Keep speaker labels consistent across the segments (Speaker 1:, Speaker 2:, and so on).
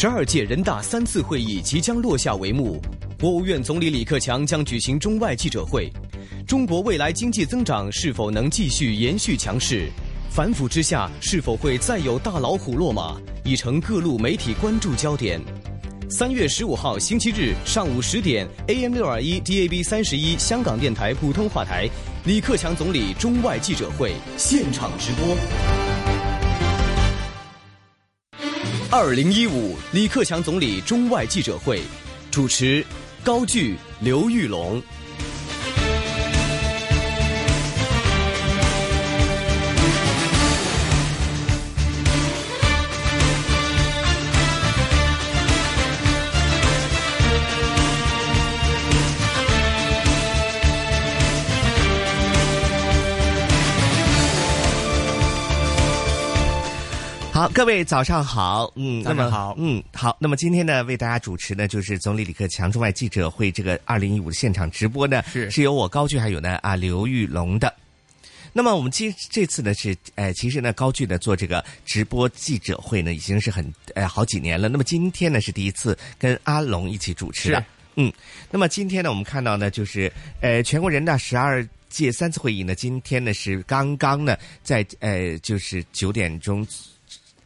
Speaker 1: 十二届人大三次会议即将落下帷幕，国务院总理李克强将举行中外记者会。中国未来经济增长是否能继续延续强势？反腐之下是否会再有大老虎落马？已成各路媒体关注焦点。三月十五号星期日上午十点，AM 六二一 DAB 三十一香港电台普通话台，李克强总理中外记者会现场直播。二零一五李克强总理中外记者会，主持高炬、刘玉龙。
Speaker 2: 好，各位早上好，嗯，
Speaker 3: 那么好，
Speaker 2: 嗯，好，那么今天呢，为大家主持呢，就是总理李克强中外记者会这个二零一五现场直播呢，
Speaker 3: 是
Speaker 2: 是由我高炬还有呢啊刘玉龙的。那么我们今这次呢是，呃，其实呢高炬呢做这个直播记者会呢已经是很呃好几年了。那么今天呢是第一次跟阿龙一起主持的，嗯。那么今天呢我们看到呢就是，呃，全国人大十二届三次会议呢，今天呢是刚刚呢在呃就是九点钟。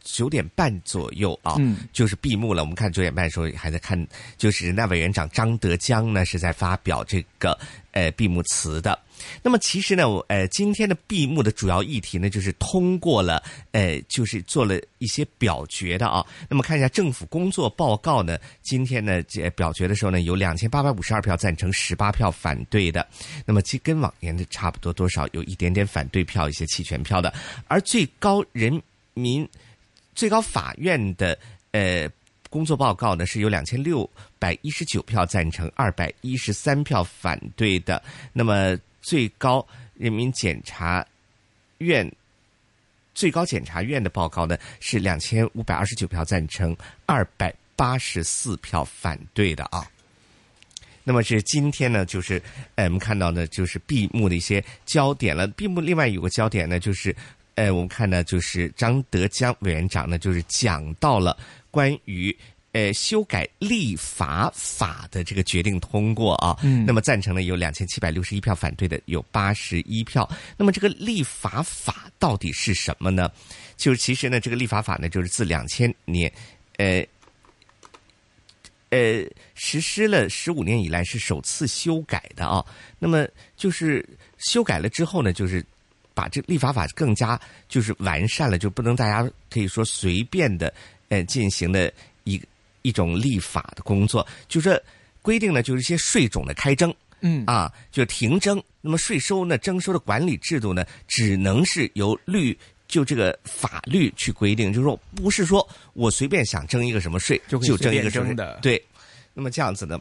Speaker 2: 九点半左右啊，
Speaker 3: 嗯，
Speaker 2: 就是闭幕了。我们看九点半的时候还在看，就是人大委员长张德江呢是在发表这个呃闭幕词的。那么其实呢，我呃今天的闭幕的主要议题呢，就是通过了呃就是做了一些表决的啊。那么看一下政府工作报告呢，今天呢这表决的时候呢，有两千八百五十二票赞成，十八票反对的。那么其跟往年的差不多，多少有一点点反对票，一些弃权票的。而最高人民最高法院的呃工作报告呢，是有两千六百一十九票赞成，二百一十三票反对的。那么最高人民检察院最高检察院的报告呢，是两千五百二十九票赞成，二百八十四票反对的啊。那么是今天呢，就是呃，我们看到呢，就是闭幕的一些焦点了。闭幕另外有个焦点呢，就是。呃，我们看呢，就是张德江委员长呢，就是讲到了关于呃修改立法法的这个决定通过啊。
Speaker 3: 嗯。
Speaker 2: 那么赞成呢有两千七百六十一票，反对的有八十一票。那么这个立法法到底是什么呢？就是其实呢，这个立法法呢，就是自两千年，呃。呃，实施了十五年以来是首次修改的啊。那么就是修改了之后呢，就是。把这立法法更加就是完善了，就不能大家可以说随便的呃进行的一一种立法的工作，就是规定呢，就是一些税种的开征，
Speaker 3: 嗯
Speaker 2: 啊，就停征。那么税收呢，征收的管理制度呢，只能是由律就这个法律去规定，就是说不是说我随便想征一个什么税
Speaker 3: 就
Speaker 2: 就征一个
Speaker 3: 征的，
Speaker 2: 对。那么这样子呢？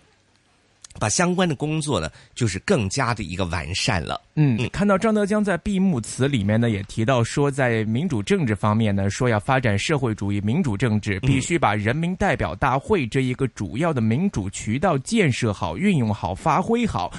Speaker 2: 把相关的工作呢，就是更加的一个完善了。
Speaker 3: 嗯，看到张德江在闭幕词里面呢，也提到说，在民主政治方面呢，说要发展社会主义民主政治，必须把人民代表大会这一个主要的民主渠道建设好、运用好、发挥好。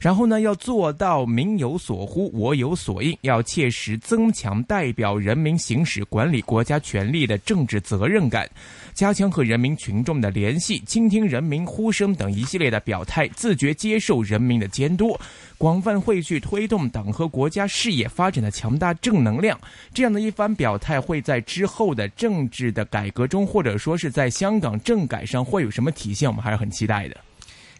Speaker 3: 然后呢，要做到民有所呼，我有所应，要切实增强代表人民行使管理国家权力的政治责任感，加强和人民群众的联系，倾听人民呼声等一系列的表态，自觉接受人民的监督，广泛汇聚推动党和国家事业发展的强大正能量。这样的一番表态，会在之后的政治的改革中，或者说是在香港政改上会有什么体现？我们还是很期待的。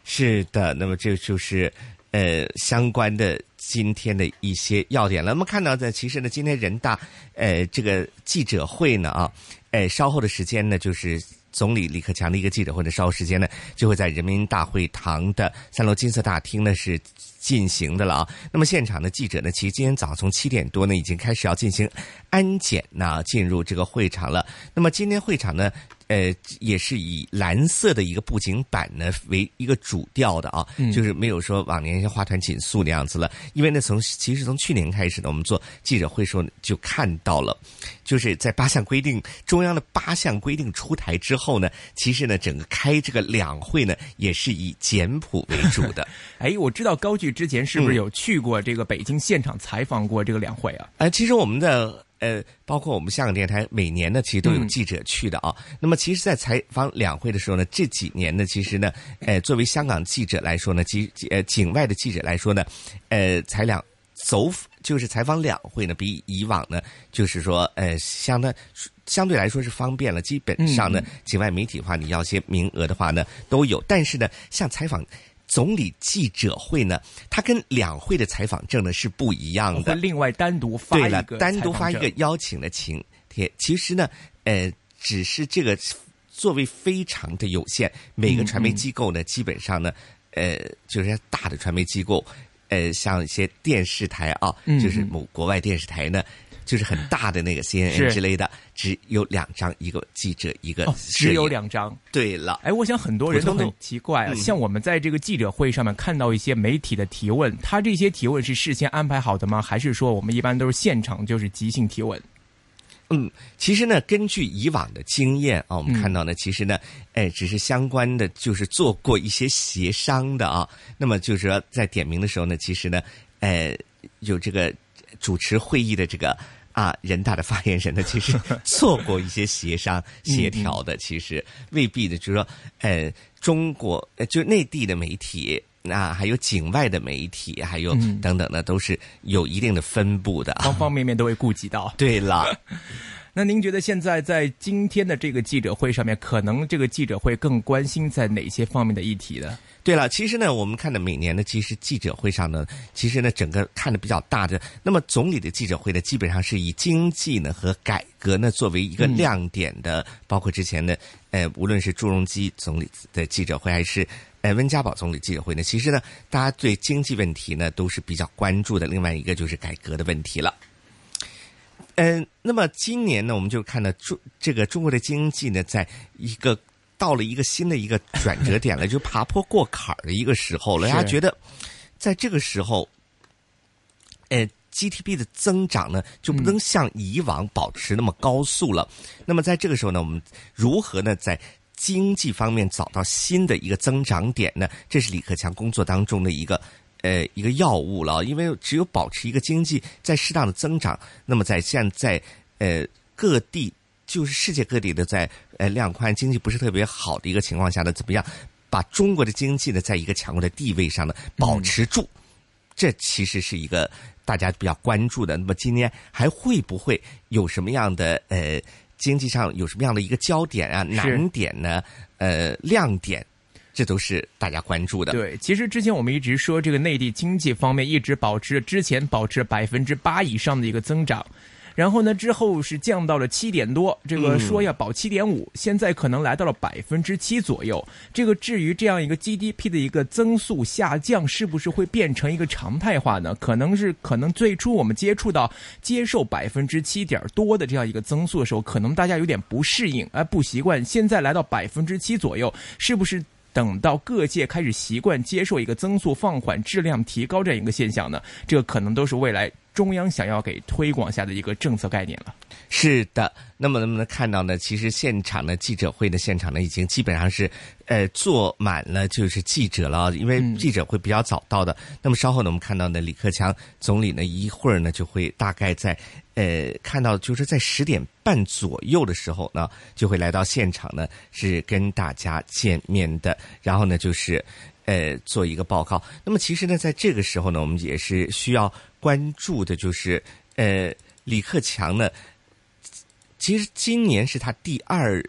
Speaker 2: 是的，那么这就是。呃，相关的今天的一些要点了。那么看到的，其实呢，今天人大呃这个记者会呢啊，呃稍后的时间呢，就是总理李克强的一个记者会的，稍后时间呢，就会在人民大会堂的三楼金色大厅呢是进行的了啊。那么现场的记者呢，其实今天早上从七点多呢，已经开始要进行安检呢，进入这个会场了。那么今天会场呢。呃，也是以蓝色的一个布景板呢为一个主调的啊，
Speaker 3: 嗯、
Speaker 2: 就是没有说往年像花团锦簇那样子了。因为呢，从其实从去年开始呢，我们做记者会时候就看到了，就是在八项规定中央的八项规定出台之后呢，其实呢，整个开这个两会呢，也是以简朴为主的。
Speaker 3: 哎，我知道高炬之前是不是有去过这个北京现场采访过这个两会啊？
Speaker 2: 呃，其实我们的。呃，包括我们香港电台每年呢，其实都有记者去的啊。那么，其实，在采访两会的时候呢，这几年呢，其实呢，呃，作为香港记者来说呢，及呃境外的记者来说呢，呃，采两走就是采访两会呢，比以往呢，就是说，呃，相当相对来说是方便了。基本上呢，境外媒体的话，你要些名额的话呢，都有。但是呢，像采访。总理记者会呢，它跟两会的采访证呢是不一样的。
Speaker 3: 另外单独发
Speaker 2: 对了，单独发一个邀请的请帖。其实呢，呃，只是这个座位非常的有限。每个传媒机构呢，基本上呢，呃，就是大的传媒机构，呃，像一些电视台啊，就是某国外电视台呢。就是很大的那个 CNN 之类的，只有两张，一个记者，一个
Speaker 3: 只有两张。
Speaker 2: 对了，
Speaker 3: 哎，我想很多人都很奇怪啊，像我们在这个记者会上面看到一些媒体的提问，他这些提问是事先安排好的吗？还是说我们一般都是现场就是即兴提问？
Speaker 2: 嗯，其实呢，根据以往的经验啊，我们看到呢，其实呢，哎，只是相关的就是做过一些协商的啊。那么就是说，在点名的时候呢，其实呢，呃，有这个主持会议的这个。啊，人大的发言人呢，其实 做过一些协商协调的，其实未必的，就是说，呃，中国呃，就内地的媒体，那还有境外的媒体，还有等等的，都是有一定的分布的，
Speaker 3: 方方面面都会顾及到。
Speaker 2: 对了。
Speaker 3: 那您觉得现在在今天的这个记者会上面，可能这个记者会更关心在哪些方面的议题呢？
Speaker 2: 对了，其实呢，我们看的每年呢，其实记者会上呢，其实呢，整个看的比较大的。那么总理的记者会呢，基本上是以经济呢和改革呢作为一个亮点的，包括之前的呃，无论是朱镕基总理的记者会，还是呃温家宝总理记者会呢，其实呢，大家对经济问题呢都是比较关注的。另外一个就是改革的问题了。嗯，那么今年呢，我们就看到中这个中国的经济呢，在一个到了一个新的一个转折点了，就爬坡过坎儿的一个时候了。大家觉得，在这个时候，呃，GDP 的增长呢，就不能像以往保持那么高速了。那么在这个时候呢，我们如何呢，在经济方面找到新的一个增长点呢？这是李克强工作当中的一个。呃，一个药物了，因为只有保持一个经济在适当的增长，那么在现在呃各地，就是世界各地的在呃量宽经济不是特别好的一个情况下呢，怎么样把中国的经济呢，在一个强国的地位上呢保持住？这其实是一个大家比较关注的。那么今年还会不会有什么样的呃经济上有什么样的一个焦点啊难点呢？呃亮点？这都是大家关注的。
Speaker 3: 对，其实之前我们一直说，这个内地经济方面一直保持之前保持百分之八以上的一个增长，然后呢之后是降到了七点多，这个说要保七点五，现在可能来到了百分之七左右。这个至于这样一个 GDP 的一个增速下降，是不是会变成一个常态化呢？可能是，可能最初我们接触到接受百分之七点多的这样一个增速的时候，可能大家有点不适应，而不习惯。现在来到百分之七左右，是不是？等到各界开始习惯接受一个增速放缓、质量提高这样一个现象呢，这可能都是未来中央想要给推广下的一个政策概念了。
Speaker 2: 是的，那么能不能看到呢？其实现场的记者会的现场呢，已经基本上是呃坐满了，就是记者了。因为记者会比较早到的。那么稍后呢，我们看到呢，李克强总理呢，一会儿呢就会大概在。呃，看到就是在十点半左右的时候呢，就会来到现场呢，是跟大家见面的。然后呢，就是呃做一个报告。那么其实呢，在这个时候呢，我们也是需要关注的，就是呃李克强呢，其实今年是他第二。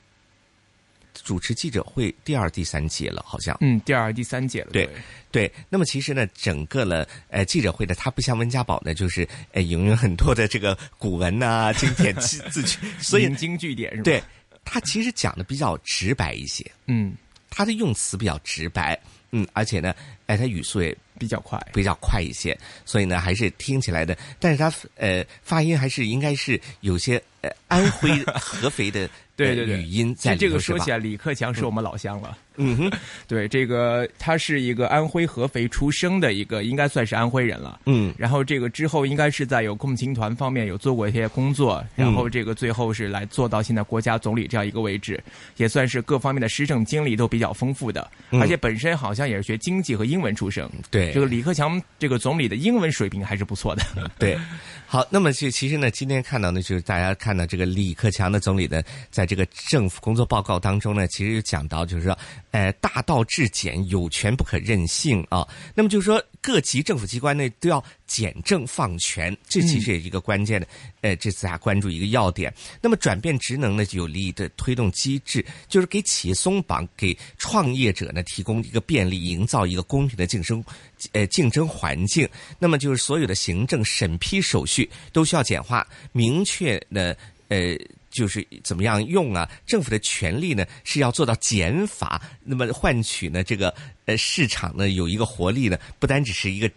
Speaker 2: 主持记者会第二、第三届了，好像。
Speaker 3: 嗯，第二、第三届了。
Speaker 2: 对对。那么其实呢，整个了呃记者会呢，他不像温家宝呢，就是呃引用很多的这个古文呐、经典字字句，所以
Speaker 3: 引经据典是吧？
Speaker 2: 对，他其实讲的比较直白一些。
Speaker 3: 嗯，
Speaker 2: 他的用词比较直白。嗯，而且呢，哎，他语速也
Speaker 3: 比较快，
Speaker 2: 比较快一些，所以呢，还是听起来的。但是他呃发音还是应该是有些呃安徽 合肥的。
Speaker 3: 对对对，
Speaker 2: 语音在
Speaker 3: 这个说起来，李克强是我们老乡了。
Speaker 2: 嗯哼，
Speaker 3: 对，这个他是一个安徽合肥出生的一个，应该算是安徽人了。
Speaker 2: 嗯，
Speaker 3: 然后这个之后应该是在有共青团方面有做过一些工作，然后这个最后是来做到现在国家总理这样一个位置，也算是各方面的施政经历都比较丰富的，而且本身好像也是学经济和英文出生。
Speaker 2: 对，
Speaker 3: 这个李克强这个总理的英文水平还是不错的。
Speaker 2: 对，好，那么其其实呢，今天看到呢，就是大家看到这个李克强的总理呢，在这个政府工作报告当中呢，其实讲到就是说。呃，大道至简，有权不可任性啊。那么就是说，各级政府机关呢都要简政放权，这其实也是一个关键的。呃，这次大家关注一个要点。那么转变职能呢，就有利的推动机制，就是给企业松绑，给创业者呢提供一个便利，营造一个公平的竞争呃竞争环境。那么就是所有的行政审批手续都需要简化，明确的呃。就是怎么样用啊？政府的权力呢是要做到减法，那么换取呢这个呃市场呢有一个活力呢，不单只是一个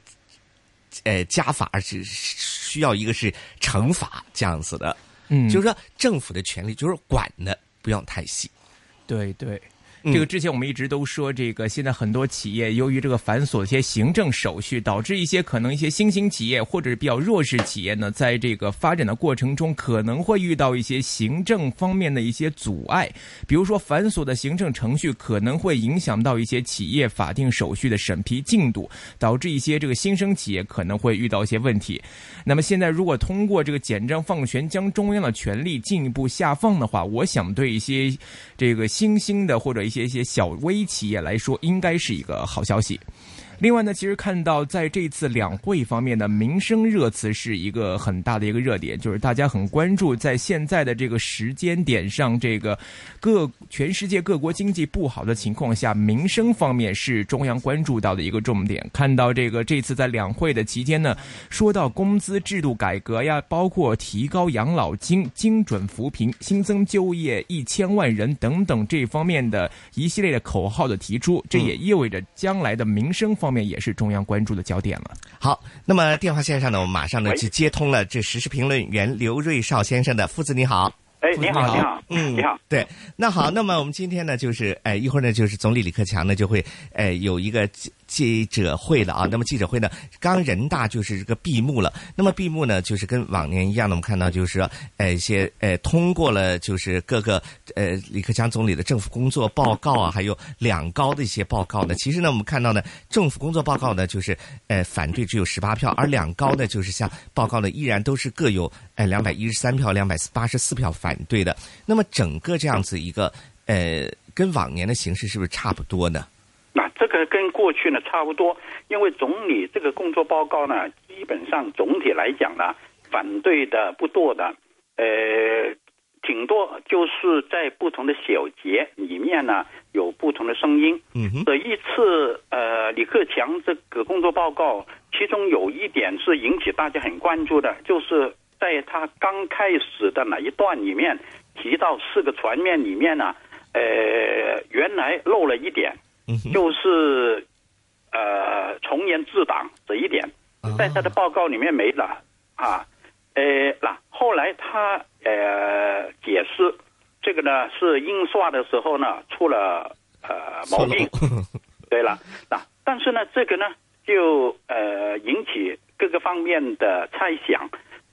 Speaker 2: 呃加法，而是需要一个是惩罚这样子的。
Speaker 3: 嗯，
Speaker 2: 就是说政府的权力就是管的不用太细。
Speaker 3: 对对。这个之前我们一直都说，这个现在很多企业由于这个繁琐一些行政手续，导致一些可能一些新兴企业或者是比较弱势企业呢，在这个发展的过程中可能会遇到一些行政方面的一些阻碍，比如说繁琐的行政程序可能会影响到一些企业法定手续的审批进度，导致一些这个新生企业可能会遇到一些问题。那么现在如果通过这个简政放权，将中央的权力进一步下放的话，我想对一些这个新兴的或者些一些小微企业来说，应该是一个好消息。另外呢，其实看到在这次两会方面的民生热词是一个很大的一个热点，就是大家很关注在现在的这个时间点上，这个各全世界各国经济不好的情况下，民生方面是中央关注到的一个重点。看到这个这次在两会的期间呢，说到工资制度改革呀，包括提高养老金、精准扶贫、新增就业一千万人等等这方面的一系列的口号的提出，这也意味着将来的民生方。面也是中央关注的焦点了。
Speaker 2: 好，那么电话线上呢，我们马上呢就接通了这时事评论员刘瑞绍先生的父子，你好。
Speaker 4: 哎，你好，你好，嗯，你好，
Speaker 2: 对，那好，那么我们今天呢，就是哎，一会儿呢，就是总理李克强呢就会哎有一个记者会的啊。那么记者会呢，刚人大就是这个闭幕了。那么闭幕呢，就是跟往年一样的，我们看到就是，呃，一些呃通过了就是各个呃李克强总理的政府工作报告啊，还有两高的一些报告呢。其实呢，我们看到呢，政府工作报告呢，就是呃反对只有十八票，而两高呢，就是像报告呢，依然都是各有哎两百一十三票、两百八十四票反。反对的，那么整个这样子一个呃，跟往年的形式是不是差不多呢？
Speaker 4: 那这个跟过去呢差不多，因为总理这个工作报告呢，基本上总体来讲呢，反对的不多的，呃，挺多，就是在不同的小节里面呢有不同的声音。
Speaker 2: 嗯哼，
Speaker 4: 这一次呃，李克强这个工作报告，其中有一点是引起大家很关注的，就是。在他刚开始的那一段里面提到四个全面里面呢，呃，原来漏了一点，就是呃从严治党这一点，在他的报告里面没了。啊，呃，那后来他呃解释这个呢是印刷的时候呢出了呃毛病，对了，那但是呢这个呢就呃引起各个方面的猜想。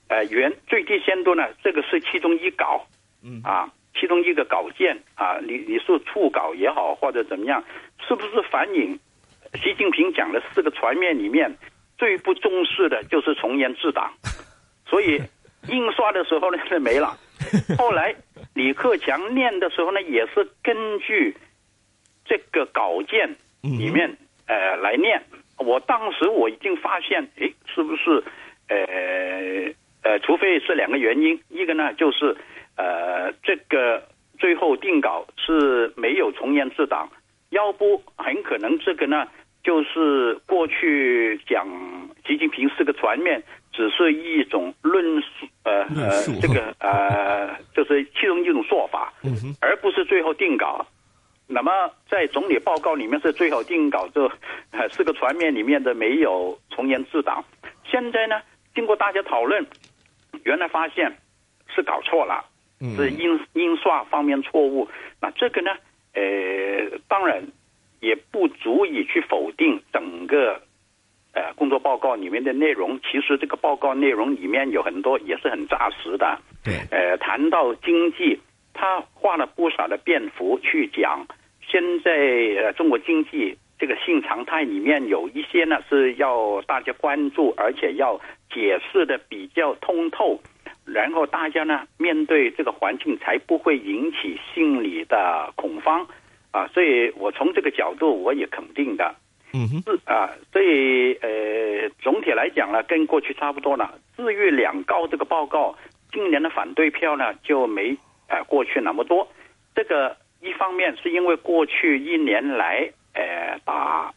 Speaker 4: 呃，原最低限度呢，这个是其中一稿，
Speaker 2: 嗯。
Speaker 4: 啊，其中一个稿件。啊，你你是初稿也好，或者怎么样，是不是反映习近平讲的四个全面里面最不重视的就是从严治党？所以印刷的时候呢是没了，后来李克强念的时候呢，也是根据这个稿件里面呃来念。我当时我已经发现，哎，是不是呃？呃，除非是两个原因，一个呢就是，呃，这个最后定稿是没有从严治党，要不很可能这个呢就是过去讲习近平是个全面，只是一种论述，呃呃，这个呃 就是其中一种说法，而不是最后定稿。那么在总理报告里面是最后定稿，这四个全面里面的没有从严治党。现在呢，经过大家讨论。原来发现是搞错了，是印印刷方面错误。那这个呢，呃，当然也不足以去否定整个呃工作报告里面的内容。其实这个报告内容里面有很多也是很扎实的。
Speaker 2: 对，
Speaker 4: 呃，谈到经济，他花了不少的篇幅去讲现在呃中国经济这个新常态里面有一些呢是要大家关注，而且要解释的比较通透。然后大家呢，面对这个环境才不会引起心理的恐慌啊，所以我从这个角度我也肯定的。
Speaker 2: 嗯哼，
Speaker 4: 是啊，所以呃，总体来讲呢，跟过去差不多了。至于两高这个报告，今年的反对票呢就没呃过去那么多。这个一方面是因为过去一年来呃打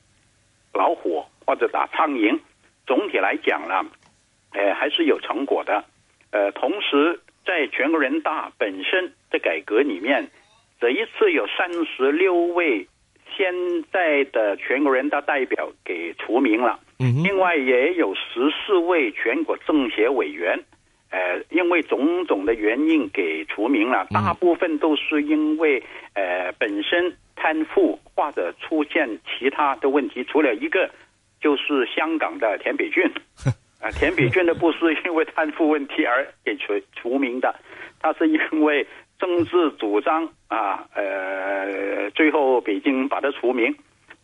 Speaker 4: 老虎或者打苍蝇，总体来讲呢，呃还是有成果的。呃，同时，在全国人大本身的改革里面，这一次有三十六位现在的全国人大代表给除名了，另外也有十四位全国政协委员，呃，因为种种的原因给除名了，大部分都是因为呃本身贪腐或者出现其他的问题，除了一个就是香港的田北俊。啊，田北俊的不是因为贪腐问题而给除除名的，他是因为政治主张啊，呃，最后北京把他除名。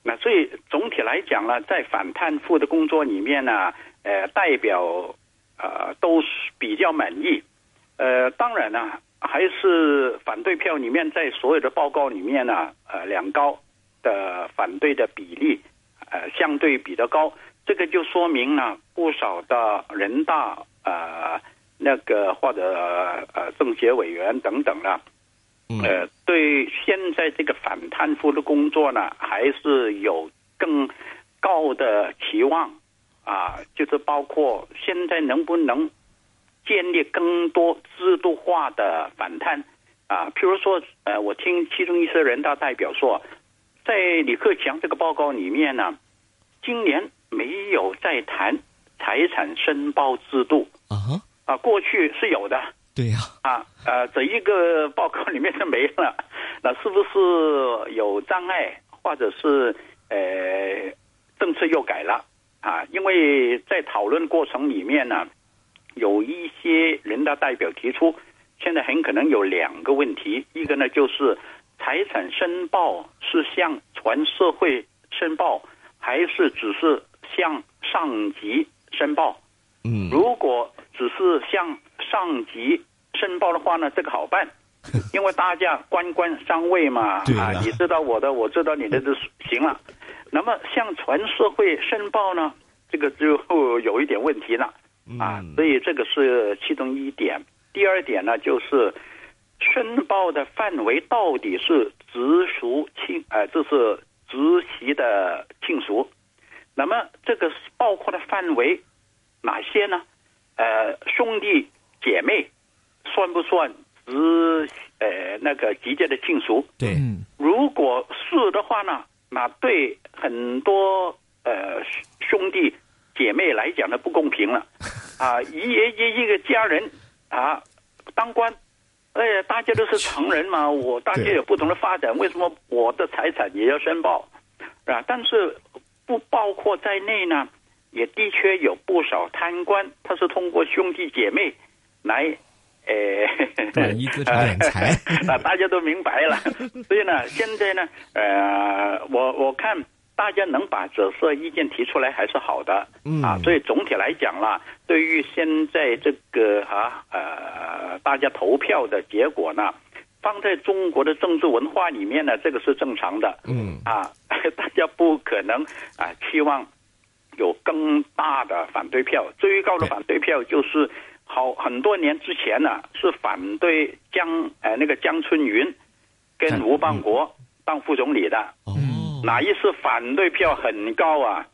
Speaker 4: 那所以总体来讲呢，在反贪腐的工作里面呢，呃，代表呃都比较满意。呃，当然呢，还是反对票里面，在所有的报告里面呢，呃，两高的反对的比例，呃，相对比较高。这个就说明了不少的人大呃那个或者呃政协委员等等呢，呃对现在这个反贪腐的工作呢，还是有更高的期望啊，就是包括现在能不能建立更多制度化的反贪啊，譬如说呃，我听其中一些人大代表说，在李克强这个报告里面呢，今年。没有在谈财产申报制度。
Speaker 2: 啊
Speaker 4: 啊，过去是有的，
Speaker 2: 对呀。
Speaker 4: 啊呃，这一个报告里面就没了，那是不是有障碍，或者是呃政策又改了？啊？因为在讨论过程里面呢，有一些人大代表提出，现在很可能有两个问题，一个呢就是财产申报是向全社会申报，还是只是。向上级申报，
Speaker 2: 嗯，
Speaker 4: 如果只是向上级申报的话呢，这个好办，因为大家官官相卫嘛，啊，你知道我的，我知道你的就行了。那么向全社会申报呢，这个就有一点问题了，啊，所以这个是其中一点。第二点呢，就是申报的范围到底是直属亲，呃，这是直系的亲属。那么这个包括的范围哪些呢？呃，兄弟姐妹算不算直呃那个直接的亲属？
Speaker 2: 对，
Speaker 4: 如果是的话呢，那对很多呃兄弟姐妹来讲呢不公平了 啊！一一一个家人啊当官，哎，大家都是成人嘛，我大家有不同的发展，为什么我的财产也要申报啊？但是。不包括在内呢，也的确有不少贪官，他是通过兄弟姐妹来，呃，
Speaker 2: 转移资产敛财，
Speaker 4: 啊，大家都明白了。所以呢，现在呢，呃，我我看大家能把这色意见提出来还是好的，啊，所以总体来讲啦，对于现在这个啊呃大家投票的结果呢。放在中国的政治文化里面呢，这个是正常的。
Speaker 2: 嗯
Speaker 4: 啊，大家不可能啊期望有更大的反对票。最高的反对票就是好很多年之前呢，是反对江呃那个江春云跟吴邦国当副总理的。
Speaker 2: 哦，
Speaker 4: 哪一次反对票很高啊？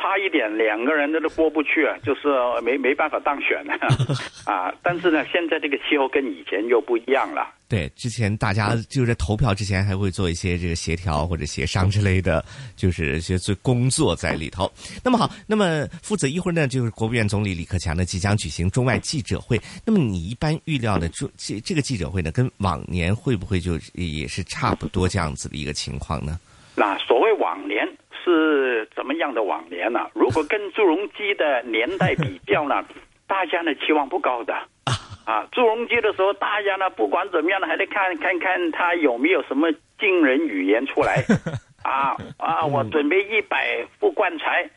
Speaker 4: 差一点两个人都都过不去啊，就是没没办法当选 啊。但是呢，现在这个气候跟以前又不一样了。
Speaker 2: 对，之前大家就在投票之前还会做一些这个协调或者协商之类的，就是一些做工作在里头。那么好，那么负责一会儿呢，就是国务院总理李克强呢即将举行中外记者会。那么你一般预料的这这这个记者会呢，跟往年会不会就也是差不多这样子的一个情况呢？
Speaker 4: 那所谓往样的往年呢？如果跟朱镕基的年代比较呢，大家呢期望不高的。啊，朱镕基的时候，大家呢不管怎么样呢，还得看看看他有没有什么惊人语言出来。啊啊，我准备一百副棺材，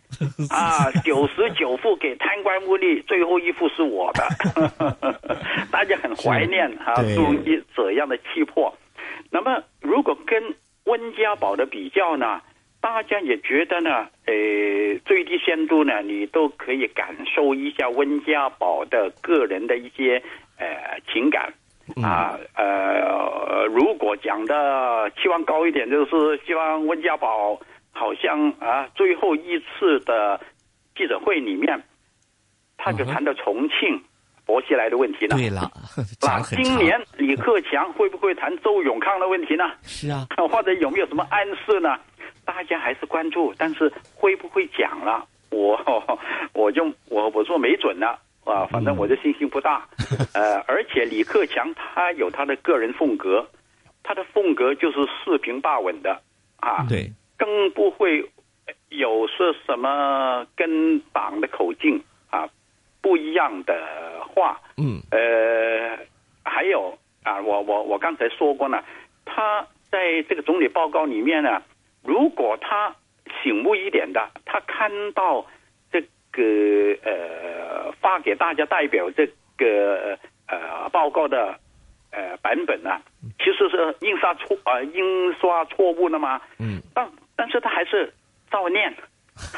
Speaker 4: 啊，九十九副给贪官污吏，最后一副是我的。大家很怀念啊，朱镕基这样的气魄。那么，如果跟温家宝的比较呢？大家也觉得呢，呃，最低限度呢，你都可以感受一下温家宝的个人的一些呃情感啊，呃，如果讲的期望高一点，就是希望温家宝好像啊，最后一次的记者会里面，他就谈到重庆薄熙来的问题呢。
Speaker 2: 对了，
Speaker 4: 那今年李克强会不会谈周永康的问题呢？
Speaker 2: 是啊，
Speaker 4: 或者有没有什么暗示呢？大家还是关注，但是会不会讲了？我 我就我我说没准呢啊，反正我的信心不大。呃，而且李克强他有他的个人风格，他的风格就是四平八稳的啊，
Speaker 2: 对，
Speaker 4: 更不会有说什么跟党的口径啊不一样的话。
Speaker 2: 嗯，
Speaker 4: 呃，还有啊，我我我刚才说过呢，他在这个总理报告里面呢。如果他醒目一点的，他看到这个呃发给大家代表这个呃报告的呃版本呢，其实是印刷错啊印刷错误了嘛。
Speaker 2: 嗯。
Speaker 4: 但但是他还是照念，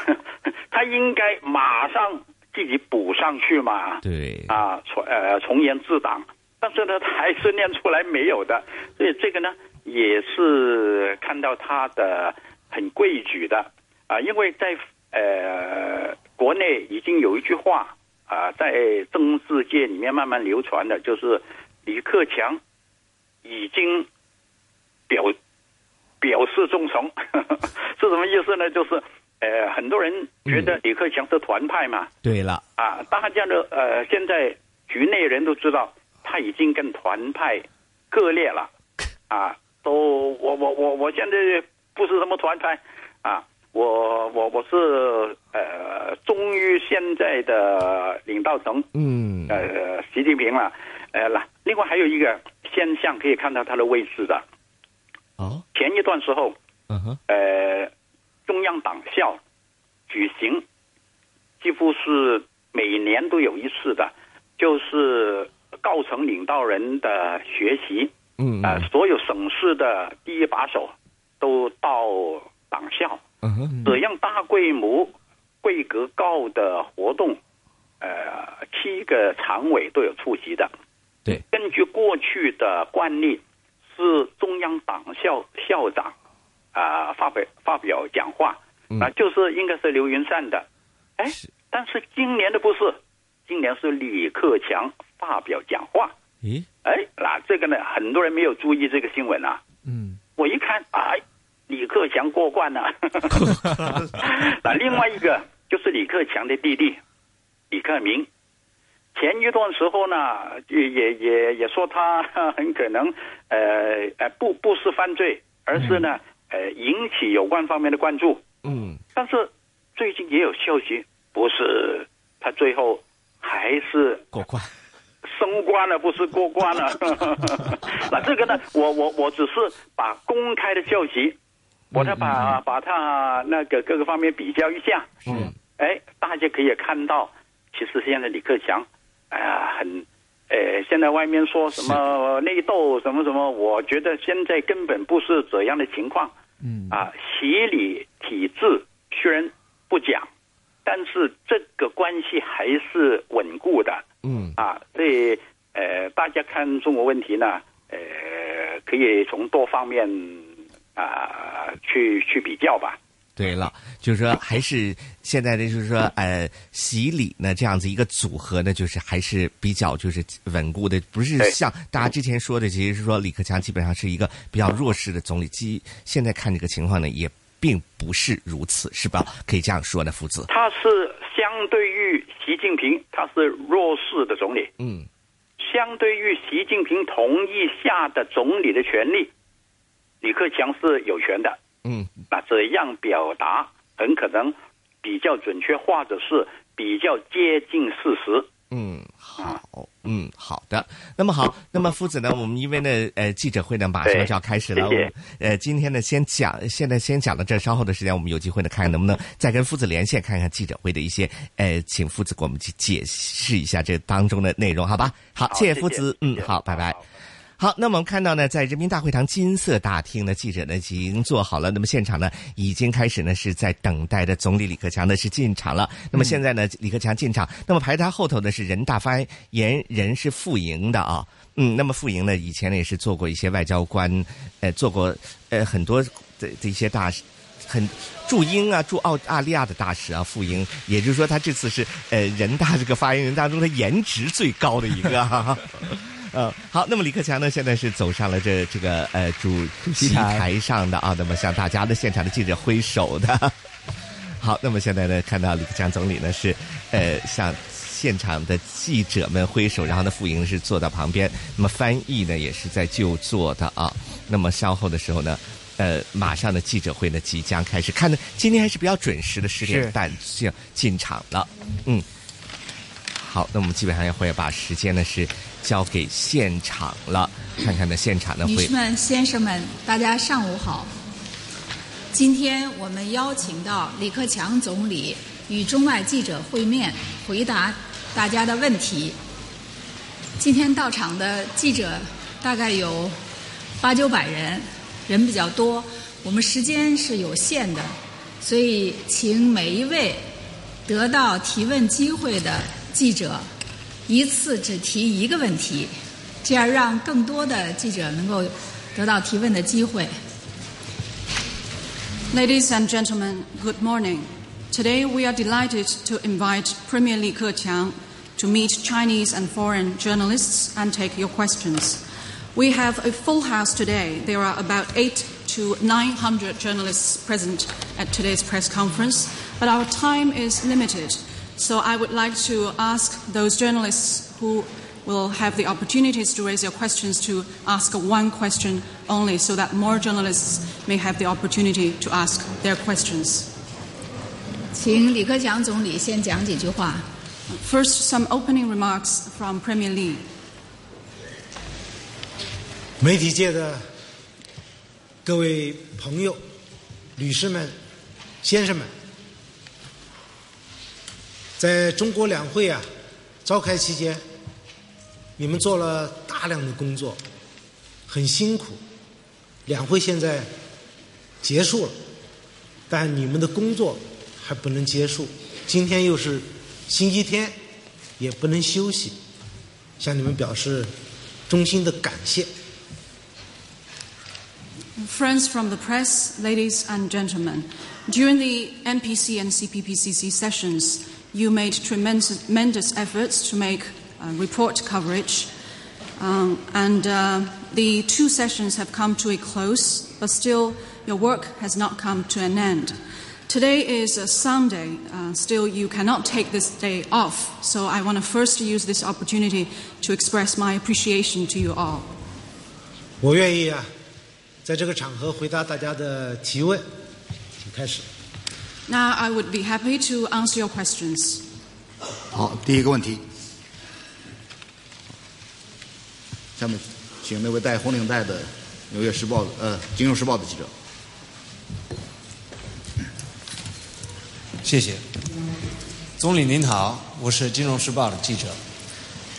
Speaker 4: 他应该马上自己补上去嘛。
Speaker 2: 对。
Speaker 4: 啊，从呃从严治党，但是呢，他还是念出来没有的，所以这个呢。也是看到他的很规矩的啊，因为在呃国内已经有一句话啊，在政治界里面慢慢流传的，就是李克强已经表表示忠诚，是什么意思呢？就是呃很多人觉得李克强是团派嘛，
Speaker 2: 对了
Speaker 4: 啊，大家的呃现在局内人都知道他已经跟团派割裂了啊。都我我我我现在不是什么团派啊，我我我是呃忠于现在的领导层，
Speaker 2: 嗯，
Speaker 4: 呃习近平了，呃那另外还有一个现象可以看到他的位置的，
Speaker 2: 哦，
Speaker 4: 前一段时候，
Speaker 2: 嗯哼，
Speaker 4: 呃中央党校举行，几乎是每年都有一次的，就是高层领导人的学习。
Speaker 2: 嗯
Speaker 4: 啊，所有省市的第一把手都到党校，
Speaker 2: 嗯
Speaker 4: 这样大规模、规格高的活动，呃，七个常委都有出席的。
Speaker 2: 对，
Speaker 4: 根据过去的惯例，是中央党校校长啊发表发表讲话，啊，就是应该是刘云善的。哎，但是今年的不是，今年是李克强发表讲话。
Speaker 2: 咦？
Speaker 4: 哎，那这个呢，很多人没有注意这个新闻啊。
Speaker 2: 嗯，
Speaker 4: 我一看，哎，李克强过关了。那另外一个就是李克强的弟弟李克明，前一段时候呢，也也也也说他很可能，呃呃，不不是犯罪，而是呢，呃，引起有关方面的关注。
Speaker 2: 嗯，
Speaker 4: 但是最近也有消息，不是他最后还是
Speaker 2: 过关。
Speaker 4: 升官了，不是过关了。那这个呢？我我我只是把公开的消息，我再把把它那个各个方面比较一下。
Speaker 2: 嗯，
Speaker 4: 哎，大家可以看到，其实现在李克强，哎呀，很，呃，现在外面说什么内斗什么什么，我觉得现在根本不是这样的情况。
Speaker 2: 嗯，
Speaker 4: 啊，洗礼体制虽然不讲，但是这个关系还是稳固的。
Speaker 2: 嗯
Speaker 4: 啊，所以呃，大家看中国问题呢，呃，可以从多方面啊去去比较吧。
Speaker 2: 对了，就是说还是现在的就是说呃洗礼呢这样子一个组合呢，就是还是比较就是稳固的，不是像大家之前说的，其实是说李克强基本上是一个比较弱势的总理，基现在看这个情况呢，也并不是如此，是吧？可以这样说呢，夫子。
Speaker 4: 他是相对于习近平，他是弱势的总理。
Speaker 2: 嗯
Speaker 4: 相对于习近平同意下的总理的权利，李克强是有权的。
Speaker 2: 嗯
Speaker 4: 那怎样表达很可能比较准确，或者是比较接近事实。
Speaker 2: 嗯，好，嗯，好的。那么好，那么夫子呢？我们因为呢，呃，记者会呢马上就要开始了。
Speaker 4: 谢谢
Speaker 2: 呃，今天呢先讲，现在先讲到这，稍后的时间我们有机会呢，看看能不能再跟夫子连线，看看记者会的一些，呃，请夫子给我们去解释一下这当中的内容，好吧？好，
Speaker 4: 好
Speaker 2: 谢
Speaker 4: 谢谢
Speaker 2: 夫子，嗯好，拜拜
Speaker 4: 好。
Speaker 2: 好，那么我们看到呢，在人民大会堂金色大厅呢，记者呢已经做好了。那么现场呢，已经开始呢是在等待的总理李克强呢是进场了。那么现在呢，李克强进场，那么排他后头呢是人大发言人是傅莹的啊。嗯，那么傅莹呢以前呢也是做过一些外交官，呃，做过呃很多的的一些大使。很驻英啊，驻澳大利亚的大使啊，傅莹，也就是说，他这次是呃人大这个发言人当中的颜值最高的一个、啊。呃，好，那么李克强呢，现在是走上了这这个呃主席
Speaker 3: 席台
Speaker 2: 台上的啊，那么向大家的现场的记者挥手的。好，那么现在呢，看到李克强总理呢是呃向现场的记者们挥手，然后呢，傅莹是坐到旁边，那么翻译呢也是在就坐的啊。那么稍后的时候呢，呃，马上的记者会呢即将开始，看的今天还是比较准时的十点半就进场了，嗯。好，那我们基本上也会把时间呢是交给现场了，看看呢现场呢会
Speaker 5: 女士们、先生们，大家上午好。今天我们邀请到李克强总理与中外记者会面，回答大家的问题。今天到场的记者大概有八九百人，人比较多，我们时间是有限的，所以请每一位得到提问机会的记者一次只提一个问题，这样让更多的记者能够得到提问的机会。
Speaker 6: Ladies and gentlemen, good morning. Today we are delighted to invite Premier Li Keqiang to meet Chinese and foreign journalists and take your questions. We have a full house today. There are about eight to 900 journalists present at today's press conference, but our time is limited. So I would like to ask those journalists who will have the opportunities to raise their questions to ask one question only so that more journalists may have the opportunity to ask their questions.
Speaker 5: 请李克强总理先讲几句话。
Speaker 6: First, some opening remarks from Premier Li.
Speaker 7: 媒体界的各位朋友、女士们、先生们， 在中国两会啊召开期间，你们做了大量的工作，很辛苦。两会现在结束了，但你们的工作还不能结束。今天又是星期天，也不能休息，向你们表示衷心的感谢。
Speaker 6: Friends from the press, ladies and gentlemen, during the NPC and CPPCC sessions, you made tremendous, tremendous efforts to make uh, report coverage. Um, and uh, the two sessions have come to a close, but still your work has not come to an end. Today is a Sunday. Uh, still, you cannot take this day off. So I want to first use this opportunity to express my appreciation to you all.
Speaker 7: 我愿意啊，在这个场合回答大家的提问，请开始。
Speaker 6: Now I would be happy to answer your questions.
Speaker 8: 好，第一个问题，下面请那位戴红领带的《纽约时报》的呃《金融时报》的记者。
Speaker 9: 谢谢，总理您好，我是《金融时报》的记者。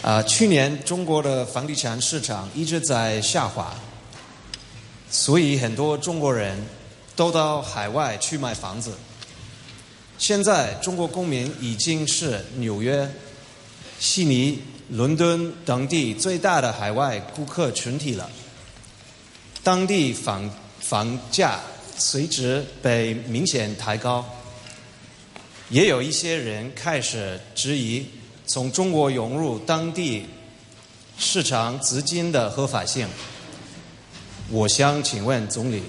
Speaker 9: 啊、去年中国的房地产市场一直在下滑，所以很多中国人都到海外去买房子。 现在中国公民已经是纽约、悉尼、伦敦等地最大的海外顾客群体了。当地房房价随之被明显抬高，也有一些人开始质疑从中国涌入当地市场资金的合法性。我想请问总理，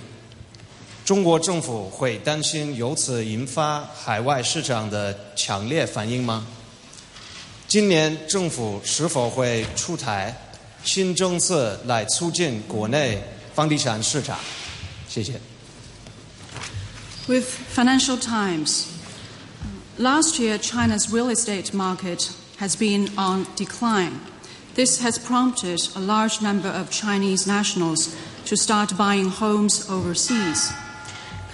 Speaker 9: 中国政府会担心由此引发海外市场的强烈反应吗？今年政府是否会出台新政策来促进国内房地产市场？谢谢。
Speaker 6: With Financial Times, last year China's real estate market has been on decline. This has prompted a large number of Chinese nationals to start buying homes overseas.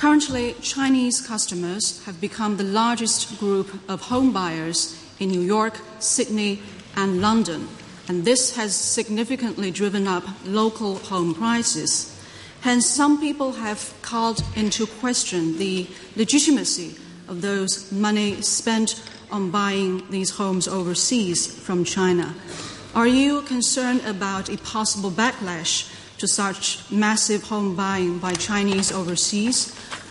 Speaker 6: Currently, Chinese customers have become the largest group of home buyers in New York, Sydney, and London, and this has significantly driven up local home prices. Hence, some people have called into question the legitimacy of those money spent on buying these homes overseas from China. Are you concerned about a possible backlash to such massive home buying by Chinese overseas?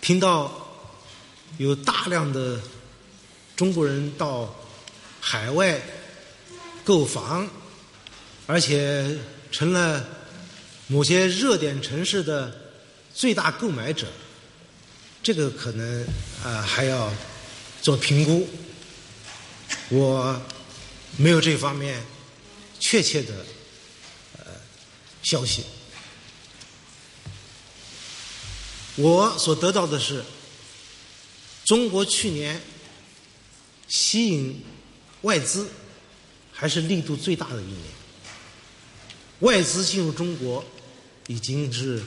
Speaker 7: 听到有大量的中国人到海外购房，而且成了某些热点城市的最大购买者，这个可能啊、呃还要做评估。我没有这方面确切的呃消息。我所得到的是，中国去年吸引外资还是力度最大的一年。外资进入中国已经是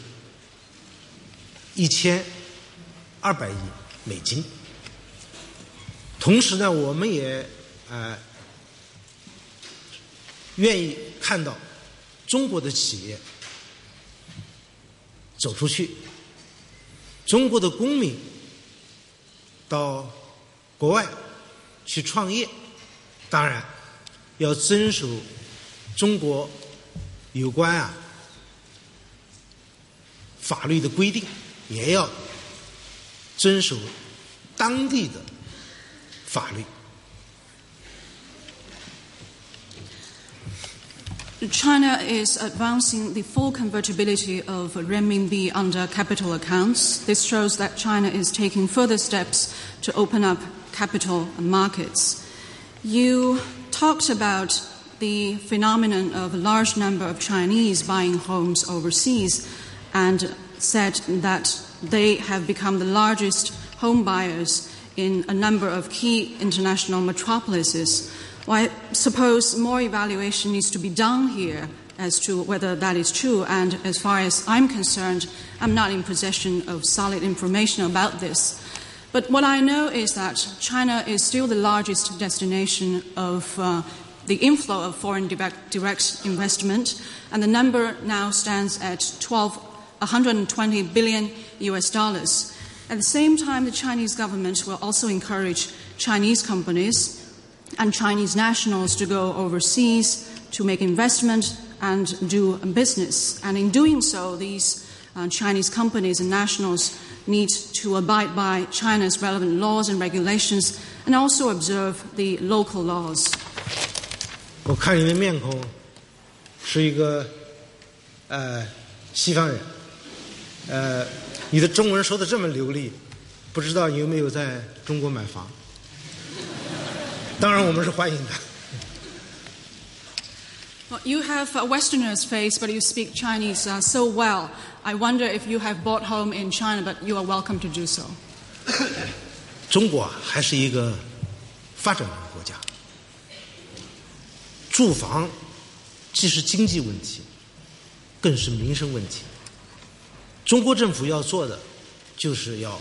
Speaker 7: 一千二百亿美金。同时呢，我们也呃愿意看到中国的企业走出去，中国的公民到国外去创业，当然要遵守中国有关啊法律的规定，也要遵守当地的法律。
Speaker 6: China is advancing the full convertibility of renminbi under capital accounts. This shows that China is taking further steps to open up capital markets. You talked about the phenomenon of a large number of Chinese buying homes overseas and said that they have become the largest home buyers in a number of key international metropolises. Well, I suppose more evaluation needs to be done here as to whether that is true. And as far as I'm concerned, I'm not in possession of solid information about this. But what I know is that China is still the largest destination of uh, the inflow of foreign direct, investment, and the number now stands at 12, 120 billion US dollars. At the same time, the Chinese government will also encourage Chinese companies and Chinese nationals to go overseas to make investment and do business. And in doing so, these uh, Chinese companies and nationals need to abide by China's relevant laws and regulations and also observe the local laws.
Speaker 7: 我看你的面孔是一个呃西方人，呃，你的中文说的这么流利，不知道你有没有在中国买房？ 当然，我们是欢迎的。
Speaker 6: Well, you have a Westerner's face, but you speak Chinese uh, so well. I wonder if you have bought home in China, but you are welcome to do so.
Speaker 7: 中国啊，还是一个发展中国家，住房既是经济问题，更是民生问题。中国政府要做的， 就是要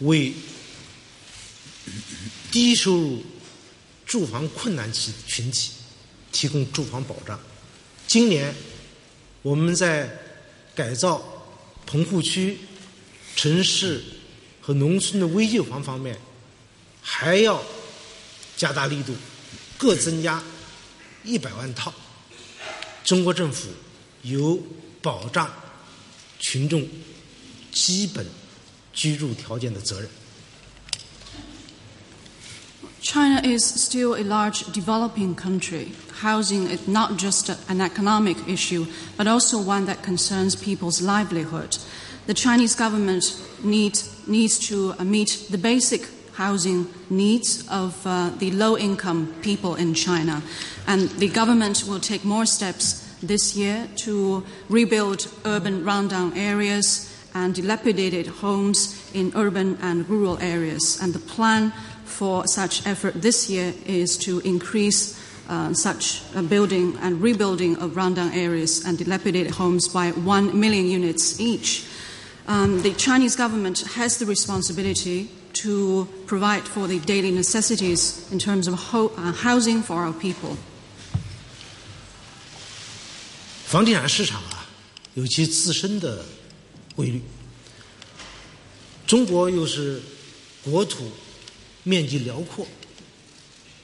Speaker 7: 为 低收入、住房困难群群体提供住房保障。今年我们在改造棚户区、城市和农村的危旧房方面，还要加大力度，各增加一百万套。中国政府有保障群众基本居住条件的责任。
Speaker 6: China is still a large developing country. Housing is not just an economic issue, but also one that concerns people's livelihood. The Chinese government need, needs to uh, meet the basic housing needs of uh, the low income people in China. And the government will take more steps this year to rebuild urban rundown areas and dilapidated homes in urban and rural areas. And the plan for such effort this year is to increase uh, such uh, building and rebuilding of rundown areas and dilapidated homes by 1 million units each. Um, the Chinese government has the responsibility to provide for the daily necessities in terms of ho- uh, housing for our people.
Speaker 7: 房地产市场啊，有其自身的规律。中国又是国土 面积辽阔，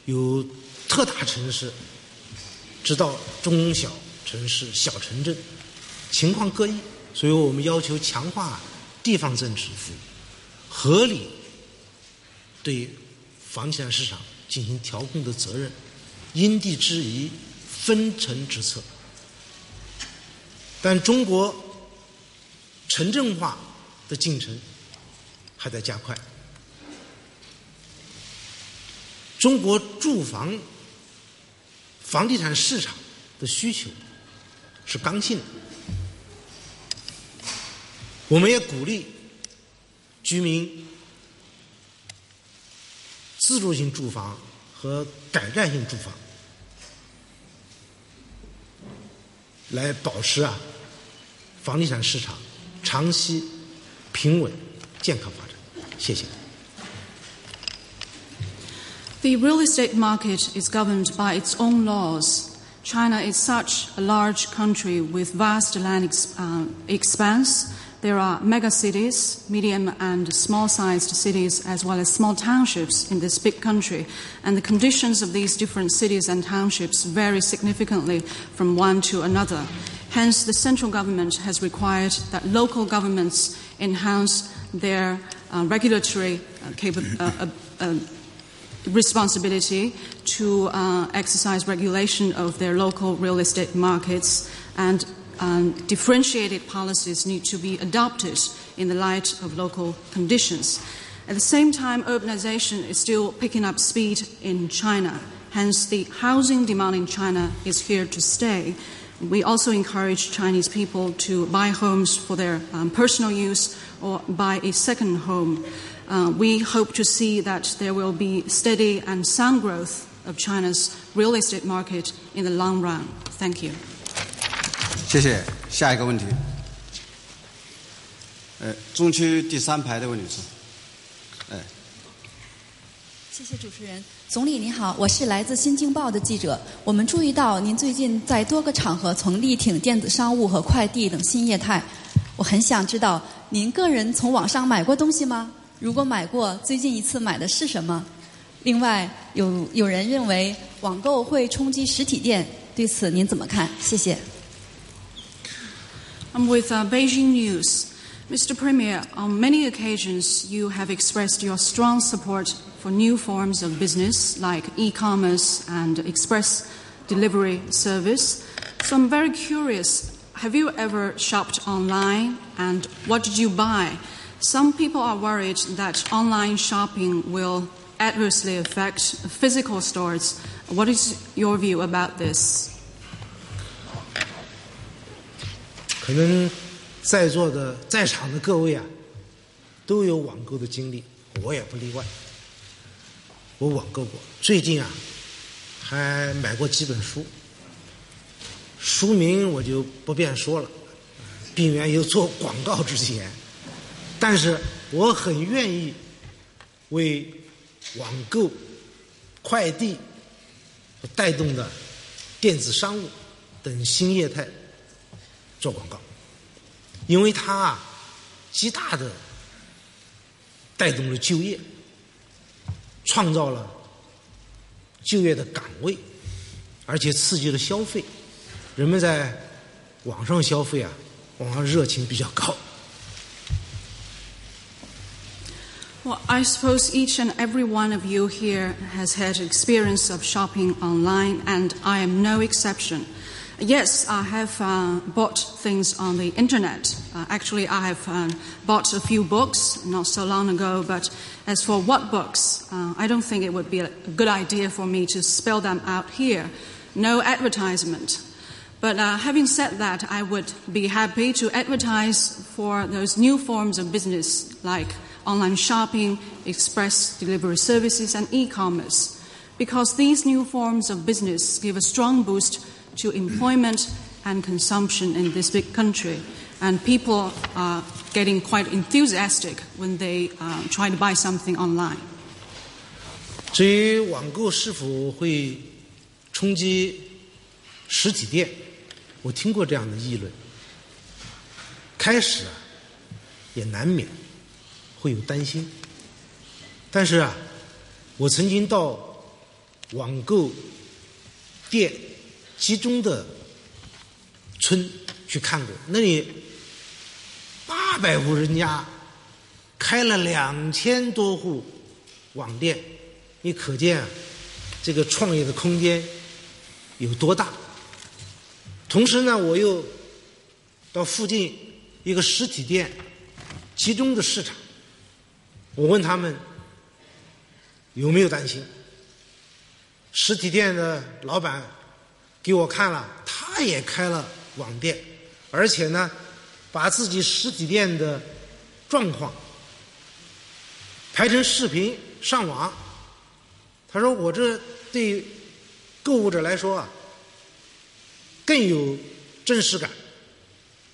Speaker 7: 有特大城市，直到中小城市、小城镇，情况各异，所以我们要求强化地方政治，合理对房地产市场进行调控的责任，因地制宜，分层之策。但中国城镇化的进程还在加快。中国住房、房地产市场的需求是刚性的，我们也鼓励居民自住性住房和改善性住房。来保持啊房地产市场长期平稳健康发展。谢谢。
Speaker 6: The real estate market is governed by its own laws. China is such a large country with vast land ex- uh, expanse. There are mega cities, medium and small sized cities, as well as small townships in this big country. And the conditions of these different cities and townships vary significantly from one to another. Hence, the central government has required that local governments enhance their uh, regulatory uh, uh, uh, uh, responsibility to uh, exercise regulation of their local real estate markets and um, differentiated policies need to be adopted in the light of local conditions. At the same time, urbanization is still picking up speed in China. Hence, the housing demand in China is here to stay. We also encourage Chinese people to buy homes for their um, personal use or buy a second home. Uh, we hope to see that there will be steady and sound growth of China's real estate market in the long run. Thank you.
Speaker 10: 谢谢。下一个问题，呃，中区第三排的位女士，哎，
Speaker 11: 谢谢主持人。总理您好，我是来自《新京报》的记者。我们注意到您最近在多个场合曾力挺电子商务和快递等新业态。我很想知道，您个人从网上买过东西吗？ 如果买过，最近一次买的是什么？另外，有有人认为网购会冲击实体店，对此您怎么看？谢谢。
Speaker 6: I'm with uh, Beijing News. Mr. Premier, on many occasions you have expressed your strong support for new forms of business like e commerce and express delivery service. So I'm very curious have you ever shopped online and what did you buy? Some people are worried that online shopping will adversely affect physical stores. What is your view about this?
Speaker 7: 可能在座的在场的各位啊，都有网购的经历，我也不例外。我网购过，最近啊，还买过几本书，书名我就不便说了，避免有做广告之嫌。 但是我很愿意为网购、快递带动的电子商务等新业态做广告，因为它啊，极大的带动了就业，创造了就业的岗位，而且刺激了消费。人们在网上消费啊，网上热情比较高。
Speaker 6: Well, I suppose each and every one of you here has had experience of shopping online, and I am no exception. Yes, I have uh, bought things on the internet. Uh, actually, I have uh, bought a few books not so long ago, but as for what books, uh, I don't think it would be a good idea for me to spell them out here. No advertisement. But uh, having said that, I would be happy to advertise for those new forms of business like online shopping, express delivery services, and e commerce, because these new forms of business give a strong boost to employment and consumption in this big country. And people are getting quite enthusiastic when they uh, try to buy something online.
Speaker 7: 至于网购是否会冲击实体店，我听过这样的议论。开始啊，也难免 会有担心，但是啊，我曾经到网购店集中的村去看过，那里八百户人家开了两千多户网店，你可见啊，这个创业的空间有多大。同时呢，我又到附近一个实体店集中的市场，我问他们有没有担心。实体店的老板给我看了，他也开了网店，而且呢，把自己实体店的状况拍成视频上网。他说：“我这对购物者来说啊。”更有真实感，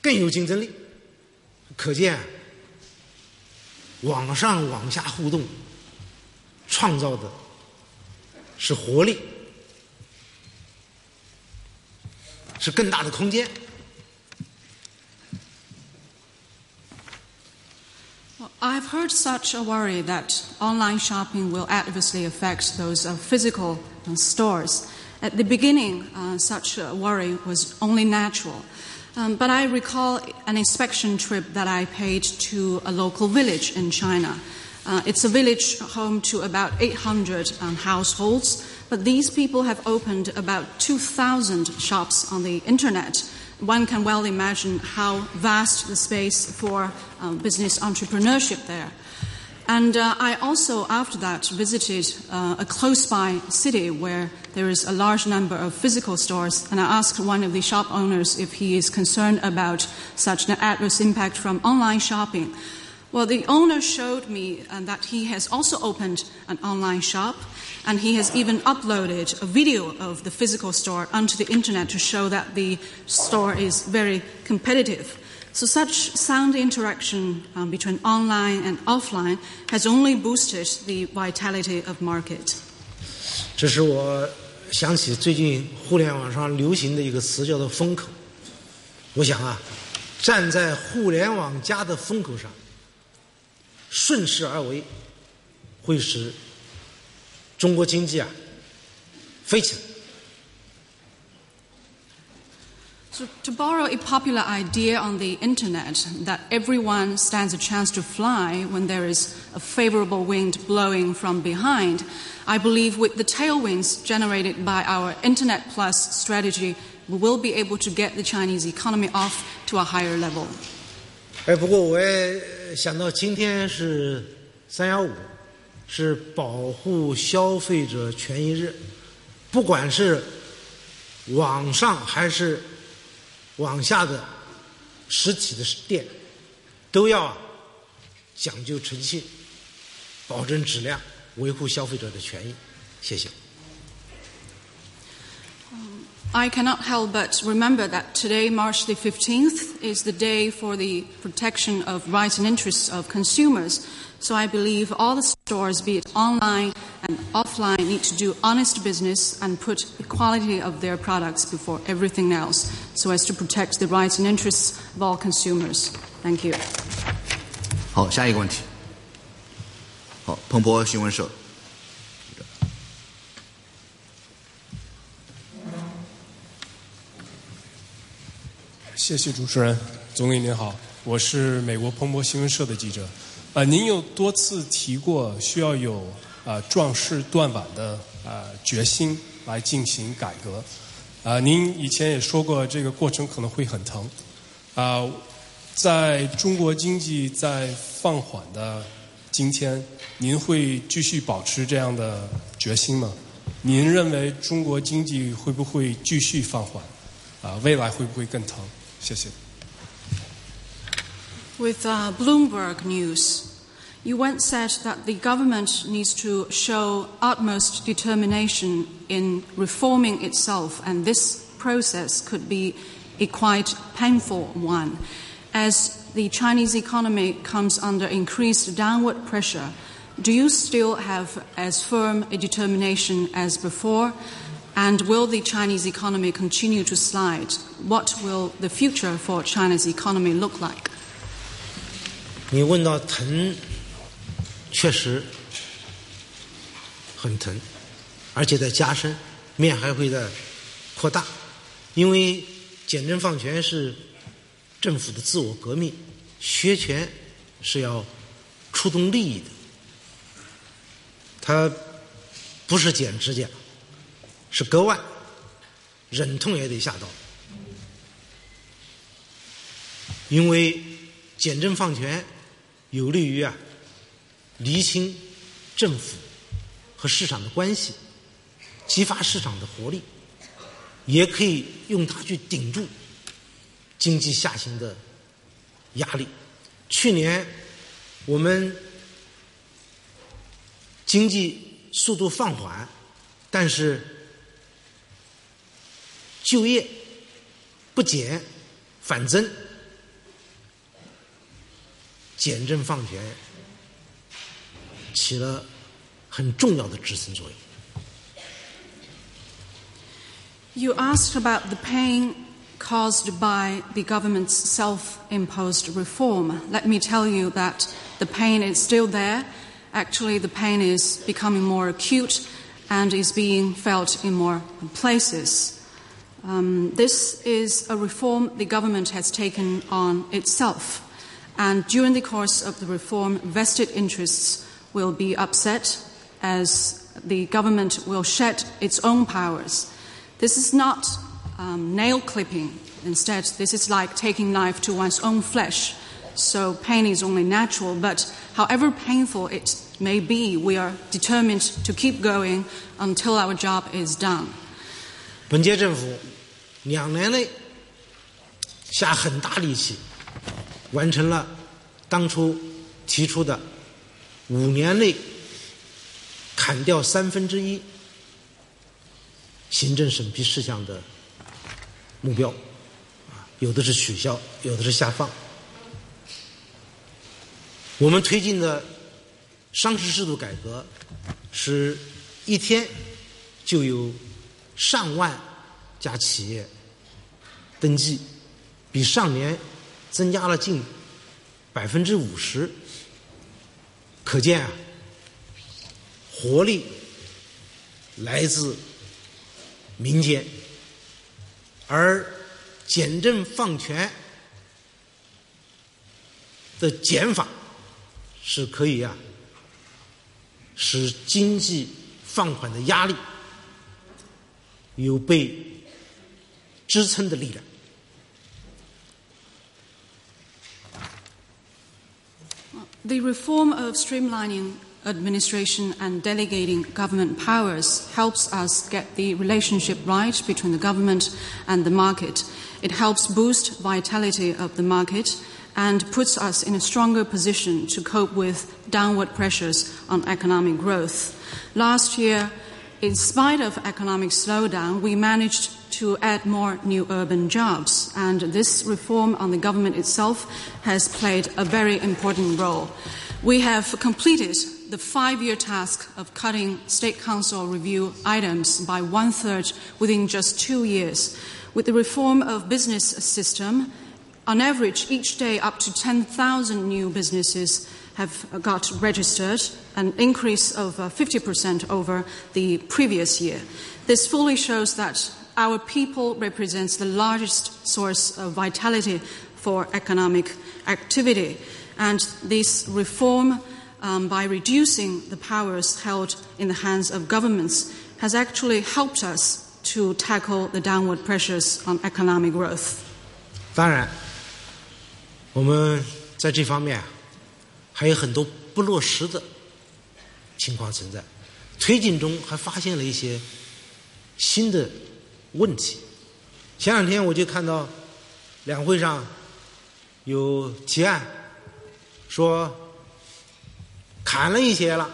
Speaker 7: 更有竞争力。可见，网上网下互动创造的是活力，是更大的空间。
Speaker 6: I've heard such a worry that online shopping will adversely affect those uh, physical uh, stores. At the beginning, uh, such a worry was only natural. Um, but I recall an inspection trip that I paid to a local village in China. Uh, it's a village home to about 800 um, households, but these people have opened about 2,000 shops on the internet. One can well imagine how vast the space for um, business entrepreneurship there. And uh, I also, after that, visited uh, a close by city where there is a large number of physical stores. And I asked one of the shop owners if he is concerned about such an adverse impact from online shopping. Well, the owner showed me uh, that he has also opened an online shop and he has even uploaded a video of the physical store onto the internet to show that the store is very competitive. So, such sound interaction um, between online and offline has only boosted the vitality of market.
Speaker 7: 这是我想起最近互联网上流行的一个词，叫做“风口”。我想啊，站在互联网加的风口上，顺势而为，会使中国经济啊飞起来。
Speaker 6: So, to borrow a popular idea on the internet that everyone stands a chance to fly when there is a favorable wind blowing from behind, I believe with the tailwinds generated by our Internet Plus strategy, we will be able to get the Chinese economy off to a higher level.
Speaker 7: 哎，不过我也想到今天是三幺五，是保护消费者权益日，不管是网上还是 网下的实体的店，都要讲究诚信，保证质量，维护消费者的权益。谢谢。
Speaker 6: I cannot help but remember that today, March the 15th, is the day for the protection of rights and interests of consumers. So I believe all the stores, be it online and offline, need to do honest business and put the quality of their products before everything else so as to protect the rights and interests of all consumers. Thank you.
Speaker 8: 好，下一个问题。好，彭博新闻社。
Speaker 12: 谢谢主持人，总理您好，我是美国彭博新闻社的记者。 呃，您有多次提过需要有呃壮士断腕的呃决心来进行改革。啊，您以前也说过这个过程可能会很疼。啊，在中国经济在放缓的今天，您会继续保持这样的决心吗？您认为中国经济会不会继续放缓？啊，未来会不会更疼？谢谢。
Speaker 6: With uh, Bloomberg News, you once said that the government needs to show utmost determination in reforming itself, and this process could be a quite painful one. As the Chinese economy comes under increased downward pressure, do you still have as firm a determination as before? And will the Chinese economy continue to slide? What will the future for China's economy look like?
Speaker 7: 你问到疼，确实很疼，而且在加深，面还会在扩大，因为简政放权是政府的自我革命，削权是要触动利益的，它不是剪指甲，是割腕，忍痛也得下刀，因为简政放权。有利于啊厘清政府和市场的关系，激发市场的活力，也可以用它去顶住经济下行的压力。去年我们经济速度放缓，但是就业不减反增。简政放权起了很重要的支撑作用。
Speaker 6: You asked about the pain caused by the government's self imposed reform. Let me tell you that the pain is still there. Actually, the pain is becoming more acute and is being felt in more places. Um, this is a reform the government has taken on itself. And during the course of the reform, vested interests will be upset as the government will shed its own powers. This is not um, nail clipping. Instead, this is like taking knife to one's own flesh. So pain is only natural, but however painful it may be, we are determined to keep going until our job is done.
Speaker 7: 本届政府两年内下很大力气。 完成了当初提出的五年内砍掉三分之一行政审批事项的目标，啊，有的是取消，有的是下放。我们推进的商事制度改革，是一天就有上万家企业登记，比上年。增加了近百分之五十，可见啊，活力来自民间，而简政放权的减法是可以啊，使经济放缓的压力有被支撑的力量。
Speaker 6: The reform of streamlining administration and delegating government powers helps us get the relationship right between the government and the market. It helps boost vitality of the market and puts us in a stronger position to cope with downward pressures on economic growth. Last year, in spite of economic slowdown, we managed to add more new urban jobs, and this reform on the government itself has played a very important role. We have completed the five year task of cutting State Council review items by one third within just two years. With the reform of business system, on average, each day up to 10,000 new businesses have got registered, an increase of uh, 50% over the previous year. This fully shows that our people represents the largest source of vitality for economic activity. And this reform, um, by reducing the powers held in the hands of governments, has actually helped us to tackle the downward pressures on economic growth.
Speaker 7: 当然，我们在这方面还有很多不落实的情况存在，推进中还发现了一些新的 问题。前两天我就看到两会上有提案说砍了一些了，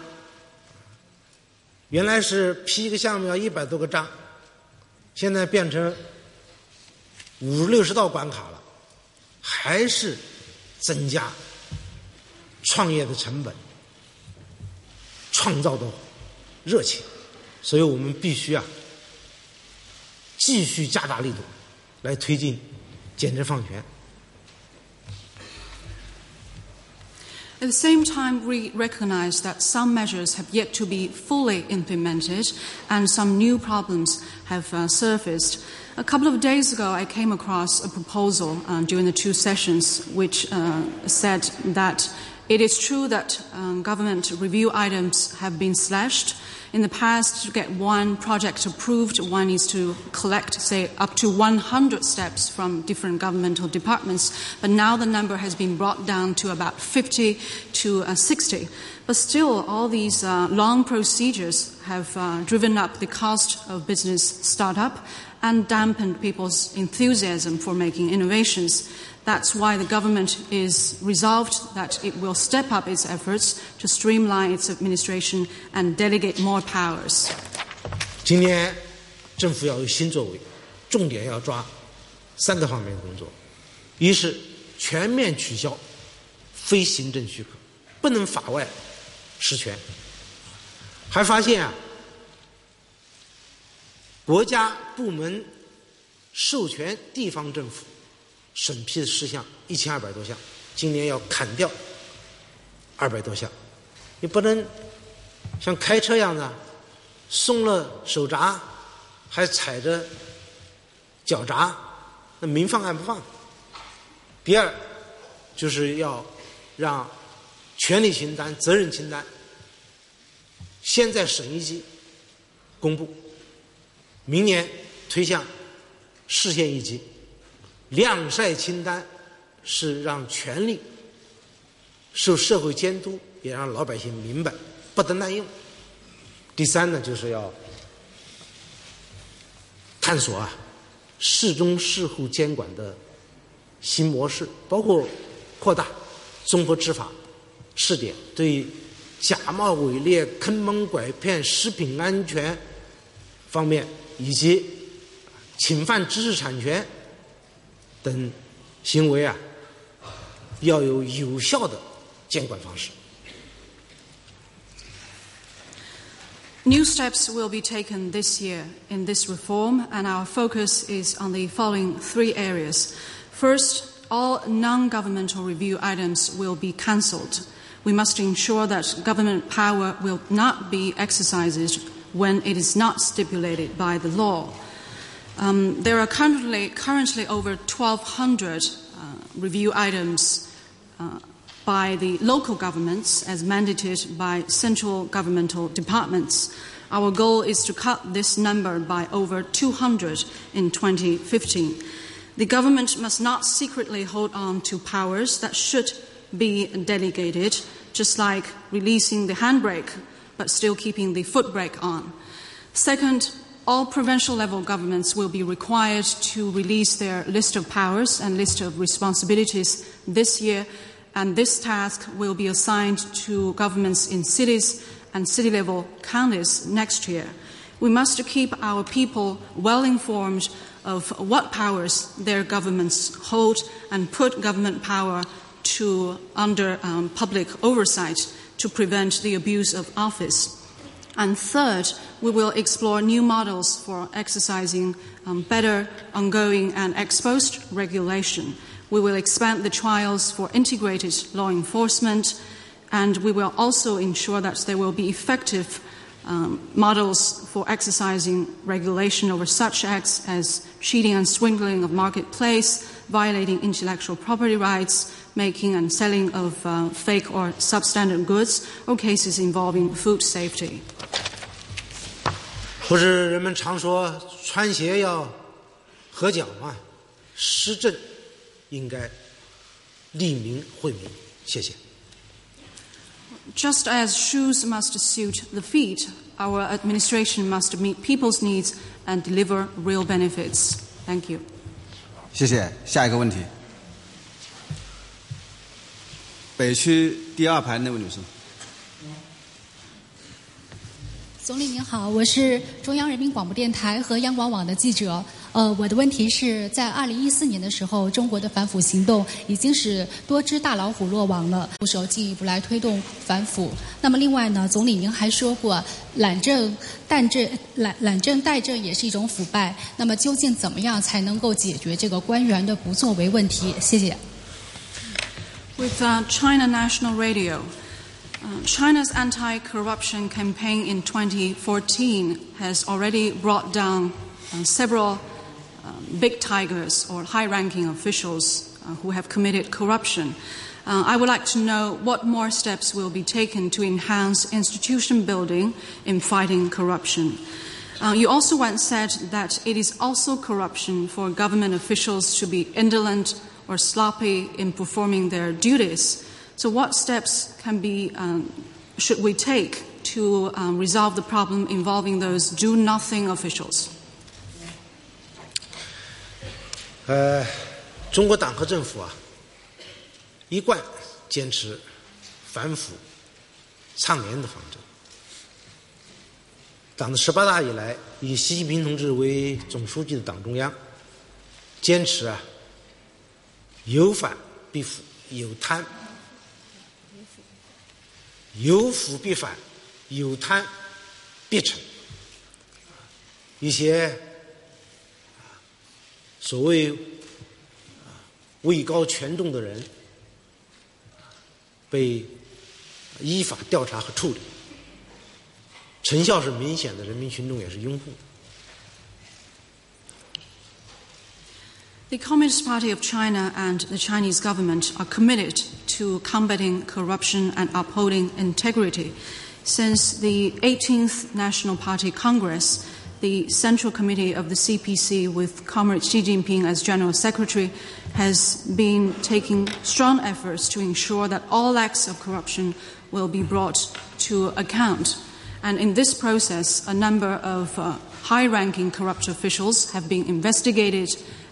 Speaker 7: 原来是批一个项目要一百多个章，现在变成五六十道关卡了，还是增加创业的成本，创造的热情，所以我们必须啊 继续加大力度来推进减政放权。
Speaker 6: At the same time, we recognize that some measures have yet to be fully implemented and some new problems have uh, surfaced. A couple of days ago, I came across a proposal uh, during the two sessions which uh, said that it is true that um, government review items have been slashed. In the past, to get one project approved, one needs to collect, say, up to 100 steps from different governmental departments. But now the number has been brought down to about 50 to uh, 60. But still, all these uh, long procedures have uh, driven up the cost of business startup and dampened people's enthusiasm for making innovations. That's why the government is resolved that it will step up its efforts to streamline its administration and delegate more powers.
Speaker 7: 今年政府要有新作为，重点要抓三个方面的工作：一是全面取消非行政许可，不能法外实权。还发现啊， 国家部门授权地方政府审批的事项一千二百多项，今年要砍掉二百多项。你不能像开车样的松了手闸，还踩着脚闸，那明放暗不放。第二，就是要让权力清单、责任清单先在省一级公布，明年推向市县一级。晾晒清单是让权力受社会监督，也让老百姓明白不得滥用。第三呢，就是要探索啊事中事后监管的新模式，包括扩大综合执法试点，对假冒伪劣、坑蒙拐骗、食品安全方面以及侵犯知识产权。等行为啊，要有有效的监管方式。
Speaker 6: New steps will be taken this year in this reform, and our focus is on the following three areas. First, all non governmental review items will be cancelled. We must ensure that government power will not be exercised when it is not stipulated by the law. Um, there are currently, currently over 1,200 uh, review items uh, by the local governments as mandated by central governmental departments. Our goal is to cut this number by over 200 in 2015. The government must not secretly hold on to powers that should be delegated, just like releasing the handbrake but still keeping the foot brake on. Second, all provincial level governments will be required to release their list of powers and list of responsibilities this year, and this task will be assigned to governments in cities and city level counties next year. We must keep our people well informed of what powers their governments hold and put government power to under um, public oversight to prevent the abuse of office. And third, we will explore new models for exercising um, better ongoing and ex post regulation. We will expand the trials for integrated law enforcement, and we will also ensure that there will be effective um, models for exercising regulation over such acts as cheating and swindling of marketplace, violating intellectual property rights, making and selling of uh, fake or substandard goods, or cases involving food safety.
Speaker 7: 不是人们常说穿鞋要合脚吗？施政应该利民惠民。谢谢。
Speaker 6: Just as shoes must suit the feet, our administration must meet people's needs and deliver real benefits. Thank you.
Speaker 10: 谢谢。下一个问题， 北区第二排那位女士。
Speaker 13: 总理您好，我是中央人民广播电台和央广网的记者。呃，我的问题是在二零一四年的时候，中国的反腐行动已经使多只大老虎落网了，部署进一步来推动反腐。那么另外呢，总理您还说过，懒政怠政懒懒政怠政也是一种腐败。那么究竟怎么样才能够解决这个官员的不作为问题？谢谢。
Speaker 6: With uh, China National Radio, uh, China's anti corruption campaign in 2014 has already brought down uh, several um, big tigers or high ranking officials uh, who have committed corruption. Uh, I would like to know what more steps will be taken to enhance institution building in fighting corruption. Uh, you also once said that it is also corruption for government officials to be indolent or sloppy in performing their duties. So, what steps can be um, should we take to um, resolve the problem involving those do nothing officials?
Speaker 7: 呃，中国党和政府啊，一贯坚持反腐倡廉的方针。党的十八大以来，以习近平同志为总书记的党中央，坚持啊 有反必腐，有贪有腐必反，有贪必惩。一些所谓位高权重的人被依法调查和处理，成效是明显的，人民群众也是拥护的。
Speaker 6: The Communist Party of China and the Chinese government are committed to combating corruption and upholding integrity. Since the 18th National Party Congress, the Central Committee of the CPC, with Comrade Xi Jinping as General Secretary, has been taking strong efforts to ensure that all acts of corruption will be brought to account. And in this process, a number of uh, high ranking corrupt officials have been investigated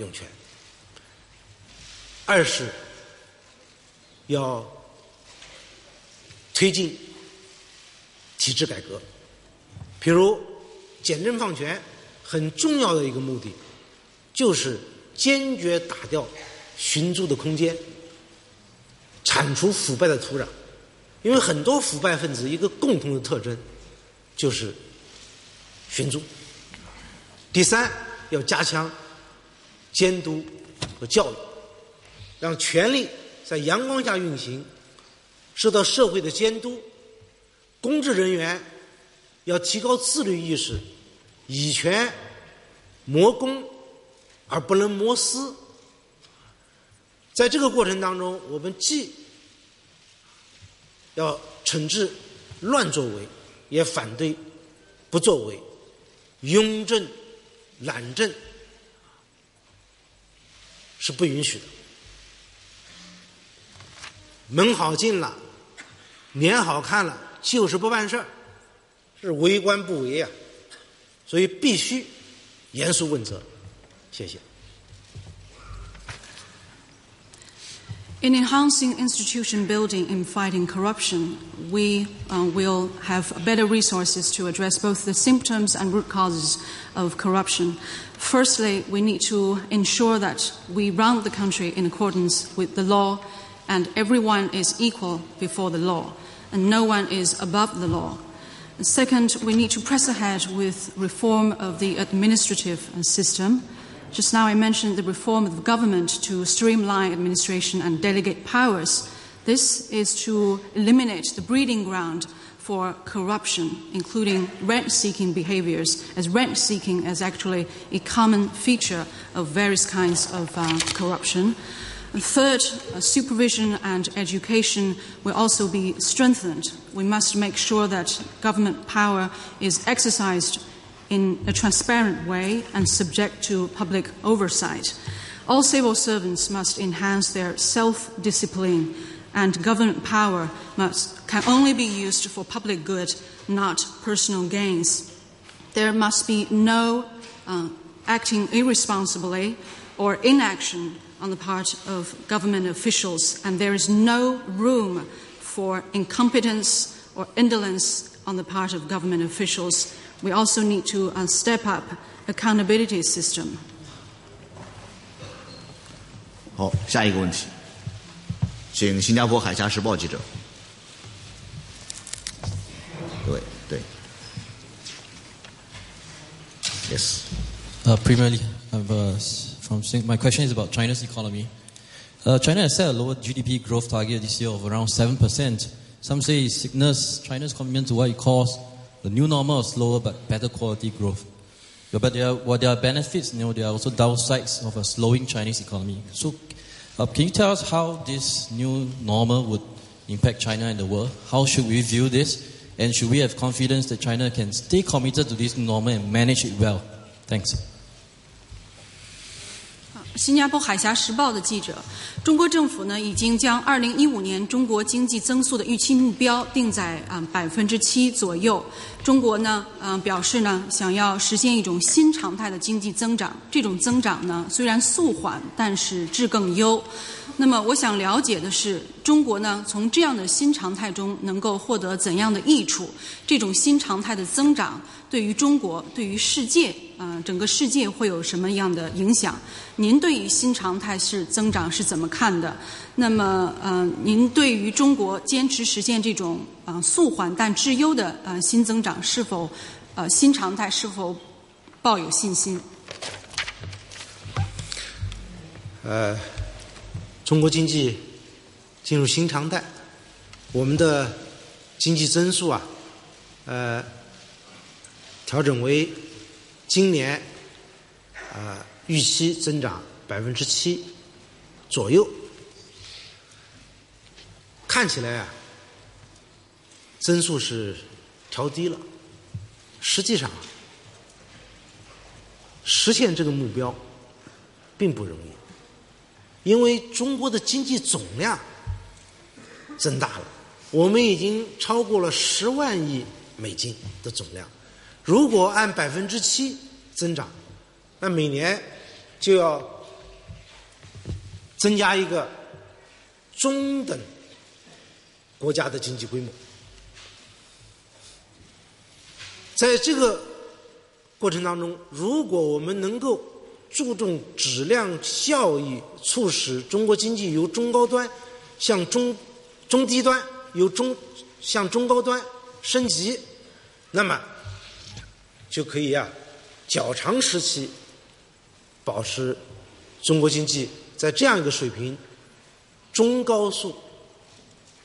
Speaker 7: 用权。二是要推进体制改革，比如简政放权，很重要的一个目的就是坚决打掉寻租的空间，铲除腐败的土壤。因为很多腐败分子一个共同的特征就是寻租。第三，要加强监督和教育，让权力在阳光下运行，受到社会的监督。公职人员要提高自律意识，以权谋公，而不能谋私。在这个过程当中，我们既要惩治乱作为，也反对不作为、庸政、懒政是不允许的。门好进了，脸好看了，就是不办事儿，是为官不为啊，所以必须严肃问责。谢谢。
Speaker 6: In enhancing institution building and fighting corruption, we uh, will have better resources to address both the symptoms and root causes of corruption. Firstly, we need to ensure that we run the country in accordance with the law and everyone is equal before the law and no one is above the law. Second, we need to press ahead with reform of the administrative system. Just now I mentioned the reform of the government to streamline administration and delegate powers. This is to eliminate the breeding ground for corruption, including rent seeking behaviors, as rent seeking is actually a common feature of various kinds of uh, corruption. And third, uh, supervision and education will also be strengthened. We must make sure that government power is exercised in a transparent way and subject to public oversight. All civil servants must enhance their self discipline, and government power must, can only be used for public good, not personal gains. There must be no uh, acting irresponsibly or inaction on the part of government officials, and there is no room for incompetence or indolence on the part of government officials We also need to uh, step up accountability system.
Speaker 8: 好，下一个问题，请新加坡海峡时报记者。对对，Yes。
Speaker 14: Uh, primarily, I've, uh, from Sing- my question is about China's economy. Uh, China has set a lower GDP growth target this year of around 7%. Some say it signals China's commitment to what it calls the new normal of slower but better quality growth. But there are, while there are benefits, you know, there are also downsides of a slowing Chinese economy. So, uh, can you tell us how this new normal would impact China and the world? How should we view this? And should we have confidence that China can stay committed to this normal and manage it well? Thanks.
Speaker 6: 新加坡海峡时报的记者，中国政府呢已经将二零一五年中国经济增速的预期目标定在啊百分之七左右。中国呢，嗯、表示呢想要实现一种新常态的经济增长，这种增长呢虽然速缓，但是质更优。那么我想了解的是，中国呢从这样的新常态中能够获得怎样的益处？这种新常态的增长对于中国、对于世界，啊、整个世界会有什么样的影响？您对于新常态是增长是怎么看的？那么，呃，您对于中国坚持实现这种呃速缓但质优的呃新增长是否呃新常态是否抱有信心？
Speaker 7: 呃，中国经济进入新常态，我们的经济增速啊，呃，调整为今年啊、预期增长百分之七左右，看起来啊，增速是调低了，实际上实现这个目标并不容易。因为中国的经济总量增大了，我们已经超过了十万亿美金的总量。如果按百分之七增长，那每年就要增加一个中等国家的经济规模。在这个过程当中，如果我们能够注重质量效益，促使中国经济由中高端向中中低端，由中向中高端升级，那么就可以啊，较长时期保持中国经济在这样一个水平中高速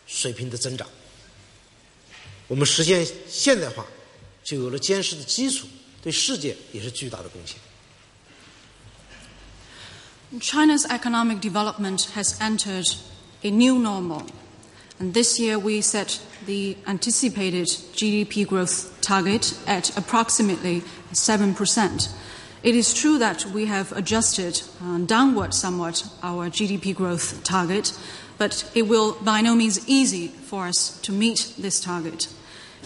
Speaker 7: 水平的增长。我们实现现代化，就有了坚实的基础，对世界也是巨大的贡献。
Speaker 6: China's economic development has entered a new normal. And this year we set the anticipated GDP growth target at approximately 7%. It is true that we have adjusted uh, downward somewhat our GDP growth target, but it will by no means easy for us to meet this target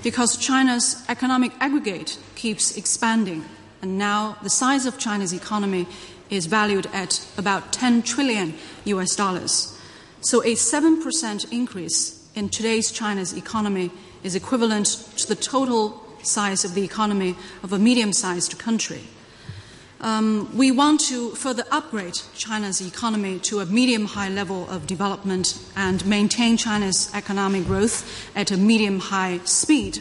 Speaker 6: because China's economic aggregate keeps expanding, and now the size of China's economy is valued at about 10 trillion US dollars. So a 7% increase in today's China's economy is equivalent to the total size of the economy of a medium sized country. Um, we want to further upgrade China's economy to a medium high level of development and maintain China's economic growth at a medium high speed.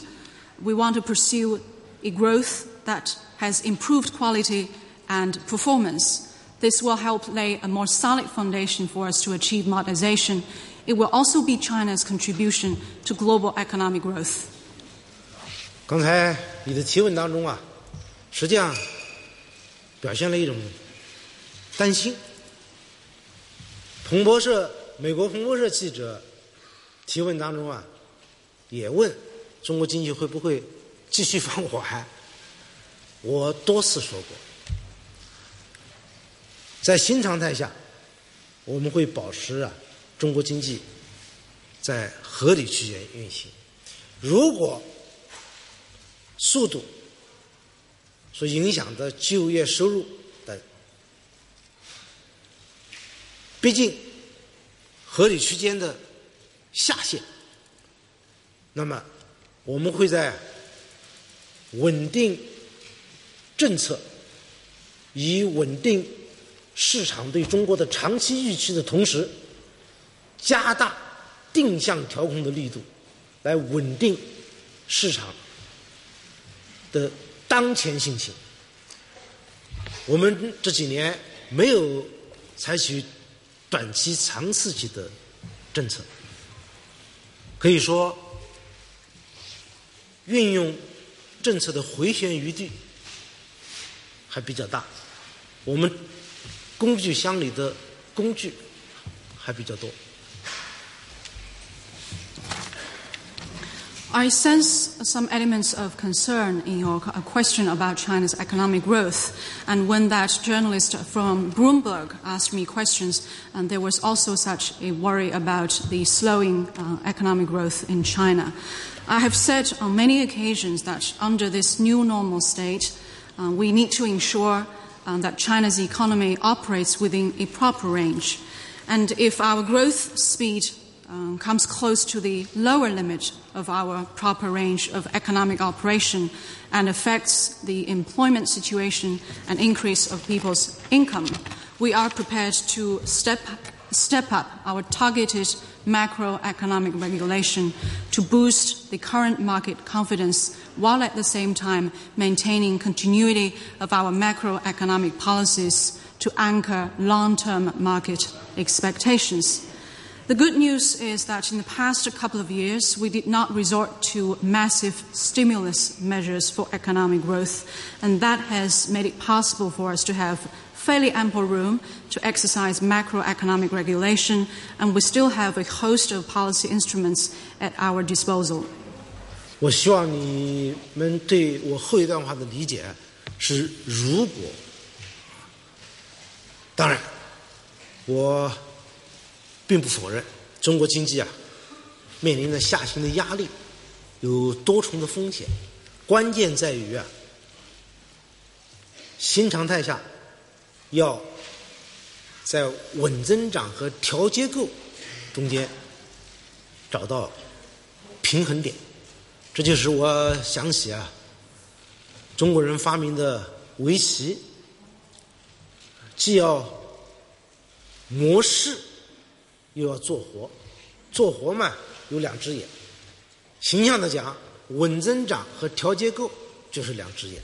Speaker 6: We want to pursue a growth that has improved quality and performance. This will help lay a more solid foundation for us to achieve modernization. It will also be China's contribution to global economic growth.
Speaker 7: 刚才你的提问当中啊，实际上表现了一种担心。彭博社美国彭博社记者提问当中啊，也问中国经济会不会继续放缓。我多次说过， 在新常态下，我们会保持啊中国经济在合理区间运行。如果速度所影响的就业、收入等，毕竟合理区间的下限，那么我们会在稳定政策、以稳定市场对中国的长期预期的同时，加大定向调控的力度，来稳定市场的。当前性情，我们这几年没有采取短期、长刺激的政策，可以说运用政策的回旋余地还比较大，我们工具箱里的工具还比较多。
Speaker 6: I sense some elements of concern in your question about China's economic growth. And when that journalist from Bloomberg asked me questions, and there was also such a worry about the slowing uh, economic growth in China. I have said on many occasions that under this new normal state, uh, we need to ensure uh, that China's economy operates within a proper range. And if our growth speed um, comes close to the lower limit of our proper range of economic operation and affects the employment situation and increase of people's income, we are prepared to step, step up our targeted macroeconomic regulation to boost the current market confidence while at the same time maintaining continuity of our macroeconomic policies to anchor long-term market expectations. The good news is that in the past couple of years, we did not resort to massive stimulus measures for economic growth, and that has made it possible for us to have fairly ample room to exercise macroeconomic regulation, and we still have a host of policy instruments at our disposal.
Speaker 7: 我希望你们对我后一段话的理解是：如果，当然，我。并不否认，中国经济啊面临着下行的压力，有多重的风险。关键在于啊，新常态下要在稳增长和调结构中间找到平衡点。这就是我想起啊，中国人发明的围棋，既要模式。又要做活，做活嘛有两只眼。形象的讲，稳增长和调结构就是两只眼。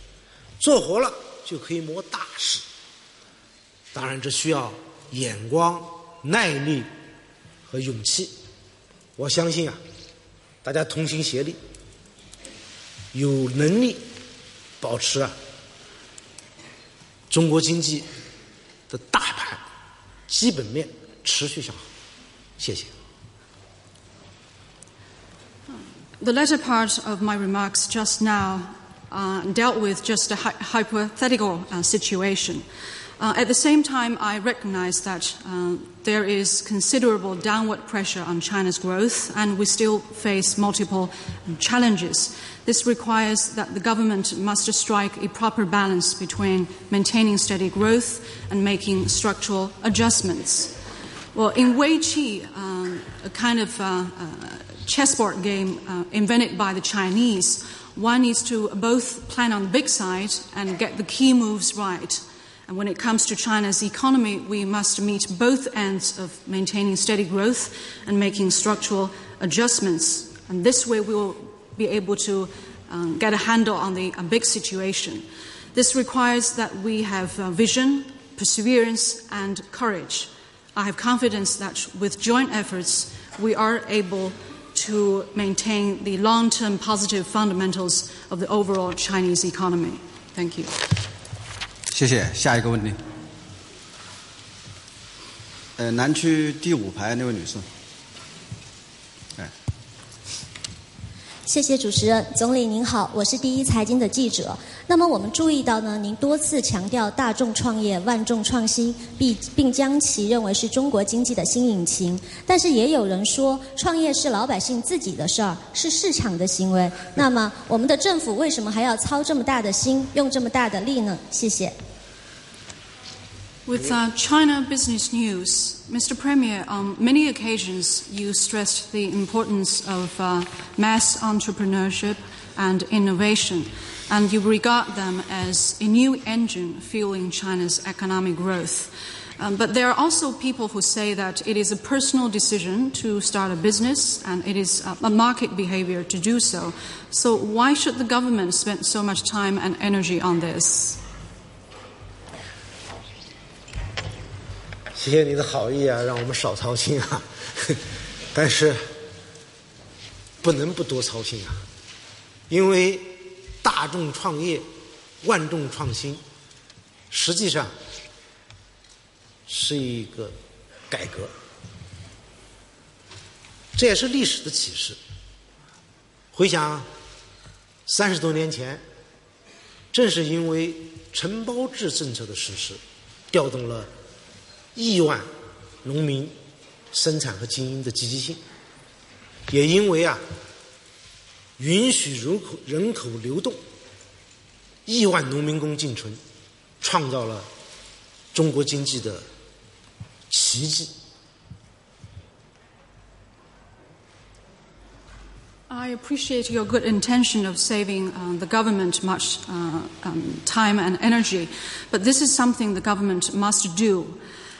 Speaker 7: 做活了就可以谋大事。当然，这需要眼光、耐力和勇气。我相信啊，大家同心协力，有能力保持啊中国经济的大盘基本面持续向好。谢谢。
Speaker 6: The latter part of my remarks just now uh, dealt with just a hy- hypothetical uh, situation. Uh, at the same time, I recognize that uh, there is considerable downward pressure on China's growth, and we still face multiple challenges. This requires that the government must strike a proper balance between maintaining steady growth and making structural adjustments. Well, in Wei Qi, um, a kind of uh, uh, chessboard game uh, invented by the Chinese, one needs to both plan on the big side and get the key moves right. And when it comes to China's economy, we must meet both ends of maintaining steady growth and making structural adjustments. And this way, we will be able to um, get a handle on the big situation. This requires that we have uh, vision, perseverance, and courage. I have confidence that with joint efforts, we are able to maintain the long term positive fundamentals of the overall Chinese economy. Thank you.
Speaker 10: 谢谢。下一个问题，呃，南区第五排那位女士。
Speaker 15: 谢谢主持人，总理您好，我是第一财经的记者。那么我们注意到呢，您多次强调大众创业、万众创新，并并将其认为是中国经济的新引擎。但是也有人说，创业是老百姓自己的事儿，是市场的行为。那么我们的政府为什么还要操这么大的心，用这么大的力呢？谢谢。
Speaker 6: With uh, China Business News, Mr. Premier, on many occasions you stressed the importance of uh, mass entrepreneurship and innovation, and you regard them as a new engine fueling China's economic growth. Um, but there are also people who say that it is a personal decision to start a business and it is a market behavior to do so. So, why should the government spend so much time and energy on this?
Speaker 7: 谢谢你的好意啊，让我们少操心啊。但是不能不多操心啊，因为大众创业、万众创新，实际上是一个改革，这也是历史的启示。回想三十多年前，正是因为承包制政策的实施，调动了。亿万农民生产和经营的积极性，也因为啊，允许人口人口流动，亿万农民工进城，创造了中国经济的奇迹。
Speaker 6: I appreciate your good intention of saving uh, the government much uh, um, time and energy, but this is something the government must do.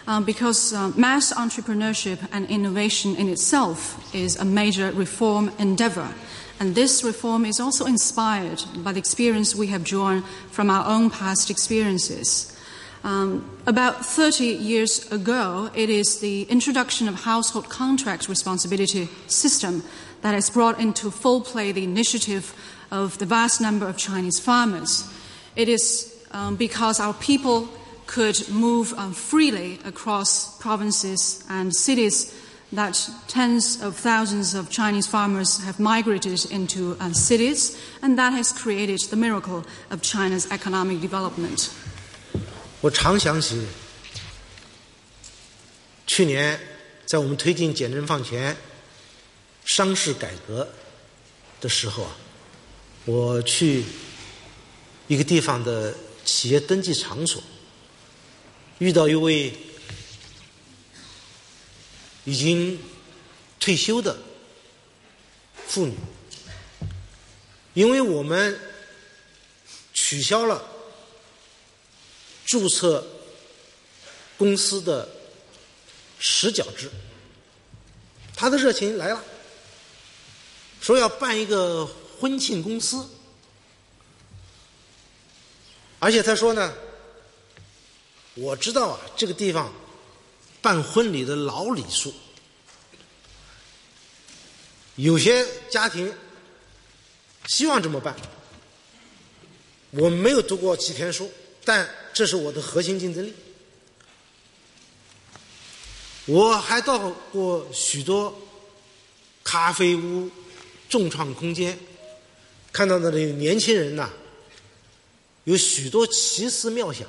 Speaker 6: Um, because uh, mass entrepreneurship and innovation in itself is a major reform endeavor. And this reform is also inspired by the experience we have drawn from our own past experiences. Um, about 30 years ago, it is the introduction of household contract responsibility system that has brought into full play the initiative of the vast number of Chinese farmers. It is um, because our people could move um, freely across provinces and cities that tens of thousands of Chinese farmers have migrated into uh, cities, and that has created the miracle of China's economic development.
Speaker 7: 我常想起去年在我们推进减征放权、商事改革的时候啊，我去一个地方的企业登记场所。 遇到一位已经退休的妇女，因为我们取消了注册公司的实缴制，她的热情来了，说要办一个婚庆公司，而且她说呢。我知道啊，这个地方办婚礼的老礼数，有些家庭希望这么办。我没有读过几天书，但这是我的核心竞争力。我还到过许多咖啡屋、众创空间，看到那里年轻人呐，有许多奇思妙想，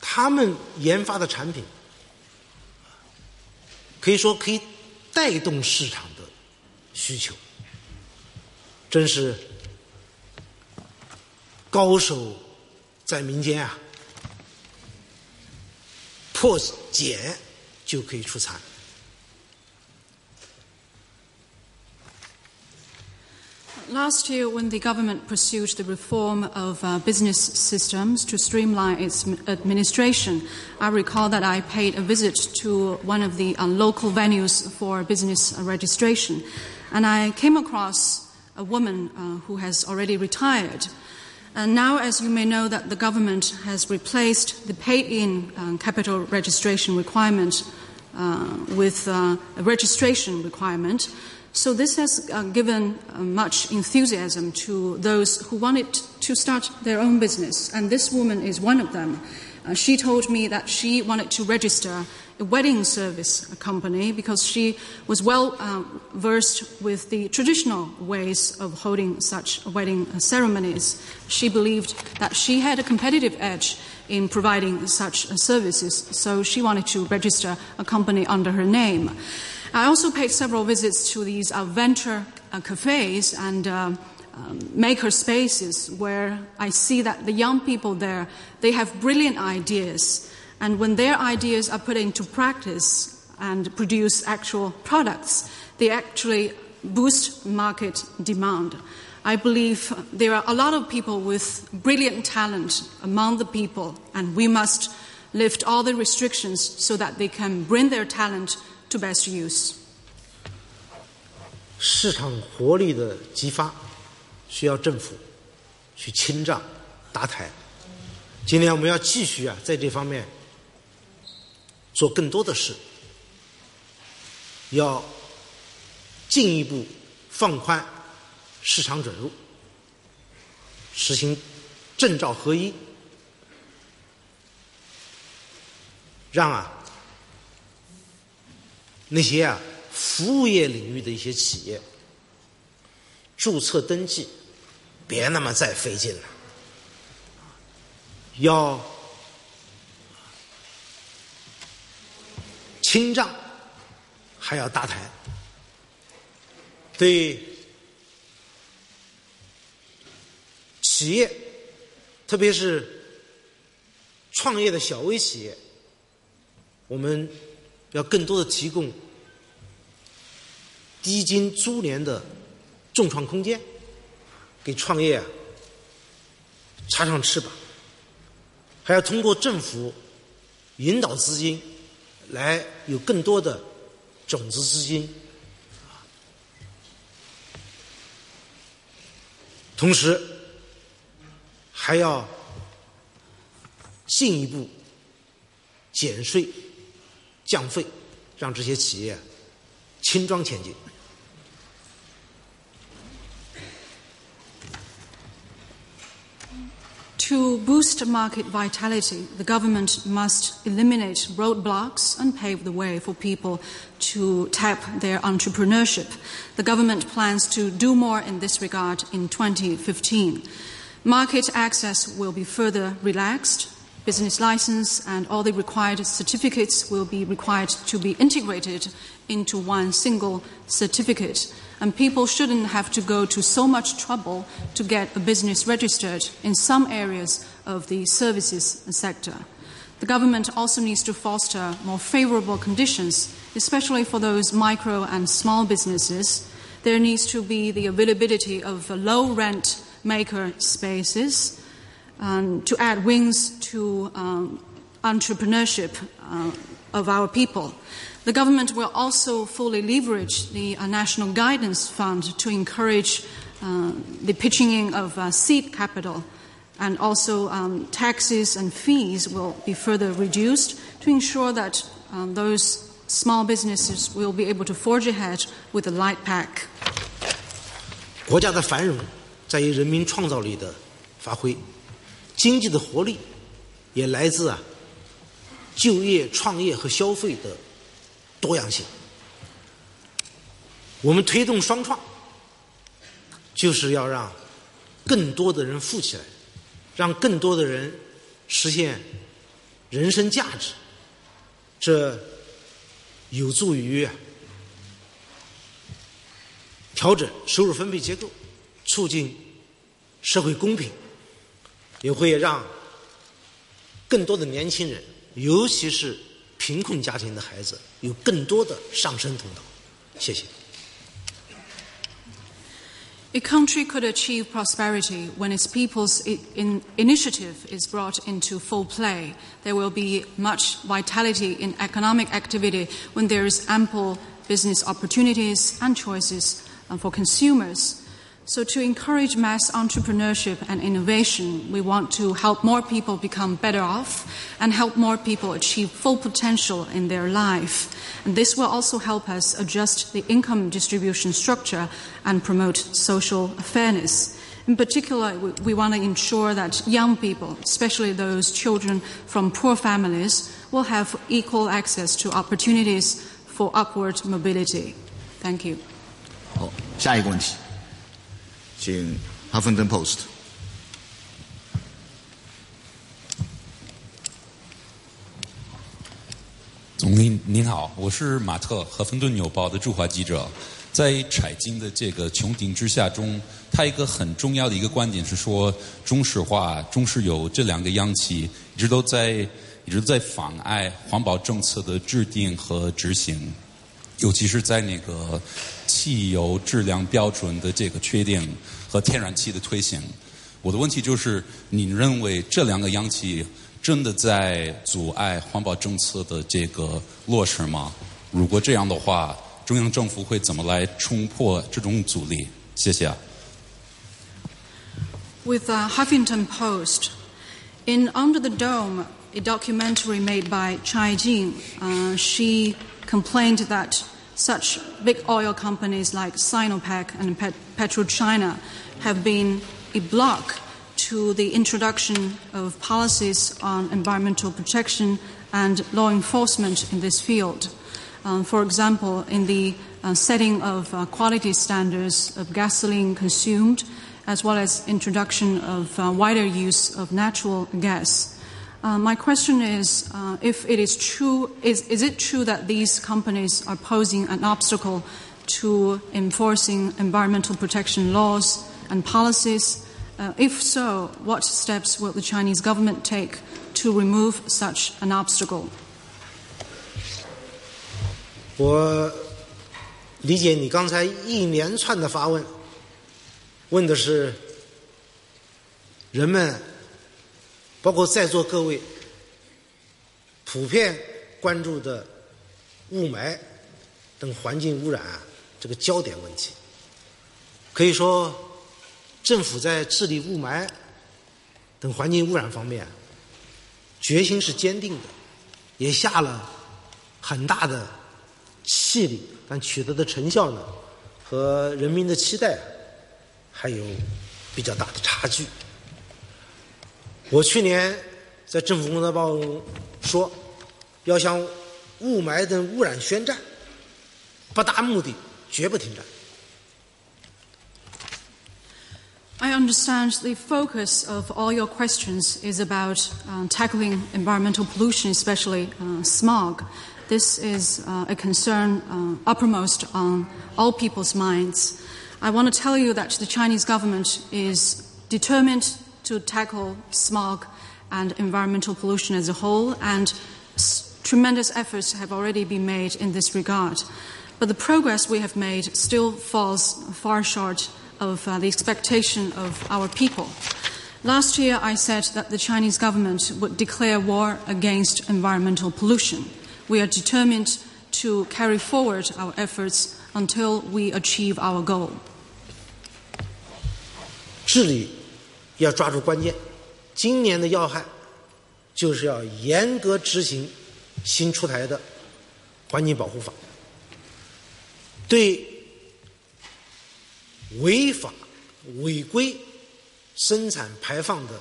Speaker 7: 他们研发的产品可以说可以带动市场的需求，真是高手在民间啊！破茧就可以出蚕。
Speaker 6: Last year, when the government pursued the reform of uh, business systems to streamline its administration, I recall that I paid a visit to one of the uh, local venues for business registration. And I came across a woman uh, who has already retired. And now, as you may know, that the government has replaced the paid-in uh, capital registration requirement uh, with uh, a registration requirement. So this has uh, given uh, much enthusiasm to those who wanted to start their own business, and this woman is one of them. Uh, she told me that she wanted to register a wedding service company because she was well uh, versed with the traditional ways of holding such wedding ceremonies. She believed that she had a competitive edge in providing such services, so she wanted to register a company under her name. I also paid several visits to these uh, venture uh, cafes and uh, um, maker spaces where I see that the young people there they have brilliant ideas, and when their ideas are put into practice and produce actual products, they actually boost market demand. I believe there are a lot of people with brilliant talent among the people, and we must lift all the restrictions so that they can bring their talent to best use.
Speaker 7: 市场活力的激发需要政府去清账搭台。今天我们要继续啊，在这方面做更多的事，要进一步放宽市场准入，实行证照合一，让啊。那些啊，服务业领域的一些企业注册登记，别那么再费劲了，要清账，还要搭台，对企业，特别是创业的小微企业，我们。要更多的提供低金租年的重创空间，给创业插上翅膀，还要通过政府引导资金，来有更多的种子资金，同时还要进一步减税。降费，让这些企业轻装前进。
Speaker 6: To boost market vitality, the government must eliminate roadblocks and pave the way for people to tap their entrepreneurship. The government plans to do more in this regard in 2015. Market access will be further relaxed business license and all the required certificates will be required to be integrated into one single certificate. And people shouldn't have to go to so much trouble to get a business registered in some areas of the services sector. The government also needs to foster more favorable conditions, especially for those micro and small businesses. There needs to be the availability of low rent maker spaces um, to add wings to um, entrepreneurship uh, of our people. The government will also fully leverage the uh, National Guidance Fund to encourage uh, the pitching in of uh, seed capital, and also um, taxes and fees will be further reduced to ensure that um, those small businesses will be able to forge ahead with a light pack.
Speaker 7: 国家的繁荣在于人民创造力的发挥。 经济的活力也来自啊就业、创业和消费的多样性。我们推动双创，就是要让更多的人富起来，让更多的人实现人生价值，这有助于调整收入分配结构，促进社会公平，也会让更多的年轻人，尤其是贫困家庭的孩子，有更多的上升通道。谢谢。
Speaker 6: A country could achieve prosperity when its people's i- in initiative is brought into full play. There will be much vitality in economic activity when there is ample business opportunities and choices uh, for consumers. So, to encourage mass entrepreneurship and innovation, we want to help more people become better off and help more people achieve full potential in their life. And this will also help us adjust the income distribution structure and promote social fairness. In particular, we, we want to ensure that young people, especially those children from poor families, will have equal access to opportunities for upward mobility. Thank you.
Speaker 8: 好，下一个问题， 请 Huffington Post。
Speaker 16: 总理您好，我是马特和芬顿纽报的驻华记者。在财经的这个穹顶之下中，他一个很重要的一个观点是说，中石化、中石油这两个央企一直都在一直在妨碍环保政策的制定和执行，尤其是在那个汽油质量标准的这个确定和天然气的推行。我的问题就是，你认为这两个央企真的在阻碍环保政策的这个落实吗？如果这样的话，中央政府会怎么来冲破这种阻力？谢谢啊。
Speaker 6: With the Huffington Post, in Under the Dome, a documentary made by Chai Jing, uh, she complained that such big oil companies like Sinopec and Pet- PetroChina have been a block to the introduction of policies on environmental protection and law enforcement in this field. Um, for example, in the uh, setting of uh, quality standards of gasoline consumed, as well as introduction of uh, wider use of natural gas. Uh, my question is, uh, if it is true, is, is it true that these companies are posing an obstacle to enforcing environmental protection laws and policies? Uh, if so, what steps will the Chinese government take to remove such an obstacle?
Speaker 7: 我理解你刚才一连串的发问，问的是人们， 包括在座各位，普遍关注的雾霾等环境污染啊这个焦点问题。可以说，政府在治理雾霾等环境污染方面，决心是坚定的，也下了很大的气力，但取得的成效呢，和人民的期待还有比较大的差距。我去年在政府工作报中说，要向雾霾等污染宣战，不达目的绝不停战。
Speaker 6: I understand the focus of all your questions is about uh, tackling environmental pollution, especially uh, smog. This is uh, a concern uh, uppermost on all people's minds. I want to tell you that the Chinese government is determined to tackle smog and environmental pollution as a whole, and s- tremendous efforts have already been made in this regard. But the progress we have made still falls far short of uh, the expectation of our people. Last year, I said that the Chinese government would declare war against environmental pollution. We are determined to carry forward our efforts until we achieve our goal.
Speaker 7: 治理要抓住关键，今年的要害就是要严格执行新出台的环境保护法，对违法违规生产排放的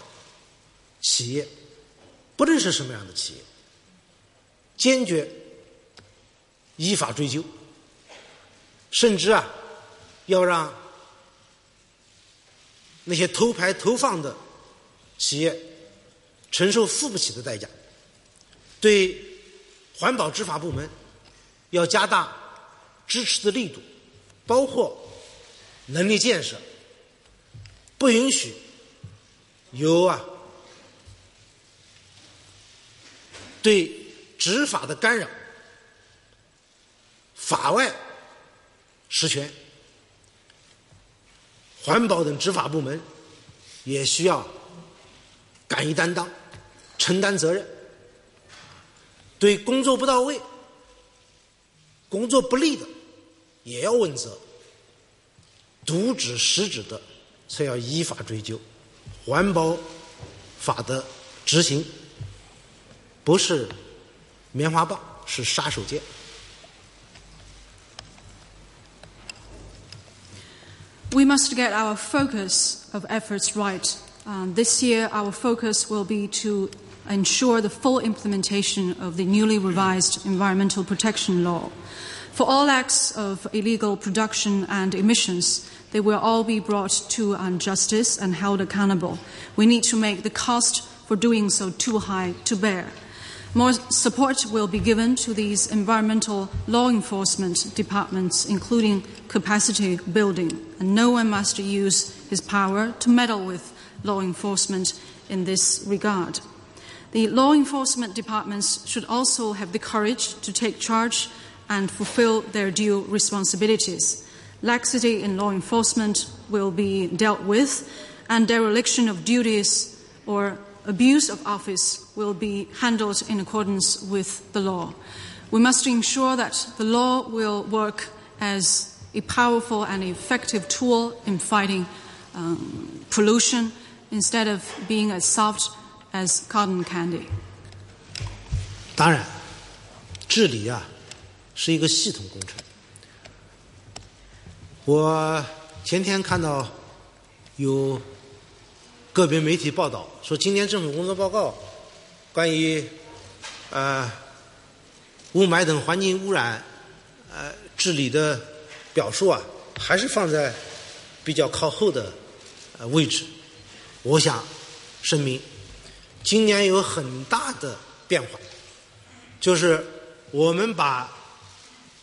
Speaker 7: 企业，不论是什么样的企业，坚决依法追究，甚至啊，要让那些偷排投放的企业承受付不起的代价。对环保执法部门要加大支持的力度，包括能力建设，不允许有啊对执法的干扰、法外实权。环保等执法部门也需要敢于担当、承担责任。对工作不到位、工作不力的，也要问责；渎职失职的，则要依法追究。环保法的执行不是棉花棒，是杀手锏。
Speaker 6: We must get our focus of efforts right. Um, this year, our focus will be to ensure the full implementation of the newly revised environmental protection law. For all acts of illegal production and emissions, they will all be brought to justice and held accountable. We need to make the cost for doing so too high to bear. More support will be given to these environmental law enforcement departments, including capacity building. And no one must use his power to meddle with law enforcement in this regard. The law enforcement departments should also have the courage to take charge and fulfill their due responsibilities. Laxity in law enforcement will be dealt with, and dereliction of duties or abuse of office will be handled in accordance with the law. We must ensure that the law will work as a powerful and effective tool in fighting um, pollution instead of being as soft as cotton candy.
Speaker 7: 当然，治理啊是一个系统工程。我前天看到有 个别媒体报道说，今年政府工作报告关于呃雾霾等环境污染呃治理的表述啊，还是放在比较靠后的呃位置。我想声明，今年有很大的变化，就是我们把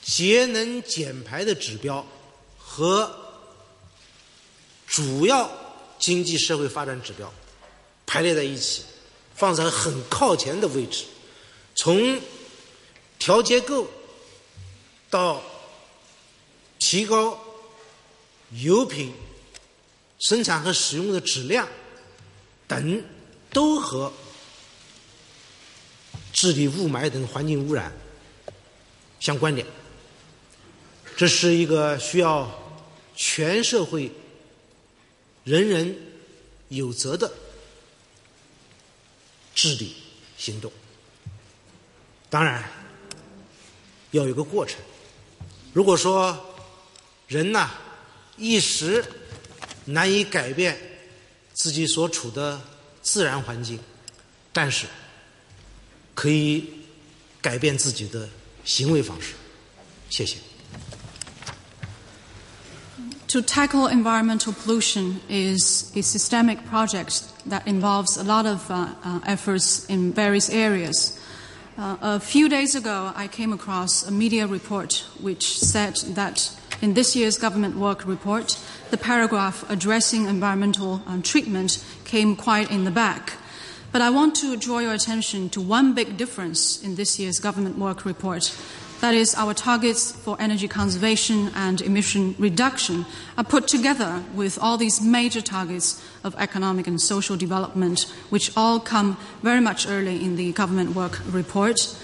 Speaker 7: 节能减排的指标和主要经济社会发展指标排列在一起，放在很靠前的位置。从调结构到提高油品生产和使用的质量等，都和治理雾霾等环境污染相关联。这是一个需要全社会人人有责的治理行动。当然要有个过程。如果说人呐一时难以改变自己所处的自然环境，但是可以改变自己的行为方式。谢谢。
Speaker 6: To tackle environmental pollution is a systemic project that involves a lot of uh, uh, efforts in various areas. Uh, a few days ago, I came across a media report which said that in this year's government work report, the paragraph addressing environmental um, treatment came quite in the back. But I want to draw your attention to one big difference in this year's government work report. That is, our targets for energy conservation and emission reduction are put together with all these major targets of economic and social development, which all come very much early in the government work report.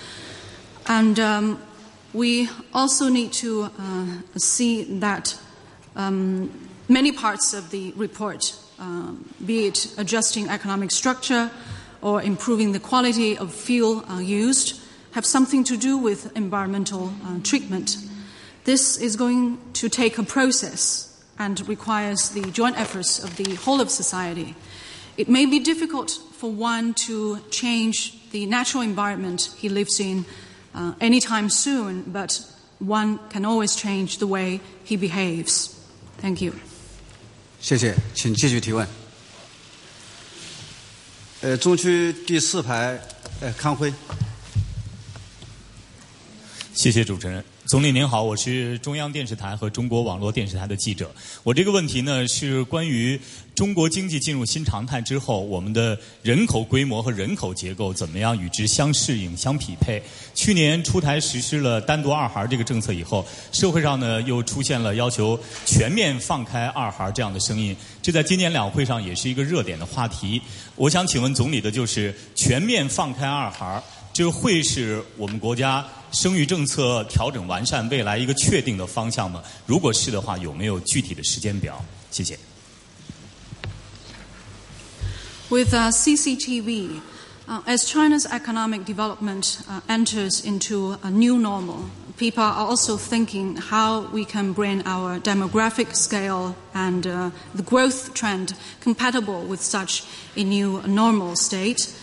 Speaker 6: And um, we also need to uh, see that um, many parts of the report, um, be it adjusting economic structure or improving the quality of fuel uh, used, have something to do with environmental uh, treatment. This is going to take a process and requires the joint efforts of the whole of society. It may be difficult for one to change the natural environment he lives in uh, anytime soon, but one can always change the way he behaves. Thank you.
Speaker 10: 谢谢，请继续提问。 呃，中区第四排，呃，康辉。
Speaker 17: 谢谢主持人。总理您好，我是中央电视台和中国网络电视台的记者。我这个问题呢是关于中国经济进入新常态之后，我们的人口规模和人口结构怎么样与之相适应、相匹配。去年出台实施了单独二孩这个政策以后，社会上呢又出现了要求全面放开二孩这样的声音，这在今年两会上也是一个热点的话题。我想请问总理的就是全面放开二孩。这会是我们国家生育政策调整完善未来一个确定的方向吗？如果是的话，有没有具体的时间表？谢谢。
Speaker 6: With uh, CCTV, uh, as China's economic development uh, enters into a new normal, people are also thinking how we can bring our demographic scale and uh, the growth trend compatible with such a new normal state.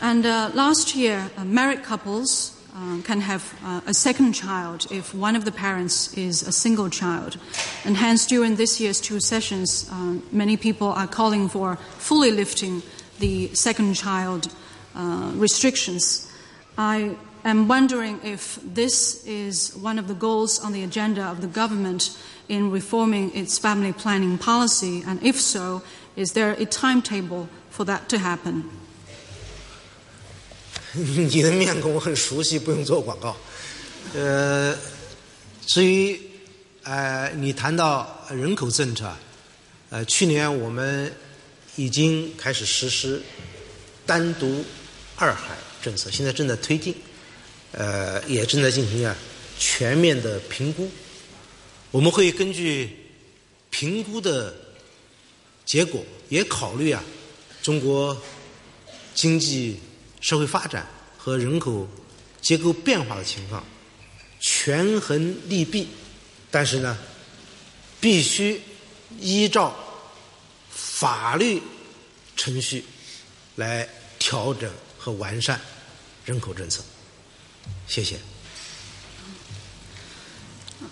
Speaker 6: And uh, last year, uh, married couples uh, can have uh, a second child if one of the parents is a single child. And hence, during this year's two sessions, uh, many people are calling for fully lifting the second child uh, restrictions. I am wondering if this is one of the goals on the agenda of the government in reforming its family planning policy, and if so, is there a timetable for that to happen?
Speaker 7: 你的面孔我很熟悉，不用做广告。呃，至于呃，你谈到人口政策，呃，去年我们已经开始实施单独二孩政策，现在正在推进，呃，也正在进行啊全面的评估。我们会根据评估的结果，也考虑啊中国经济。社会发展和人口结构变化的情况，权衡利弊，但是呢，必须依照法律程序来调整和完善人口政策。谢谢。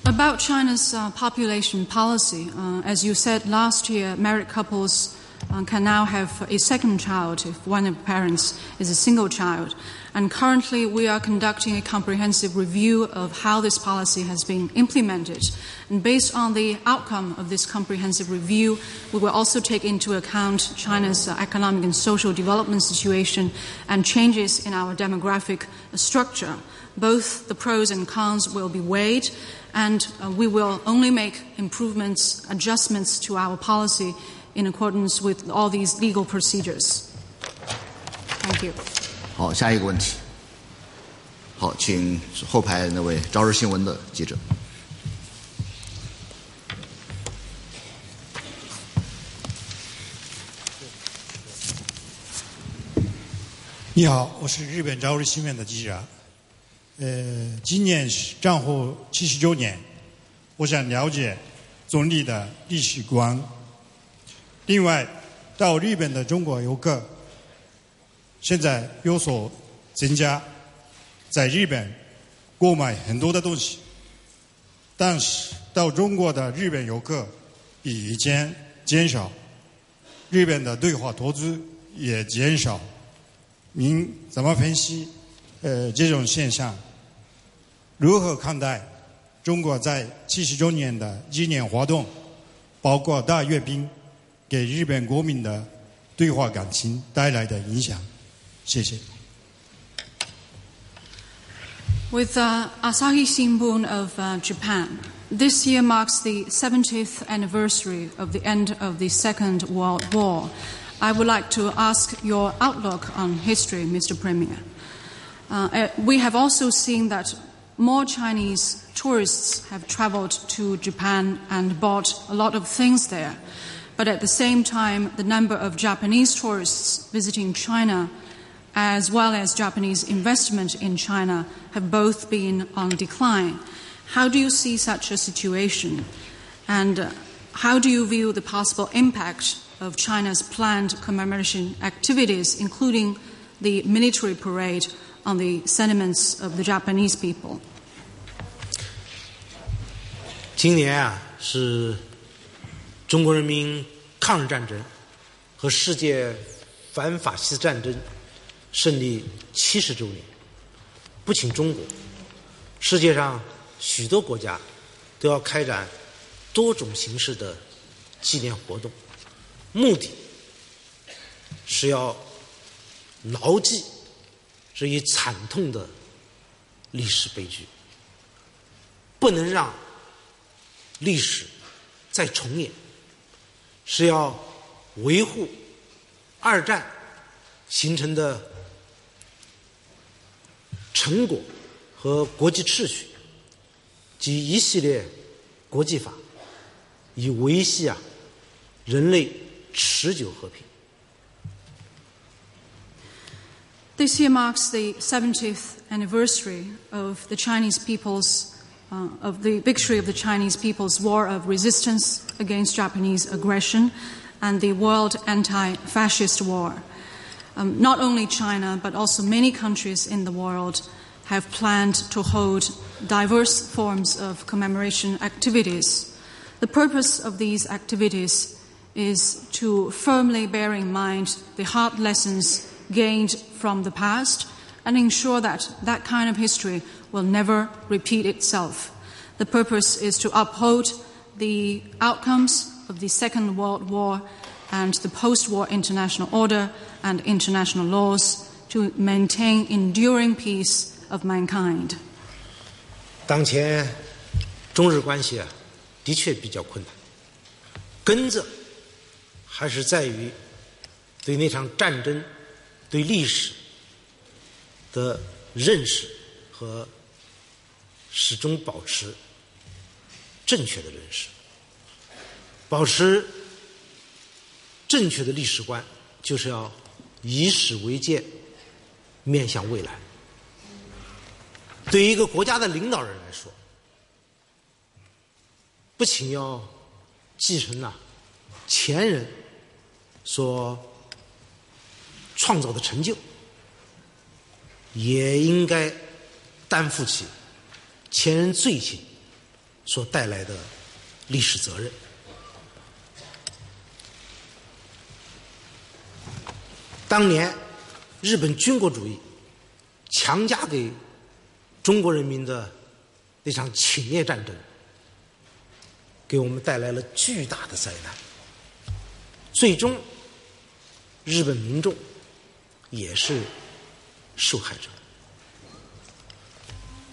Speaker 6: About China's population policy, uh, as you said last year, married couples can now have a second child if one of the parents is a single child. And currently, we are conducting a comprehensive review of how this policy has been implemented. And based on the outcome of this comprehensive review, we will also take into account China's uh, economic and social development situation and changes in our demographic structure. Both the pros and cons will be weighed, and uh, we will only make improvements, adjustments to our policy in accordance with all these legal procedures. Thank you.
Speaker 8: 好，下一个问题。好，请后排那位《朝日新闻》的记者。
Speaker 18: 你好，我是日本《朝日新闻》的记者。呃，今年是战后七十周年，我想了解总理的历史观。 另外，到日本的中国游客现在有所增加，在日本购买很多的东西，但是到中国的日本游客比以前减少，日本的对华投资也减少。您怎么分析呃这种现象？如何看待中国在七十周年的纪念活动，包括大阅兵，给日本国民的对华感情带来的影响？谢谢。
Speaker 6: With uh, Asahi Shimbun of uh, Japan, this year marks the 70th anniversary of the end of the Second World War. I would like to ask your outlook on history, Mr. Premier. Uh, uh, we have also seen that more Chinese tourists have traveled to Japan and bought a lot of things there. But at the same time, the number of Japanese tourists visiting China as well as Japanese investment in China have both been on decline. How do you see such a situation? And uh, how do you view the possible impact of China's planned commemoration activities, including the military parade, on the sentiments of the Japanese people?
Speaker 7: 今年啊，是 中国人民抗日战争和世界反法西斯战争胜利七十周年，不仅中国，世界上许多国家都要开展多种形式的纪念活动，目的是要牢记这一惨痛的历史悲剧，不能让历史再重演，是要维护二战形成的成果和国际秩序及一系列国际法，以维系啊人类持久和平。
Speaker 6: This year marks the 70th anniversary of the Chinese people's, uh, of the victory of the Chinese people's war of resistance against Japanese aggression and the World Anti Fascist War. Um, not only China, but also many countries in the world have planned to hold diverse forms of commemoration activities. The purpose of these activities is to firmly bear in mind the hard lessons gained from the past and ensure that that kind of history will never repeat itself. The purpose is to uphold the outcomes of the Second World War and the post war international order and international laws to maintain enduring peace of mankind.
Speaker 7: 当前中日关系啊，的确比较困难，根子还是在于对那场战争、对历史的认识和 始终保持正确的认识，保持正确的历史观，就是要以史为鉴，面向未来。对于一个国家的领导人来说，不仅要继承了前人所创造的成就，也应该担负起前人罪行所带来的历史责任。当年日本军国主义强加给中国人民的那场侵略战争，给我们带来了巨大的灾难。最终，日本民众也是受害者。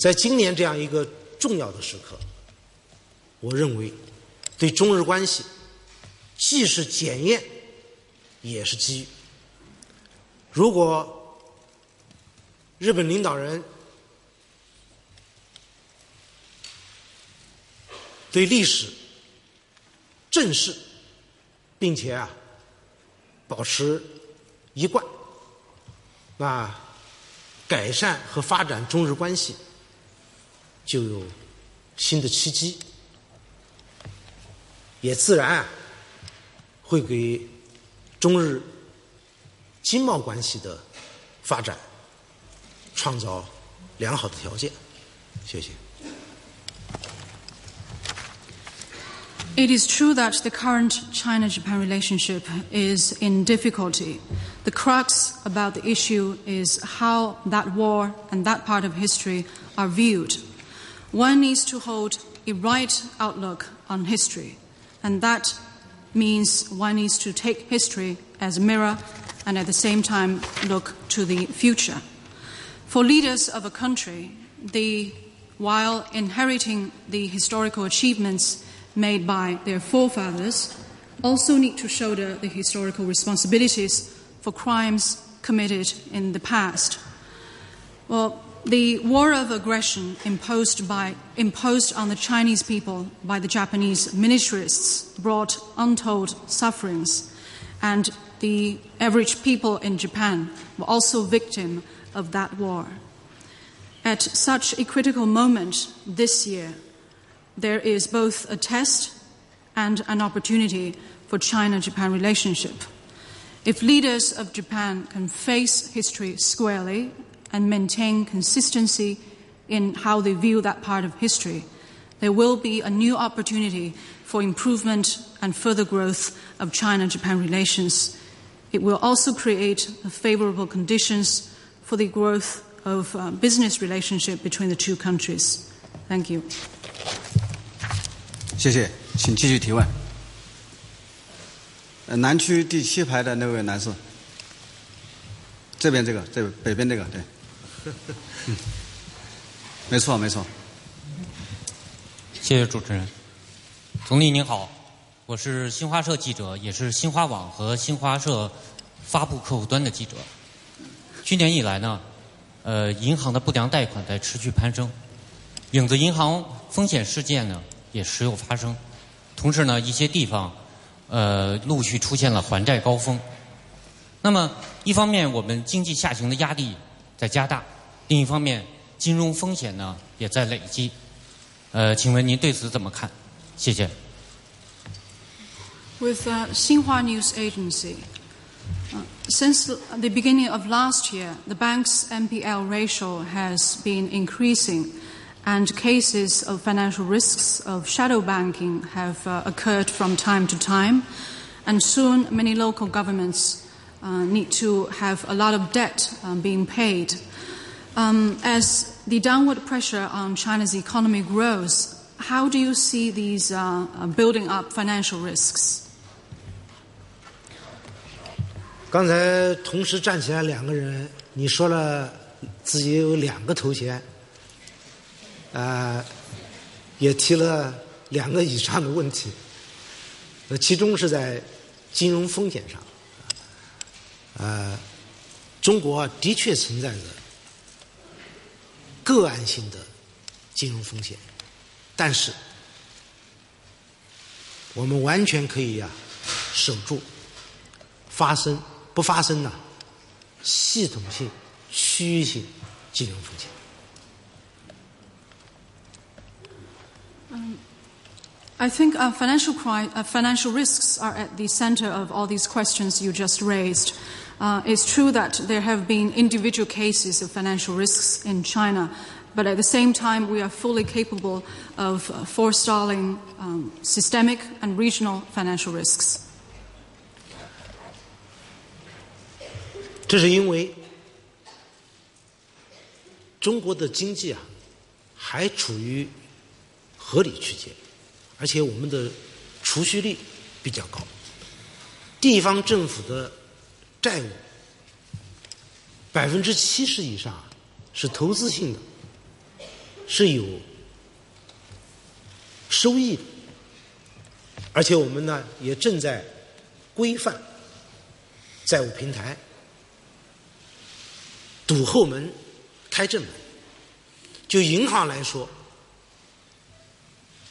Speaker 7: 在今年这样一个重要的时刻，我认为对中日关系既是检验，也是机遇。如果日本领导人对历史正视，并且啊保持一贯，那改善和发展中日关系 就有新的契机，也自然啊会给中日经贸关系的发展创造良好的条件。谢谢。
Speaker 6: It is true that the current China Japan relationship is in difficulty. The crux about the issue is how that war and that part of history are viewed. One needs to hold a right outlook on history, and that means one needs to take history as a mirror and at the same time look to the future. For leaders of a country, the, while inheriting the historical achievements made by their forefathers, also need to shoulder the historical responsibilities for crimes committed in the past. Well, the war of aggression imposed, by, imposed on the Chinese people by the Japanese militarists brought untold sufferings, and the average people in Japan were also victim of that war. At such a critical moment this year, there is both a test and an opportunity for China Japan relationship. If leaders of Japan can face history squarely and maintain consistency in how they view that part of history, there will be a new opportunity for improvement and further growth of China Japan relations It will also create favorable conditions for the growth of uh, business relationship between the two countries. Thank you.
Speaker 10: 谢谢，请继续提问。呃，南区第七排的那位男士，这边这个，这北边这个，对， 嗯，没错没错。
Speaker 19: 谢谢主持人，总理您好，我是新华社记者，也是新华网和新华社发布客户端的记者。去年以来呢，呃，银行的不良贷款在持续攀升，影子银行风险事件呢也时有发生，同时呢，一些地方呃陆续出现了还债高峰。那么，一方面我们经济下行的压力在加大，另一方面金融风险呢也在累积。呃，请问您对此怎么看？谢谢。
Speaker 6: With uh, Xinhua News Agency, uh, since the beginning of last year, the bank's NPL ratio has been increasing, and cases of financial risks of shadow banking have uh, occurred from time to time. And soon, many local governments uh, need to have a lot of debt um, being paid. Um, as the downward pressure on China's economy grows, how do you see these uh, uh, building up financial risks?
Speaker 7: 刚才同时站起来两个人，你说了自己有两个头衔，呃，也提了两个以上的问题，呃，其中是在金融风险上， 呃，中国的确存在着个案性的金融风险，但是我们完全可以呀、守住发生不发生呢系统性、区域性金融风险。
Speaker 6: Um, I think uh, financial, cri- uh, financial risks are at the center of all these questions you just raised. Uh, it's true that there have been individual cases of financial risks in China, but at the same time, we are fully capable of uh, forestalling um, systemic and regional financial risks.
Speaker 7: 这是因为中国的经济啊还处于合理区间，而且我们的储蓄率比较高，地方政府的 债务百分之七十以上是投资性的，是有收益的，而且我们呢也正在规范债务平台。堵后门，开正门。就银行来说，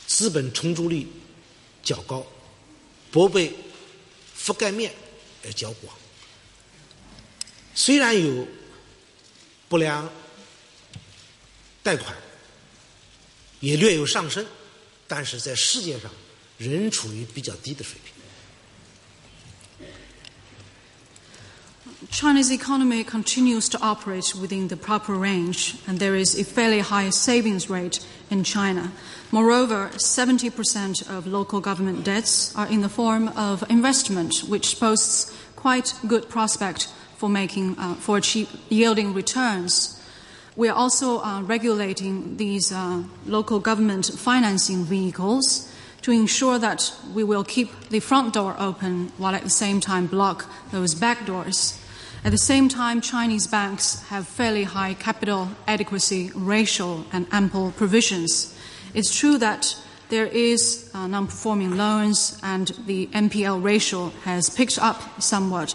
Speaker 7: 资本充足率较高，拨备覆盖面也较广。虽然有不良贷款也略有上升，但是在世界上仍处于比较低的水平。
Speaker 6: China's economy continues to operate within the proper range, and there is a fairly high savings rate in China. Moreover, 70% of local government debts are in the form of investment, which boasts quite good prospect for making uh, for cheap yielding returns. We are also uh, regulating these uh, local government financing vehicles to ensure that we will keep the front door open while at the same time block those back doors. At the same time, Chinese banks have fairly high capital adequacy ratio and ample provisions. It's true that there is uh, non-performing loans and the NPL ratio has picked up somewhat,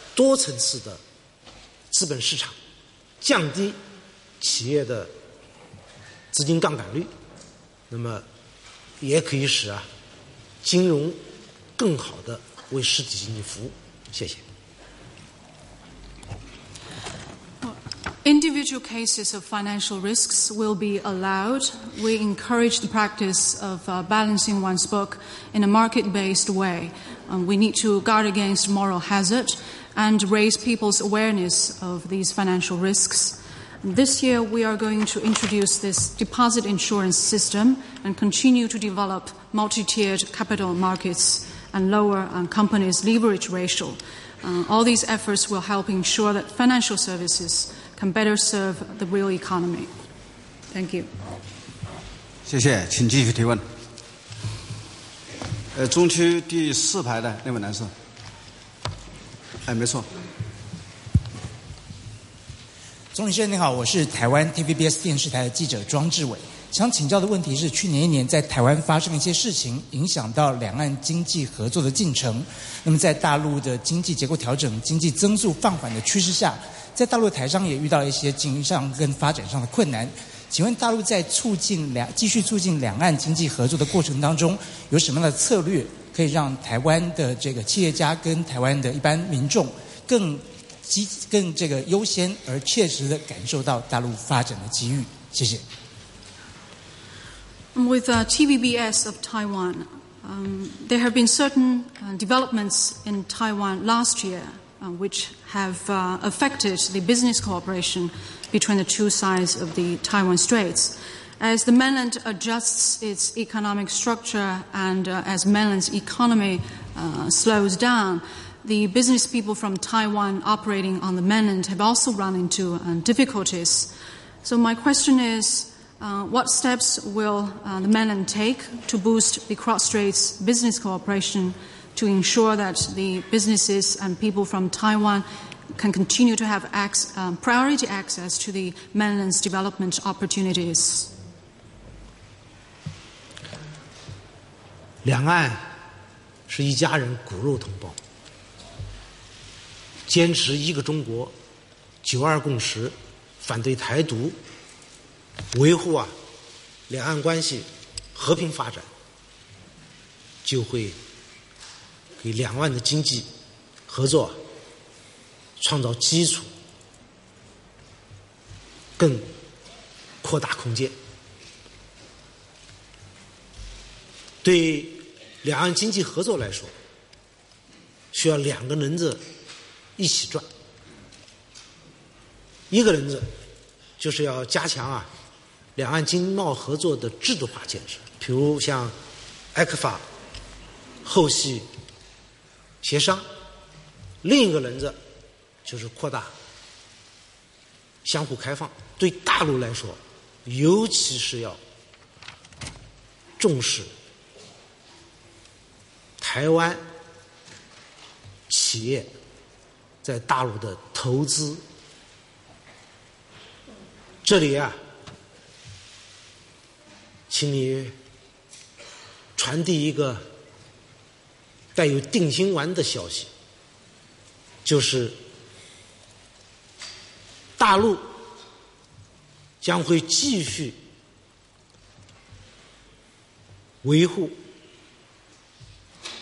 Speaker 7: 多层次的资本市场降低企业的资金杠杆率那么也可以使啊金融更好的为实体经济服务谢谢
Speaker 6: individual cases of financial risks will be allowed we encourage the practice of balancing one's book in a marketbased way we need to guard against moral hazard and raise people's awareness of these financial risks. This year, we are going to introduce this deposit insurance system and continue to develop multi tiered capital markets and lower um, companies' leverage ratio. Uh, all these efforts will help ensure that financial services can better serve the real economy. Thank you.
Speaker 10: 谢谢，请继续提问。呃，中区第四排的那位男士， 哎，没错。
Speaker 20: 总理先生您好，我是台湾 TVBS 电视台的记者庄志伟。想请教的问题是，去年一年在台湾发生一些事情，影响到两岸经济合作的进程。那么在大陆的经济结构调整、经济增速放缓的趋势下，在大陆台商也遇到了一些经营上跟发展上的困难。请问大陆在促进两继续促进两岸经济合作的过程当中，有什么样的策略可以让台湾的这个企业家跟台湾的一般民众更积更这个优先而切实的感受到大陆发展的机遇？谢谢。
Speaker 6: With uh, TVBS of Taiwan, um, there have been certain uh, developments in Taiwan last year uh, which have uh, affected the business cooperation between the two sides of the Taiwan Straits. As the mainland adjusts its economic structure and uh, as mainland's economy uh, slows down, the business people from Taiwan operating on the mainland have also run into uh, difficulties. So my question is, uh, what steps will uh, the mainland take to boost the cross-straits business cooperation to ensure that the businesses and people from Taiwan can continue to have ac- um, priority access to the mainland's development opportunities?
Speaker 7: 两岸是一家人，骨肉同胞，坚持一个中国、九二共识，反对台独，维护啊两岸关系和平发展，就会给两岸的经济合作创造基础，更扩大空间。对两岸经济合作来说，需要两个轮子一起转。一个轮子就是要加强啊两岸经贸合作的制度化建设，比如像埃克法后续协商；另一个轮子就是扩大相互开放。对大陆来说，尤其是要重视台湾企业在大陆的投资。这里啊，请你传递一个带有定心丸的消息，就是大陆将会继续维护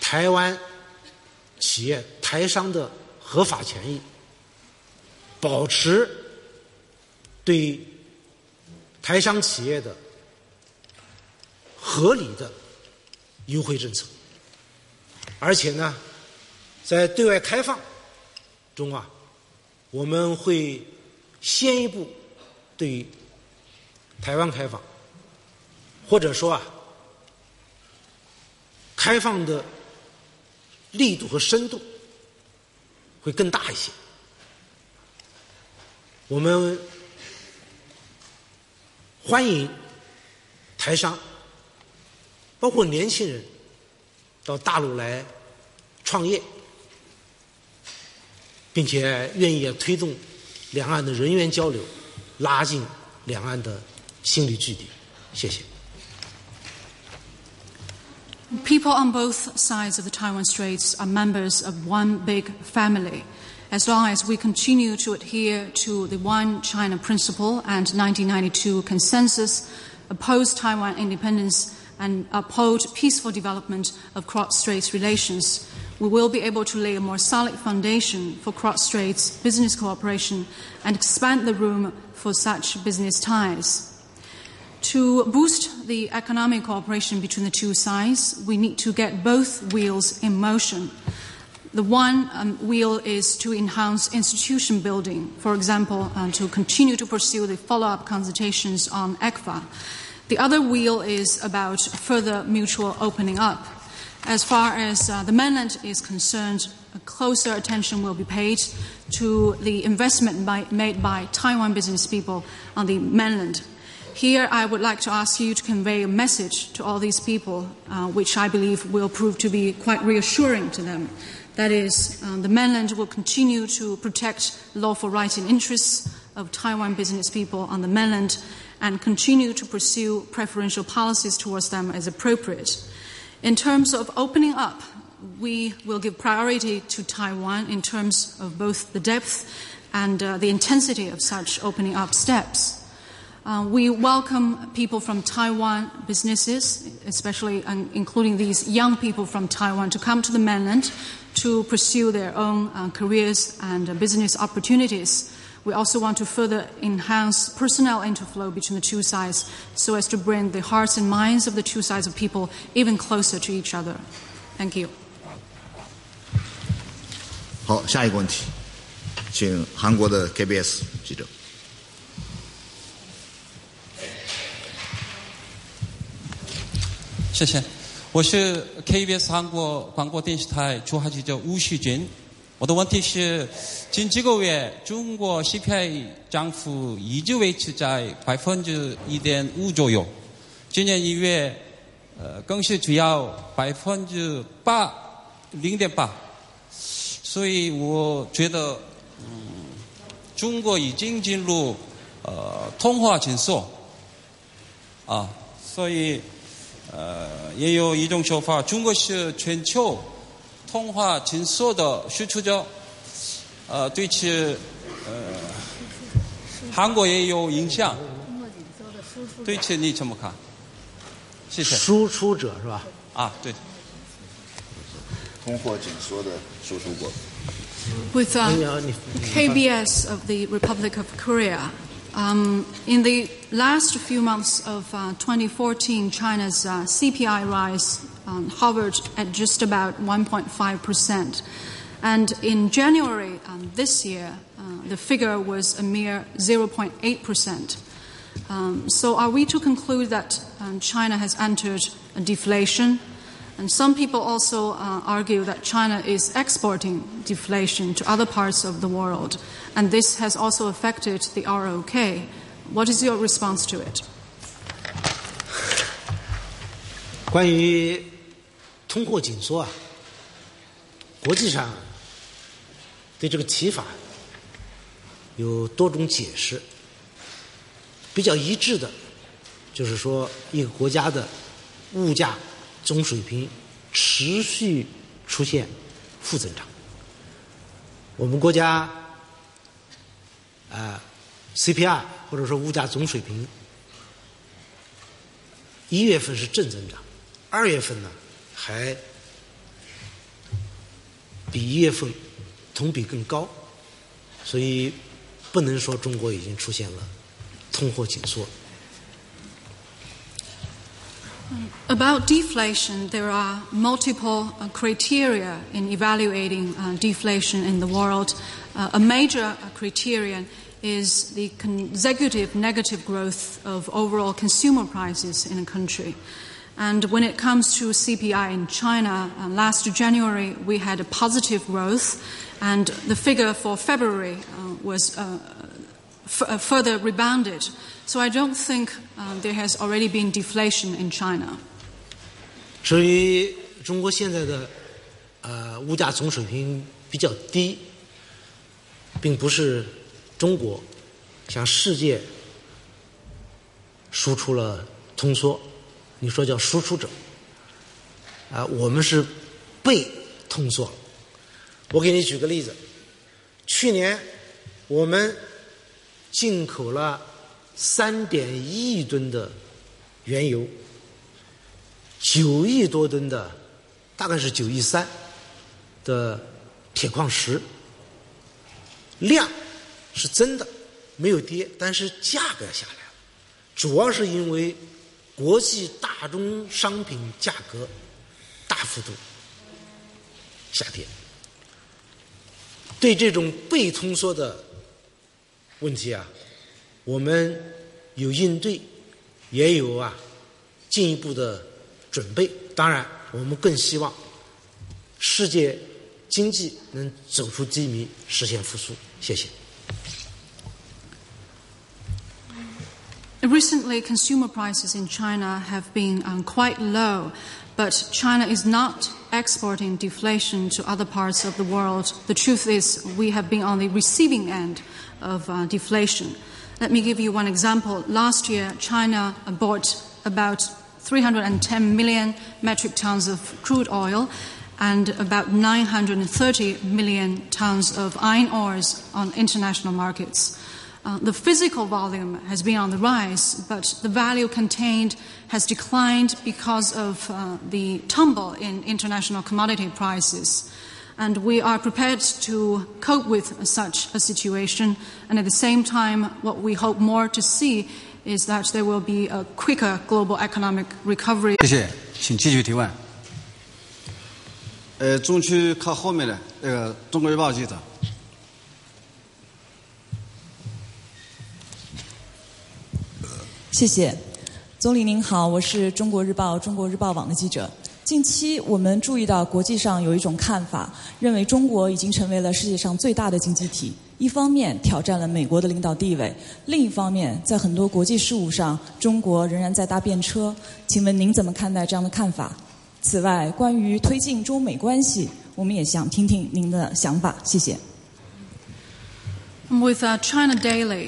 Speaker 7: 台湾企业、台商的合法权益，保持对台商企业的合理的优惠政策，而且呢，在对外开放中啊，我们会先一步对台湾开放，或者说啊，开放的力度和深度会更大一些。我们欢迎台商，包括年轻人到大陆来创业，并且愿意推动两岸的人员交流，拉近两岸的心理距离。谢谢。
Speaker 6: People on both sides of the Taiwan Straits are members of one big family. As long as we continue to adhere to the One China principle and 1992 consensus, oppose Taiwan independence, and uphold peaceful development of cross-straits relations, we will be able to lay a more solid foundation for cross-strait business cooperation and expand the room for such business ties. To boost the economic cooperation between the two sides, we need to get both wheels in motion. The one um, wheel is to enhance institution building, for example, uh, to continue to pursue the follow up consultations on ECFA. The other wheel is about further mutual opening up. As far as uh, the mainland is concerned, closer attention will be paid to the investment by, made by Taiwan business people on the mainland. Here, I would like to ask you to convey a message to all these people, uh, which I believe will prove to be quite reassuring to them. That is, uh, the mainland will continue to protect lawful rights and interests of Taiwan business people on the mainland and continue to pursue preferential policies towards them as appropriate. In terms of opening up, we will give priority to Taiwan in terms of both the depth and uh, the intensity of such opening up steps. Uh, we welcome people from Taiwan businesses, especially um, including these young people from Taiwan, to come to the mainland to pursue their own uh, careers and uh, business opportunities. We also want to further enhance personnel interflow between the two sides so as to bring the hearts and minds of the two sides of people even closer to each other. Thank you.
Speaker 8: 好，下一个问题，请韩国的 KBS 记者。
Speaker 21: 谢谢，我是 KBS 韩国广播电视台驻华记者吴旭军。我的问题是，近几个月中国 CPI 涨幅一直维持在百分之一点五左右，今年一月，呃，更是只要百分之八零点八，所以我觉得，嗯，中国已经进入呃通货紧缩，啊，所以。呃，也有一种说法，中国是全球通话紧缩的输出者。呃，对此，呃，韩国也有影响。对此你怎么看？谢谢。
Speaker 7: 输出者是吧？
Speaker 21: 啊，对。
Speaker 8: 通货紧缩的输出国。
Speaker 6: With KBS of the Republic of Korea. Um, in the last few months of uh, 2014, China's uh, CPI rise um, hovered at just about 1.5%. And in January um, this year, uh, the figure was a mere 0.8%. Um, so, are we to conclude that um, China has entered a deflation? And some people also uh, argue that China is exporting deflation to other parts of the world, and this has also affected the ROK. What is your response to it?
Speaker 7: 关于通货紧缩啊，国际上对这个提法有多种解释，比较一致的，就是说一个国家的物价 总水平持续出现负增长。我们国家啊，CPI 或者说物价总水平，一月份是正增长，二月份呢还比一月份同比更高，所以不能说中国已经出现了通货紧缩。
Speaker 6: About deflation, there are multiple uh, criteria in evaluating uh, deflation in the world. Uh, a major uh, criterion is the consecutive negative growth of overall consumer prices in a country. And when it comes to CPI in China, uh, last January we had a positive growth, and the figure for February uh, was f- further rebounded. So I don't think um, there has already been deflation in China.
Speaker 7: 至于中国现在的呃物价总水平比较低，并不是中国向世界输出了通缩，你说叫输出者啊、呃，我们是被通缩了。我给你举个例子，去年我们 进口了。三点一亿吨的原油，九亿多吨的，大概是九亿三的铁矿石量是真的没有跌，但是价格下来了，主要是因为国际大宗商品价格大幅度下跌。对这种被通缩的问题啊，我们有应对，也有啊进一步的准备。当然，我们更希望世界经济能走出低迷，实现复苏。谢谢。
Speaker 6: Recently, consumer prices in China have been um, quite low, but China is not exporting deflation to other parts of the world. The truth is, we have been on the receiving end of uh, deflation. Let me give you one example. Last year, China bought about 310 million metric tons of crude oil and about 930 million tons of iron ores on international markets. Uh, the physical volume has been on the rise, but the value contained has declined because of uh, the tumble in international commodity prices. And we are prepared to cope with such a situation. And at the same time, what we hope more to see is that there will be a quicker global economic recovery.
Speaker 10: 谢谢，请继续提问。呃，中区靠后面的那个《中国日报》记者。
Speaker 22: 谢谢，总理您好，我是中国日报、中国日报网的记者。近期我们注意到国际上有一种看法，认为中国已经成为了世界上最大的经济体。一方面挑战了美国的领导地位，另一方面在很多国际事务上，中国仍然在搭便车。请问您怎么看待这样的看法？此外，关于推进中美关系，我们也想听听您的想法。谢谢。
Speaker 6: With China Daily,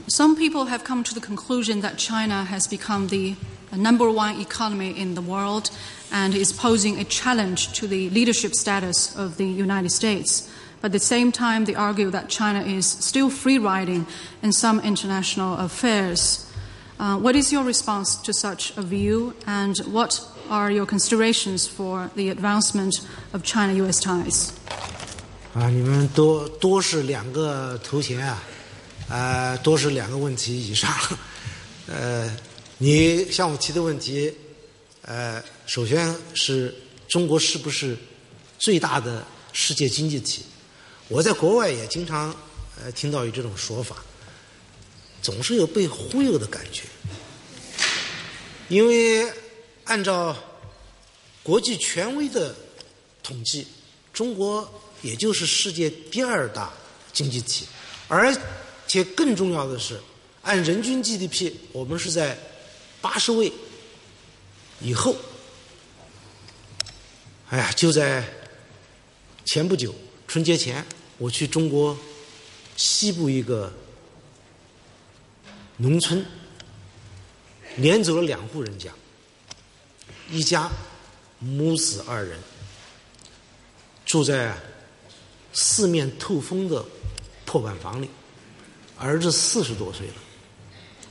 Speaker 6: uh, some people have come to the conclusion that China has become the number one economy in the world and is posing a challenge to the leadership status of the United States. But at the same time, they argue that China is still free riding in some international affairs. Uh, what is your response to such a view, and what are your considerations for the advancement of China US ties?
Speaker 7: 啊，你们多多是两个头衔啊， 呃，多是两个问题以上。呃，你向我提的问题，呃，首先是中国是不是最大的世界经济体？我在国外也经常呃听到有这种说法，总是有被忽悠的感觉。因为按照国际权威的统计，中国也就是世界第二大经济体，而且更重要的是，按人均 GDP，我们是在八十位以后。哎呀，就在前不久春节前，我去中国西部一个农村，连走了两户人家，一家母子二人住在四面透风的破板房里，儿子四十多岁了，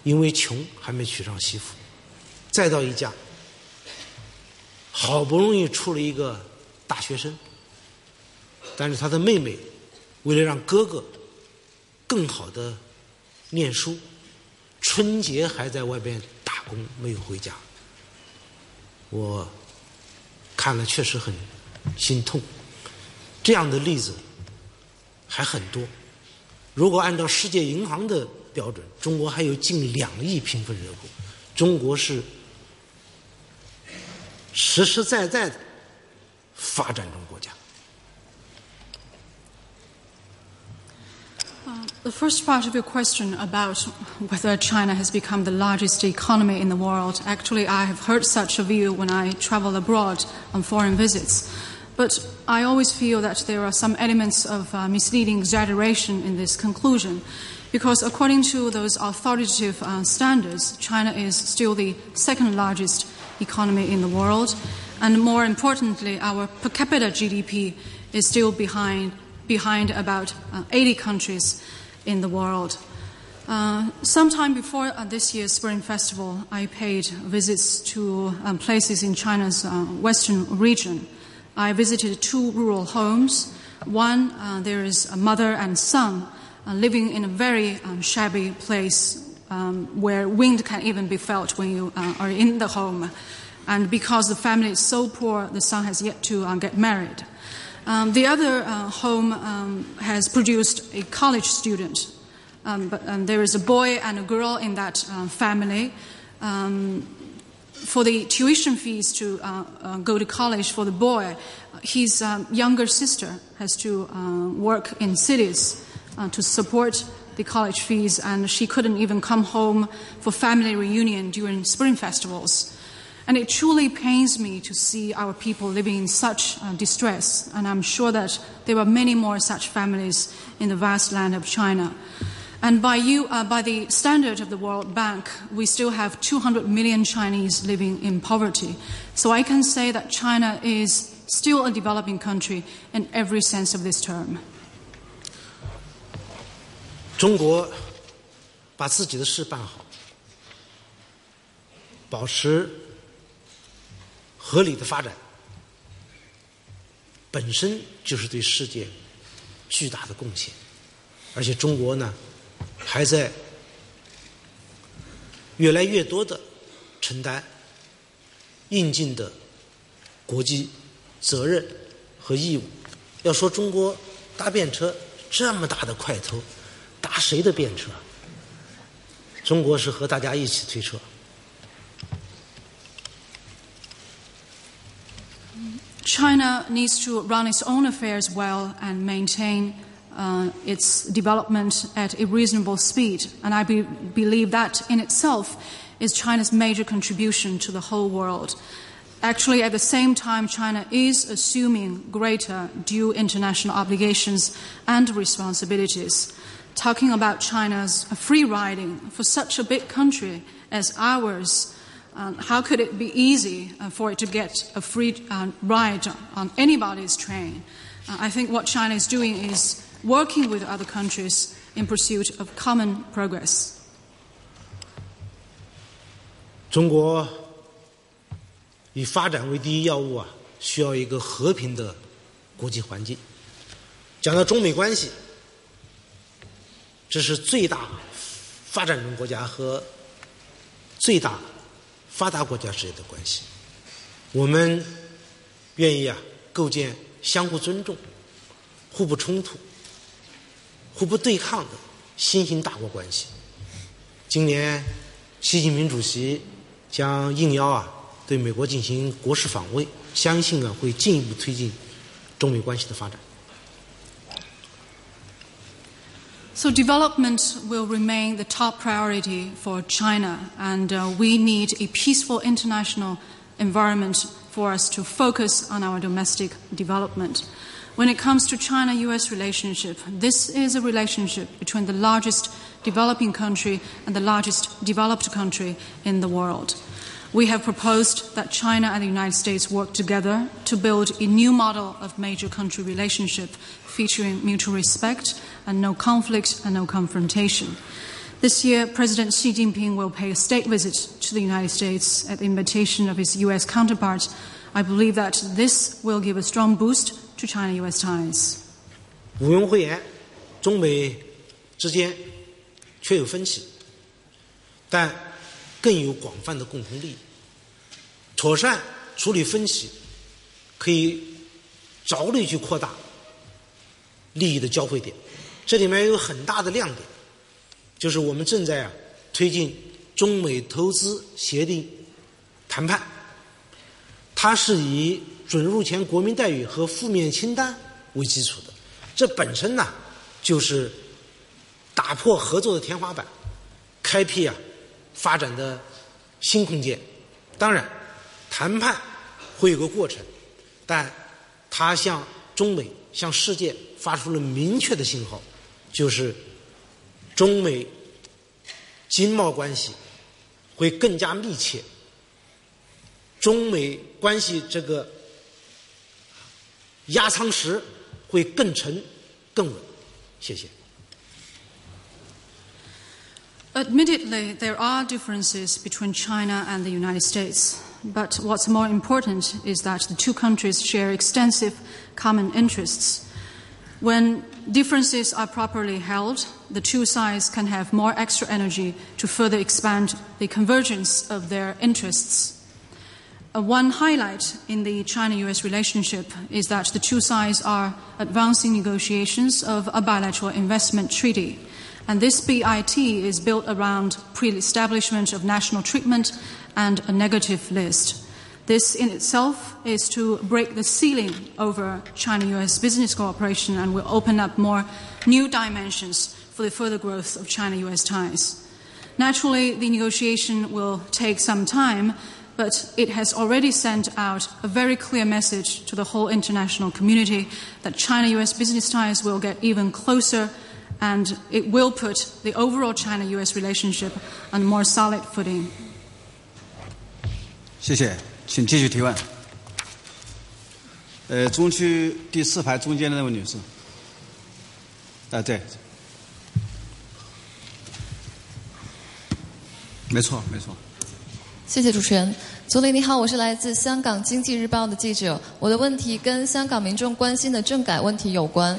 Speaker 7: 因为穷还没娶上媳妇，再到一家，好不容易出了一个大学生，但是他的妹妹为了让哥哥更好的念书，春节还在外边打工，没有回家。我看了确实很心痛。这样的例子还很多。如果按照世界银行的标准，中国还有近两亿贫困人口，中国是实实在在的发展中国家。
Speaker 6: Uh, the first part of your question about whether China has become the largest economy in the world, actually, I have heard such a view when I travel abroad on foreign visits. But I always feel that there are some elements of uh, misleading exaggeration in this conclusion. Because according to those authoritative uh, standards, China is still the second largest economy in the world. And more importantly, our per capita GDP is still behind, behind about uh, 80 countries in the world. Uh, sometime before uh, this year's Spring Festival, I paid visits to um, places in China's uh, western region. I visited two rural homes. One, uh, there is a mother and son uh, living in a very um, shabby place um, where wind can even be felt when you uh, are in the home. And because the family is so poor, the son has yet to uh, get married. Um, the other uh, home um, has produced a college student. Um, but um, there is a boy and a girl in that uh, family. Um, for the tuition fees to uh, uh, go to college for the boy, his um, younger sister has to uh, work in cities uh, to support the college fees, and she couldn't even come home for family reunion during spring festivals. And it truly pains me to see our people living in such uh, distress, and I'm sure that there are many more such families in the vast land of China. And by, you, uh, by the standard of the World Bank, we still have 200 million Chinese living in poverty. So I can say that China is still a developing country in every sense of this term.
Speaker 7: 中国把自己的事办好，保持合理的发展，本身就是对世界巨大的贡献。而且中国呢， 还在越来越多的承担应尽的国际责任和义务。要说中国搭便车这么大的块头，搭谁的便车？中国是和大家一起推车。
Speaker 6: China needs to run its own affairs well and maintain uh, its development at a reasonable speed. And I be- believe that in itself is China's major contribution to the whole world. Actually, at the same time, China is assuming greater due international obligations and responsibilities. Talking about China's free riding for such a big country as ours, um, how could it be easy uh, for it to get a free uh, ride on anybody's train? Uh, I think what China is doing is working with other countries in pursuit of common progress.
Speaker 7: 中国以发展为第一要务啊，需要一个和平的国际环境。讲到中美关系，这是最大发展中国家和最大发达国家之间的关系。我们愿意啊，构建相互尊重、互不冲突、 互不对抗的新型大国关系。今年，习近平主席将应邀啊对美国进行国事访问，相信啊会进一步推进中美关系的发展。
Speaker 6: So, development will remain the top priority for China, and we need a peaceful international environment for us to focus on our domestic development. When it comes to China US relationship, this is a relationship between the largest developing country and the largest developed country in the world. We have proposed that China and the United States work together to build a new model of major country relationship featuring mutual respect and no conflict and no confrontation. This year, President Xi Jinping will pay a state visit to the United States at the invitation of his U.S. counterpart. I believe that this will give a strong boost to China US ties.
Speaker 7: 毋庸讳言，中美之间确有分歧，但更有广泛的共同利益。妥善处理分歧，可以着力去扩大利益的交汇点。这里面有很大的亮点，就是我们正在啊推进中美投资协定谈判，它是以准入前国民待遇和负面清单为基础的，这本身呢就是打破合作的天花板，开辟啊发展的新空间。当然，谈判会有个过程，但它向中美、向世界发出了明确的信号，就是中美经贸关系会更加密切，中美关系这个压舱石会更沉、更稳。谢谢。
Speaker 6: Admittedly, there are differences between China and the United States. but what's more important is that the two countries share extensive common interests. When differences are properly held, the two sides can have more extra energy to further expand the convergence of their interests. Uh, one highlight in the China US relationship is that the two sides are advancing negotiations of a bilateral investment treaty. And this BIT is built around pre establishment of national treatment and a negative list. This in itself is to break the ceiling over China US business cooperation and will open up more new dimensions for the further growth of China US ties. Naturally, the negotiation will take some time, but it has already sent out a very clear message to the whole international community that China US business ties will get even closer and it will put the overall China US relationship on a more solid footing.
Speaker 10: 谢谢，请继续提问。呃，中区第四排中间的那位女士。啊，对，没错，没错。
Speaker 23: 谢谢主持人，总理你好，我是来自香港经济日报的记者，我的问题跟香港民众关心的政改问题有关。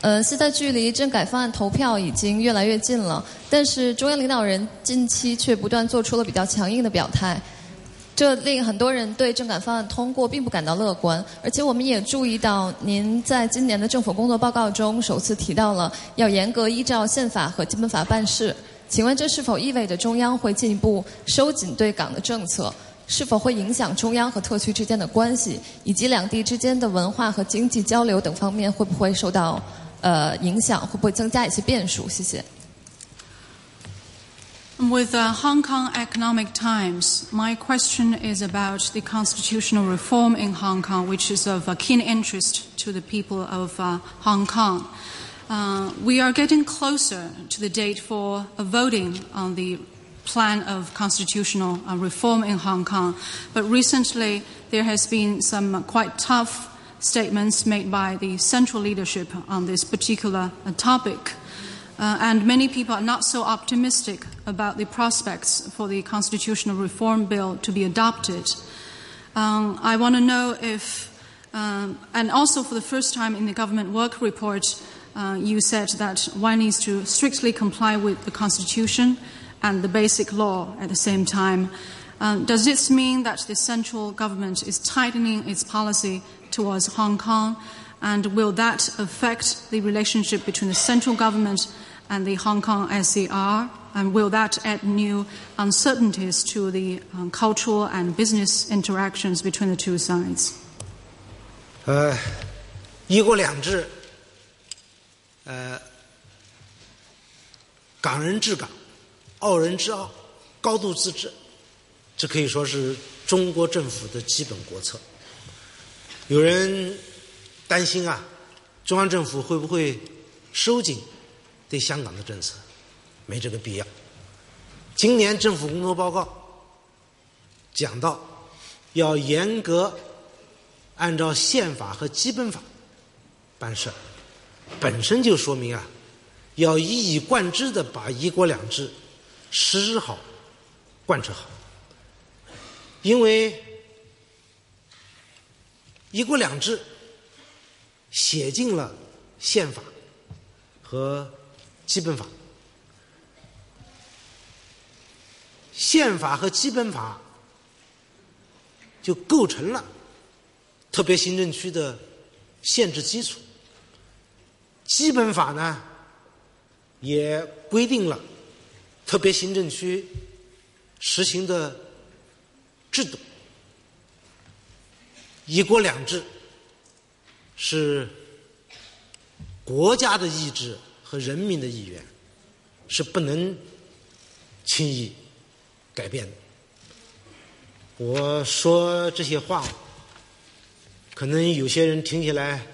Speaker 23: 呃，现在距离政改方案投票已经越来越近了，但是中央领导人近期却不断做出了比较强硬的表态。这令很多人对政改方案通过并不感到乐观，而且我们也注意到，您在今年的政府工作报告中首次提到了要严格依照宪法和基本法办事。请问这是否意味着中央会进一步收紧对港的政策？是否会影响中央和特区之间的关系，以及两地之间的文化和经济交流等方面会不会受到呃影响？会不会增加一些变数？谢谢。
Speaker 6: With uh, Hong Kong Economic Times, my question is about the constitutional reform in Hong Kong, which is of uh, keen interest to the people of uh, Hong Kong. Uh, we are getting closer to the date for voting on the plan of constitutional uh, reform in Hong Kong, but recently there has been some quite tough statements made by the central leadership on this particular uh, topic. Uh, and many people are not so optimistic about the prospects for the constitutional reform bill to be adopted. Um, I want to know if, um, and also for the first time in the government work report, uh, you said that one needs to strictly comply with the constitution and the basic law at the same time. Um, does this mean that the central government is tightening its policy towards Hong Kong? And will that affect the relationship between the central government and the Hong Kong SCR? And will that add new uncertainties to the um, cultural and business interactions between the two sides?
Speaker 7: 呃，一国两制， 呃，港人治港，澳人治澳，高度自治，这可以说是中国政府的基本国策。有人担心啊，中央政府会不会收紧对香港的政策？没这个必要。今年政府工作报告讲到，要严格按照宪法和基本法办事，本身就说明啊，要一以贯之的把一国两制实施好、贯彻好。因为一国两制写进了宪法和基本法。宪法和基本法就构成了特别行政区的限制基础。基本法呢，也规定了特别行政区实行的制度。一国两制是国家的意志和人民的意愿，是不能轻易。改变的。我说这些话，可能有些人听起来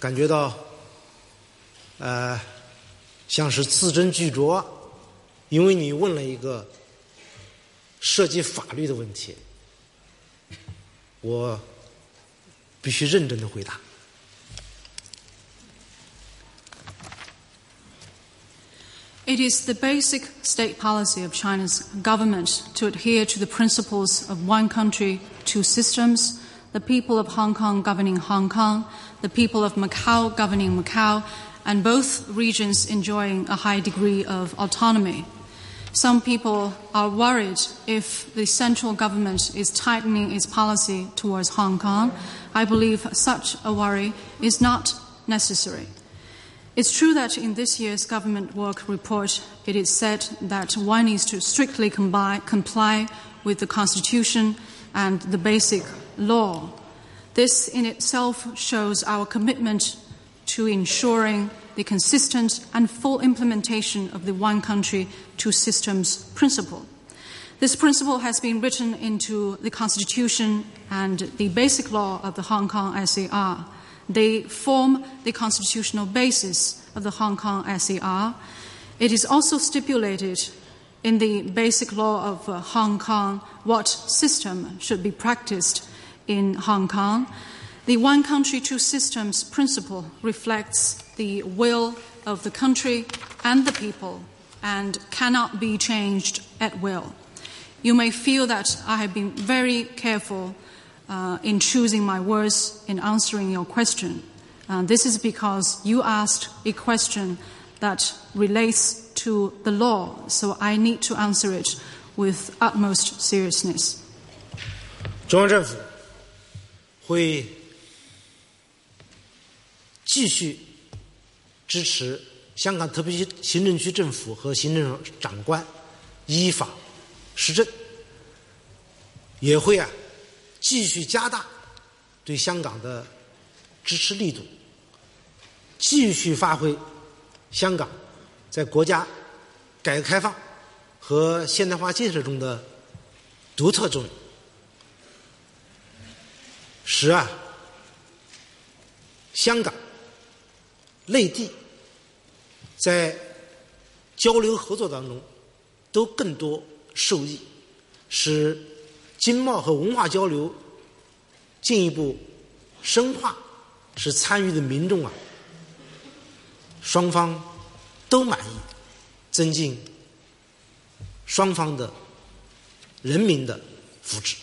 Speaker 7: 感觉到，呃，像是字斟句酌，因为你问了一个涉及法律的问题，我必须认真的回答。
Speaker 6: It is the basic state policy of China's government to adhere to the principles of one country, two systems, the people of Hong Kong governing Hong Kong, the people of Macau governing Macau, and both regions enjoying a high degree of autonomy. Some people are worried if the central government is tightening its policy towards Hong Kong. I believe such a worry is not necessary. It's true that in this year's government work report, it is said that one needs to strictly comply, comply with the Constitution and the basic law. This in itself shows our commitment to ensuring the consistent and full implementation of the one country, two systems principle. This principle has been written into the Constitution and the basic law of the Hong Kong SAR. They form the constitutional basis of the Hong Kong SAR. It is also stipulated in the basic law of uh, Hong Kong what system should be practiced in Hong Kong. The one country, two systems principle reflects the will of the country and the people and cannot be changed at will. You may feel that I have been very careful uh, in choosing my words in answering your question. Uh, this is because you asked a question that relates to the law, so I need to answer it with utmost seriousness.
Speaker 7: 中央政府 会继续支持香港特别行政区政府和行政长官依法施政，也会啊继续加大对香港的支持力度，继续发挥香港在国家改革开放和现代化建设中的独特作用，使啊香港内地在交流合作当中都更多受益，使经贸和文化交流进一步深化，使参与的民众啊双方都满意，增进双方的人民的福祉。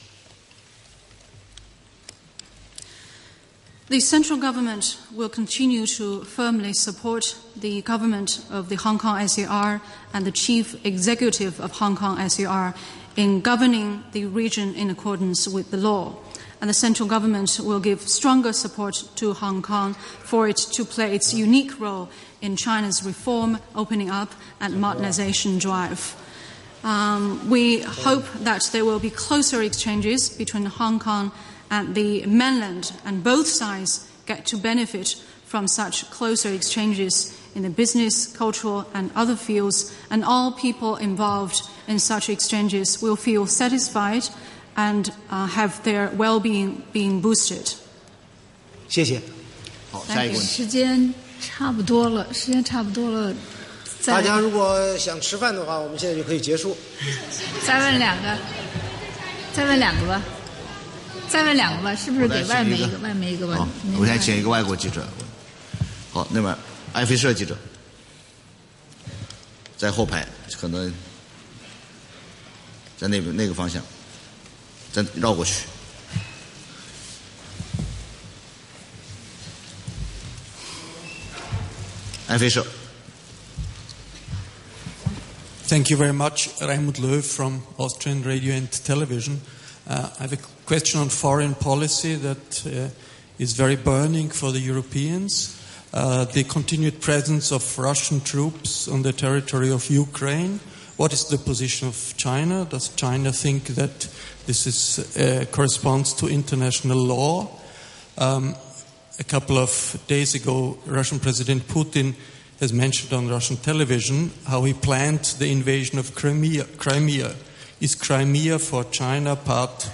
Speaker 6: The central government will continue to firmly support the government of the Hong Kong SAR and the chief executive of Hong Kong SAR in governing the region in accordance with the law. And the central government will give stronger support to Hong Kong for it to play its unique role in China's reform, opening up, and modernization drive. Um, we hope that there will be closer exchanges between Hong Kong and the mainland, and both sides get to benefit from such closer exchanges in the business, cultural, and other fields, and all people involved in such exchanges will feel satisfied and uh, have their well being being boosted.
Speaker 7: 谢谢。
Speaker 8: 好，下一个问题。
Speaker 5: 时间差不多了，时间差不多了，再
Speaker 7: 大家如果想吃饭的话，我们现在就可以结束。
Speaker 5: 再问两个，再问两个吧， 再问两个吧，是不是给外媒一个，外媒一个吧
Speaker 8: 好？，
Speaker 5: 您
Speaker 8: 我现在请一个外国记者。好，那么埃菲社记者在后排，可能在那个那个方向，再绕过去。埃菲社。
Speaker 24: Thank you very much. Raimund Löw from Austrian Radio and Television. Uh, I have a question on foreign policy that uh, is very burning for the Europeans. Uh, the continued presence of Russian troops on the territory of Ukraine. What is the position of China? Does China think that this is, uh, corresponds to international law? Um, a couple of days ago, Russian President Putin has mentioned on Russian television how he planned the invasion of Crimea. Crimea. Is Crimea for China part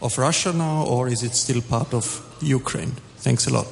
Speaker 24: of Russia now, or is it still part of Ukraine? Thanks a lot.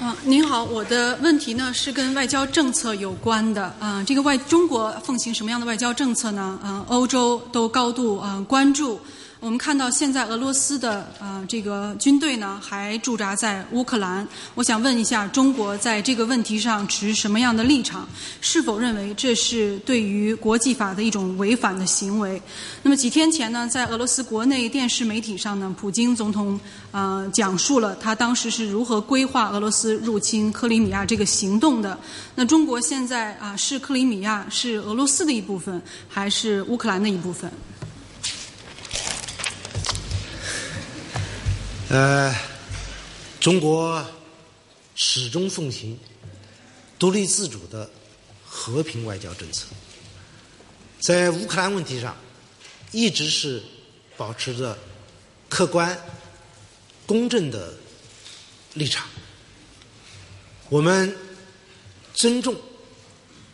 Speaker 6: 啊，您好，我的问题呢是跟外交政策有关的。啊，这个外中国奉行什么样的外交政策呢？啊，欧洲都高度啊关注。 我们看到现在俄罗斯的呃这个军队呢还驻扎在乌克兰。我想问一下，中国在这个问题上持什么样的立场？是否认为这是对于国际法的一种违反的行为？那么几天前呢，在俄罗斯国内电视媒体上呢，普京总统呃讲述了他当时是如何规划俄罗斯入侵克里米亚这个行动的。那中国现在啊是克里米亚是俄罗斯的一部分，还是乌克兰的一部分？
Speaker 7: 呃，中国始终奉行独立自主的和平外交政策，在乌克兰问题上，一直是保持着客观、公正的立场。我们尊重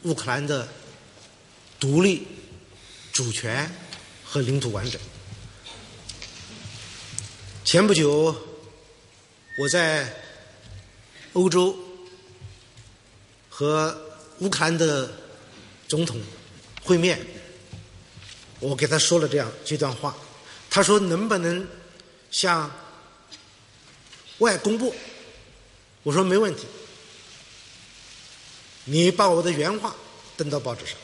Speaker 7: 乌克兰的独立、主权和领土完整。前不久，我在欧洲和乌克兰的总统会面，我给他说了这样这段话。他说：“能不能向外公布？”我说：“没问题，你把我的原话登到报纸上。”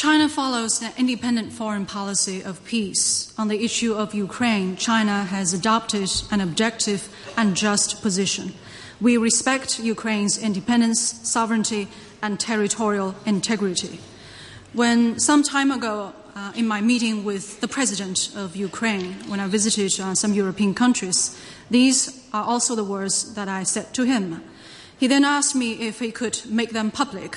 Speaker 6: China follows an independent foreign policy of peace. On the issue of Ukraine, China has adopted an objective and just position. We respect Ukraine's independence, sovereignty, and territorial integrity. When some time ago, uh, in my meeting with the president of Ukraine, when I visited uh, some European countries, these are also the words that I said to him. He then asked me if he could make them public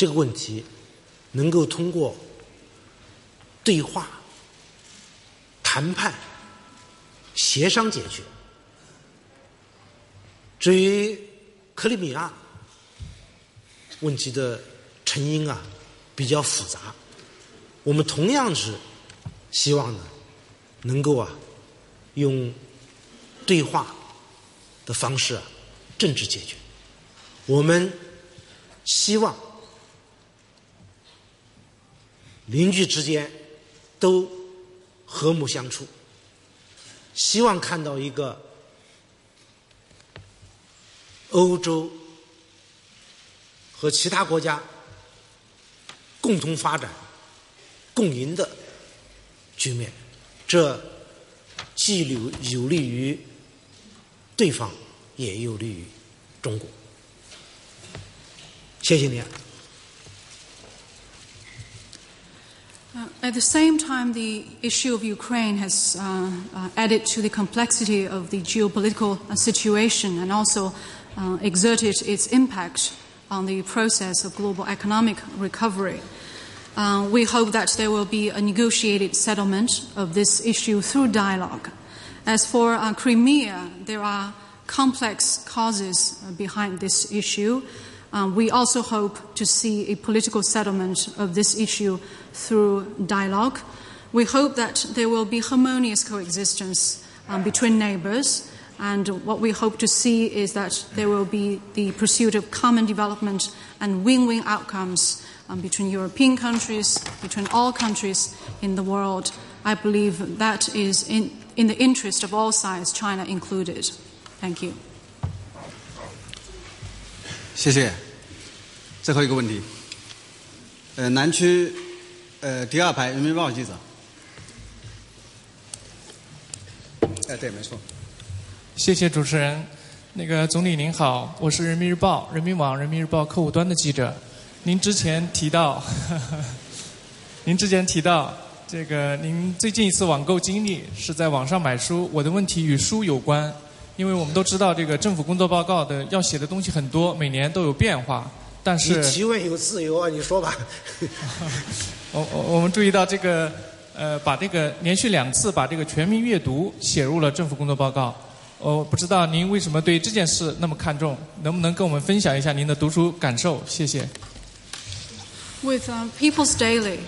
Speaker 7: 这个问题能够通过对话、谈判、协商解决。至于克里米亚问题的成因啊，比较复杂，我们同样是希望呢，能够啊，用对话的方式啊，政治解决。我们希望。邻居之间都和睦相处，希望看到一个欧洲和其他国家共同发展、共赢的局面。这既有有利于对方，也有利于中国。谢谢你。
Speaker 6: Uh, at the same time, the issue of Ukraine has uh, uh, added to the complexity of the geopolitical uh, situation and also uh, exerted its impact on the process of global economic recovery. Uh, we hope that there will be a negotiated settlement of this issue through dialogue. As for Crimea, there are complex causes behind this issue. Um, we also hope to see a political settlement of this issue through dialogue. We hope that there will be harmonious coexistence um, between neighbors, and what we hope to see is that there will be the pursuit of common development and win win outcomes um, between European countries, between all countries in the world. I believe that is in, in the interest of all sides, China included. Thank you.
Speaker 10: 谢谢。最后一个问题，呃，南区，呃，第二排人民日报记者。哎，对，没错。
Speaker 25: 谢谢主持人。那个总理您好，我是人民日报、人民网、人民日报客户端的记者。您之前提到，您之前提到这个，您最近一次网购经历是在网上买书。我的问题与书有关，因为我们都知道这个政府工作报告的要写的东西很多，每年都有变化。但是
Speaker 7: 你提问有自由啊，你说吧。
Speaker 25: 我我我们注意到这个呃，把这个连续两次把这个全民阅读写入了政府工作报告。我不知道您为什么对这件事那么看重？能不能跟我们分享一下您的读书感受？谢谢。
Speaker 6: With uh, People's Daily,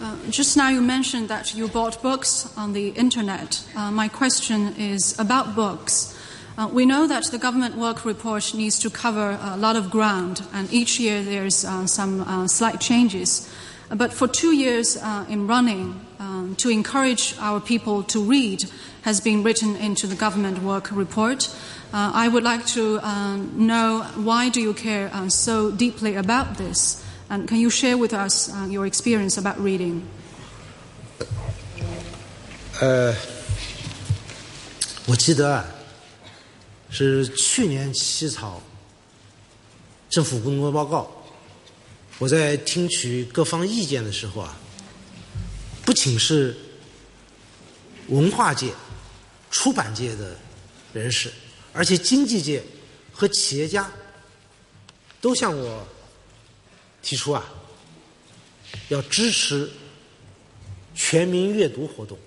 Speaker 6: uh, just now you mentioned that you bought books on the internet. Uh, my question is about books. Uh, we know that the government work report needs to cover a lot of ground, and each year there's uh, some uh, slight changes. But for two years uh, in running, um, to encourage our people to read has been written into the government work report. Uh, I would like to um, know why do you care uh, so deeply about this, and can you share with us uh, your experience about reading?
Speaker 7: 呃，我记得啊， 是去年起草政府工作报告，我在听取各方意见的时候啊，不仅是文化界、出版界的人士，而且经济界和企业家都向我提出啊，要支持全民阅读活动。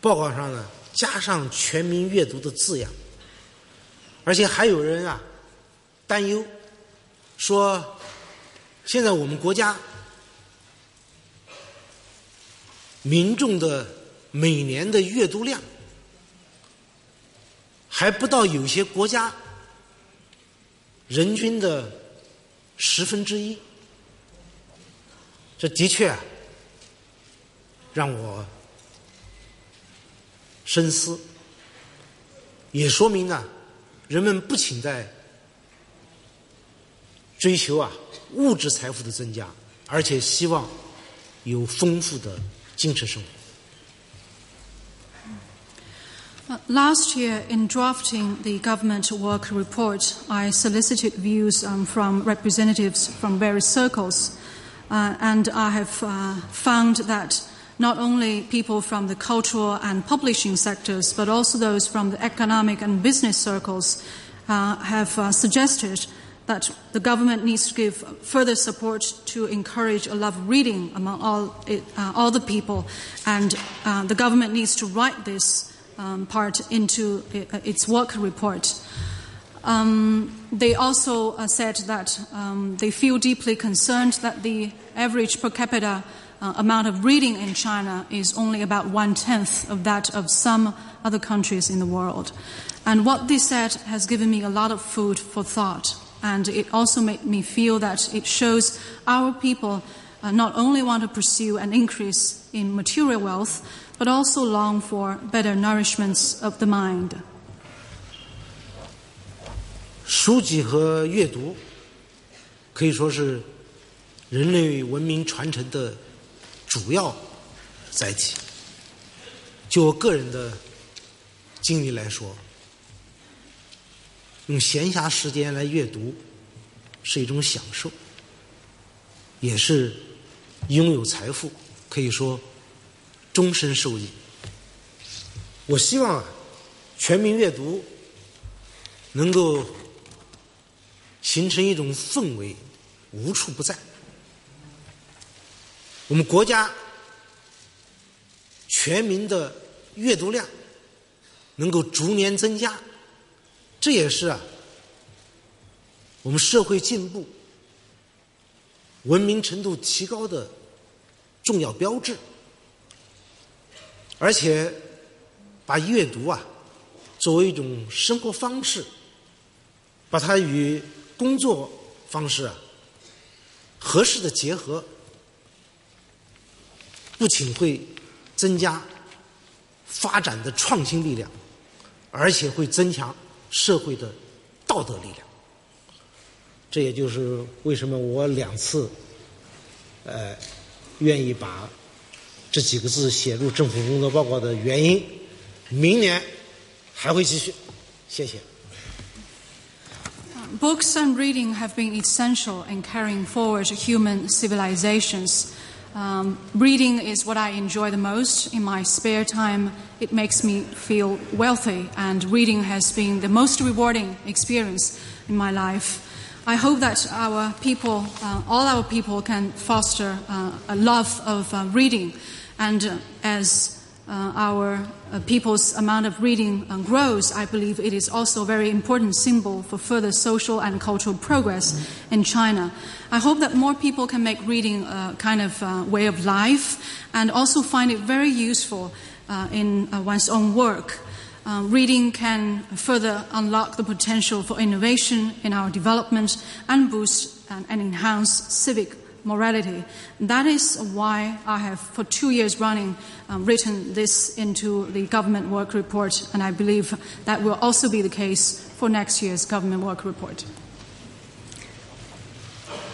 Speaker 7: 报告上呢加上“全民阅读”的字样，而且还有人啊担忧说，现在我们国家民众的每年的阅读量还不到有些国家人均的十分之一，这的确啊让我。深思，也说明呢，人们不仅在追求啊物质财富的增加，而且希望有丰富的精神生活。
Speaker 6: Uh, last year, in drafting the government work report, I solicited views um, from representatives from various circles, uh, and I have uh, found that not only people from the cultural and publishing sectors, but also those from the economic and business circles uh, have uh, suggested that the government needs to give further support to encourage a love of reading among all, it, uh, all the people, and uh, the government needs to write this um, part into i- its work report. Um, they also uh, said that um, they feel deeply concerned that the average per capita uh, amount of reading in China is only about one tenth of that of some other countries in the world. And what they said has given me a lot of food for thought. And it also made me feel that it shows our people uh, not only want to pursue an increase in material wealth, but also long for better nourishments of the mind.
Speaker 7: 书籍和阅读可以说是人类文明传承的 主要载体。就我个人的经历来说，用闲暇时间来阅读是一种享受，也是拥有财富，可以说终身受益。我希望啊，全民阅读能够形成一种氛围，无处不在。我们国家全民的阅读量能够逐年增加，这也是啊我们社会进步、文明程度提高的重要标志。而且把阅读啊作为一种生活方式，把它与工作方式啊合适的结合，不仅会增加发展的创新力量，而且会增强社会的道德力量。这也就是为什么我两次，呃，愿意把这几个字写入政府工作报告的原因。明年还会继续，谢谢。
Speaker 6: Books and reading have been essential in carrying forward human civilizations. Um, reading is what I enjoy the most in my spare time. It makes me feel wealthy, and reading has been the most rewarding experience in my life. I hope that our people, uh, all our people, can foster uh, a love of uh, reading, and uh, as uh, our uh, people's amount of reading grows, I believe it is also a very important symbol for further social and cultural progress in China. I hope that more people can make reading a kind of uh, way of life and also find it very useful uh, in uh, one's own work. Uh, reading can further unlock the potential for innovation in our development and boost and, and enhance civic morality. That is why I have, for two years running, um, written this into the government work report, and I believe that will also be the case for next year's government work report.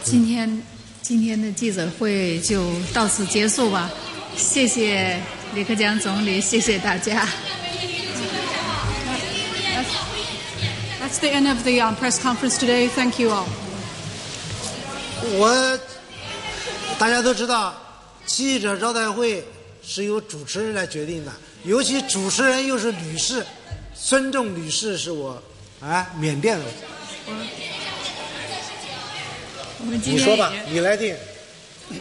Speaker 5: 今天今天的记者会就到此结束吧，谢谢李克强总理，谢谢大家。
Speaker 6: That's the end of the um, press conference today. Thank you all.
Speaker 7: 我大家都知道，记者招待会是由主持人来决定的，尤其主持人又是女士，尊重女士是我啊缅甸的，
Speaker 5: 我们今天
Speaker 7: 你说吧，你来定。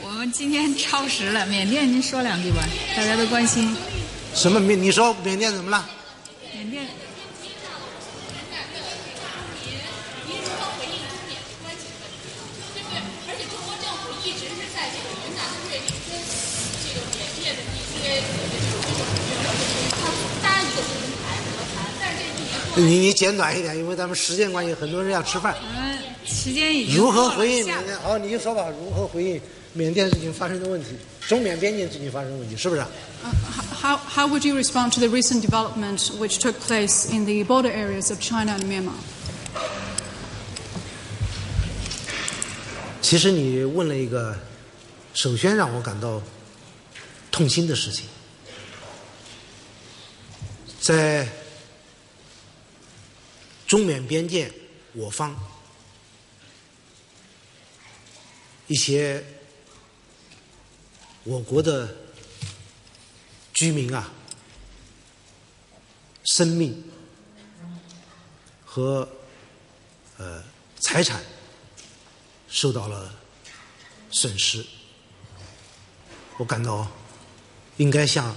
Speaker 5: 我们今天超时了，缅甸您说两句吧，大家都关心。
Speaker 7: 什么缅？你说缅甸怎么了？
Speaker 5: 缅甸
Speaker 7: 你你简短一点，因为咱们时间关系，很多人要吃饭。
Speaker 5: 我们时间已经
Speaker 7: 如何回应缅甸？好，你就说吧，如何回应缅甸最近发生的问题？中缅边境最近发生的问题，是不是
Speaker 6: ？How, how would you respond to the recent development which took place in the border areas of China and Myanmar?
Speaker 7: 其实你问了一个，首先让我感到痛心的事情，在中缅边界我方一些我国的居民啊，生命和呃财产受到了损失，我感到应该向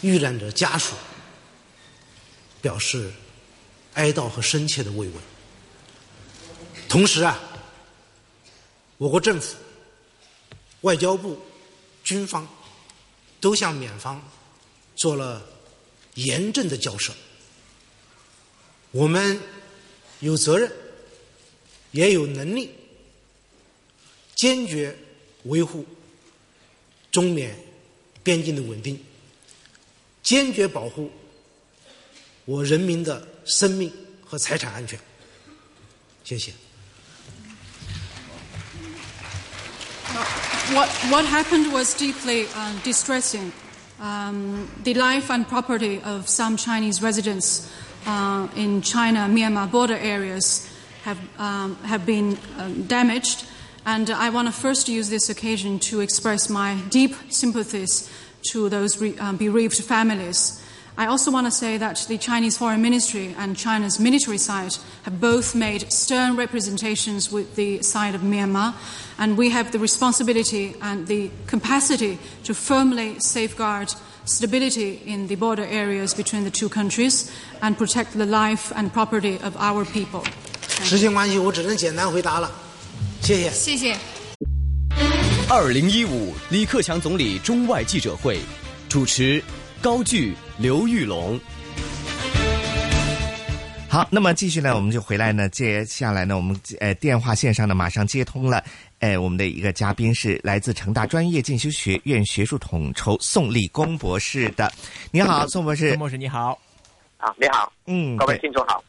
Speaker 7: 遇难者家属表示哀悼和深切的慰问。同时啊，我国政府、外交部、军方都向缅方做了严正的交涉。我们有责任，也有能力，坚决维护中缅边境的稳定，坚决保护我人民的生命和财产安全。谢谢。
Speaker 6: What, what happened was deeply uh, distressing. Um, the life and property of some Chinese residents uh, in China Myanmar border areas have, um, have been um, damaged. And I want to first use this occasion to express my deep sympathies to those re- um, bereaved families. I also want to say that the Chinese Foreign Ministry and China's military side have both made stern representations with the side of Myanmar, and we have the responsibility and the capacity to firmly safeguard stability in the border areas between the two countries and protect the life and property of our people.
Speaker 7: 时间关系，我只能简单回答了。谢谢。
Speaker 5: 谢谢。
Speaker 1: 二零一五李克强总理中外记者会，主持 高句、刘玉龙。
Speaker 2: 好，那么继续呢，我们就回来呢，接下来呢，我们呃电话线上呢马上接通了，呃，我们的一个嘉宾是来自成大专业进修学院学术统筹宋立功博士的。你好，宋博士。
Speaker 3: 宋博士你好。
Speaker 26: 啊，你好，
Speaker 2: 嗯，
Speaker 26: 各位听众好。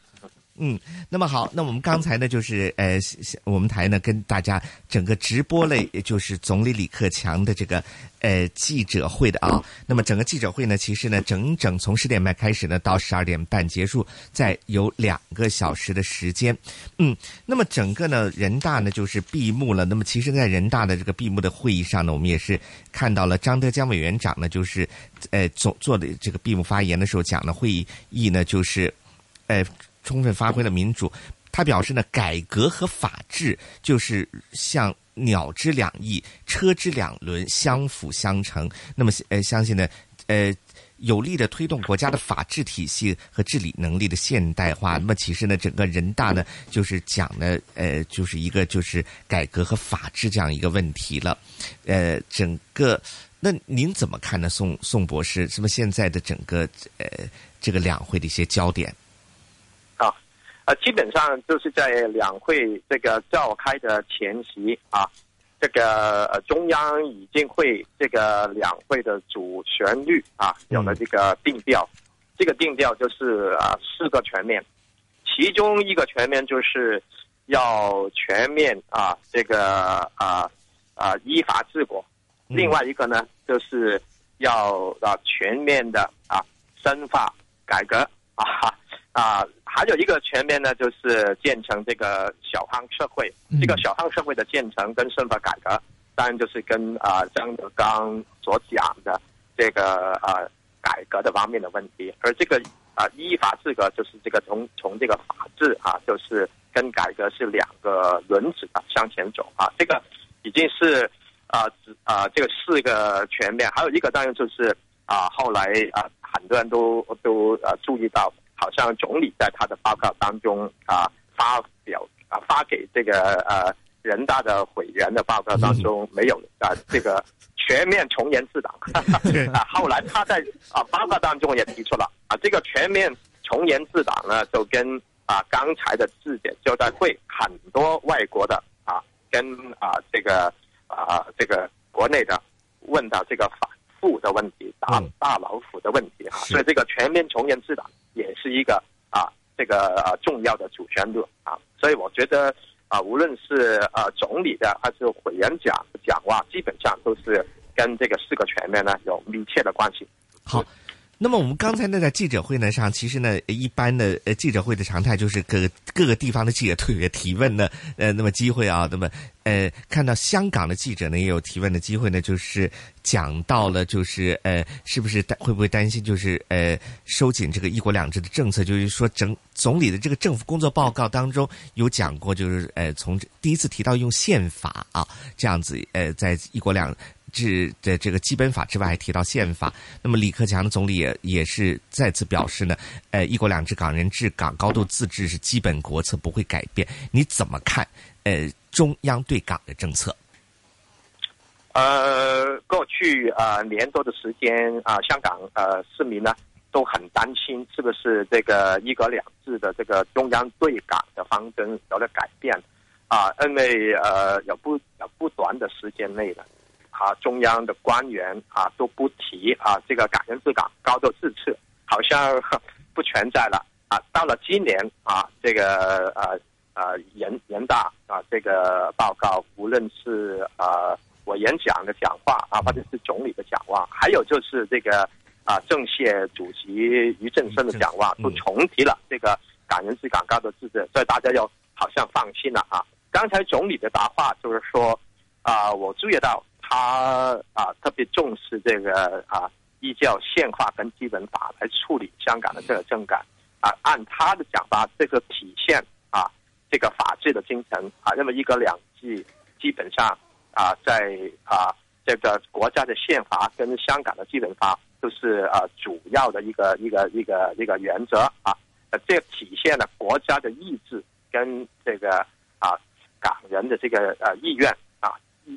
Speaker 2: 嗯，那么好，那我们刚才呢，就是呃，我们台呢跟大家整个直播了，也就是总理李克强的这个呃记者会的啊。那么整个记者会呢，其实呢，整整从十点半开始呢，到十二点半结束，再有两个小时的时间。嗯，那么整个呢，人大呢就是闭幕了。那么其实，在人大的这个闭幕的会议上呢，我们也是看到了张德江委员长呢，就是呃做做的这个闭幕发言的时候讲的会议议呢，就是呃。充分发挥了民主，他表示呢，改革和法治就是像鸟之两翼、车之两轮，相辅相成。那么呃，相信呢，呃。有力的推动国家的法治体系和治理能力的现代化。那么，其实呢，整个人大呢，就是讲呢，呃，就是一个就是改革和法治这样一个问题了。呃，整个，那您怎么看呢，宋宋博士？是不是现在的整个呃这个两会的一些焦点？
Speaker 26: 基本上就是在两会这个召开的前夕啊。这个呃，中央已经会这个两会的主旋律啊，有了这个定调。这个定调就是啊，四个全面，其中一个全面就是要全面啊，这个啊啊依法治国。另外一个呢，就是要啊全面的啊深化改革啊 啊，还有一个全面呢，就是建成这个小康社会。这个小康社会的建成跟深化改革，当然就是跟啊张德刚所讲的这个啊改革的方面的问题。而这个啊依法治国，就是这个从从这个法治啊，就是跟改革是两个轮子的向前走啊。这个已经是啊啊这个四个全面，还有一个当然就是啊后来啊很多人都都呃注意到。好像总理在他的报告当中啊发表啊发给这个呃人大的委员的报告当中没有啊这个全面从严治党啊后来他在啊报告当中也提出了啊这个全面从严治党呢就跟啊刚才的质检交代会很多外国的啊跟啊这个啊这个国内的问到这个反复的问题大大老虎的问题哈所以这个全面从严治党。也是一个啊，这个啊重要的主旋律啊，所以我觉得啊，无论是啊总理的还是委员讲讲话，基本上都是跟这个四个全面呢有密切的关系。
Speaker 2: 好。那么我们刚才呢，在记者会呢上，其实呢，一般的呃记者会的常态就是各个各个地方的记者特别提问呢，呃，那么机会啊，那么呃，看到香港的记者呢也有提问的机会呢，就是讲到了，就是呃，是不是会不会担心，就是呃，收紧这个一国两制的政策，就是说整总理的这个政府工作报告当中有讲过，就是呃，从第一次提到用宪法啊这样子，呃，在一国两。治的这个基本法之外，还提到宪法。那么李克强总理也也是再次表示呢，呃，一国两制、港人治港、高度自治是基本国策，不会改变。你怎么看？呃，中央对港的政策？
Speaker 26: 呃，过去啊年多的时间啊，香港呃市民呢都很担心，是不是这个一国两制的这个中央对港的方针有了改变？啊，因为呃有不有不短的时间内呢。啊，中央的官员啊都不提啊，这个感人治港、高度自治，好像不存在了啊。到了今年啊，这个呃呃人人大啊这个报告，无论是呃我演讲的讲话啊，或者是总理的讲话，还有就是这个啊政协主席于正声的讲话，都重提了这个感人治港、高度自治，所以大家要好像放心了啊。刚才总理的答话就是说啊，我注意到。他啊特别重视这个啊，依照宪法跟基本法来处理香港的这个政改啊。按他的讲法，这个体现啊这个法治的精神啊。那么一国两制基本上啊在啊这个国家的宪法跟香港的基本法都是啊主要的一个一个一个一个原则啊。这体现了国家的意志跟这个啊港人的这个呃意愿。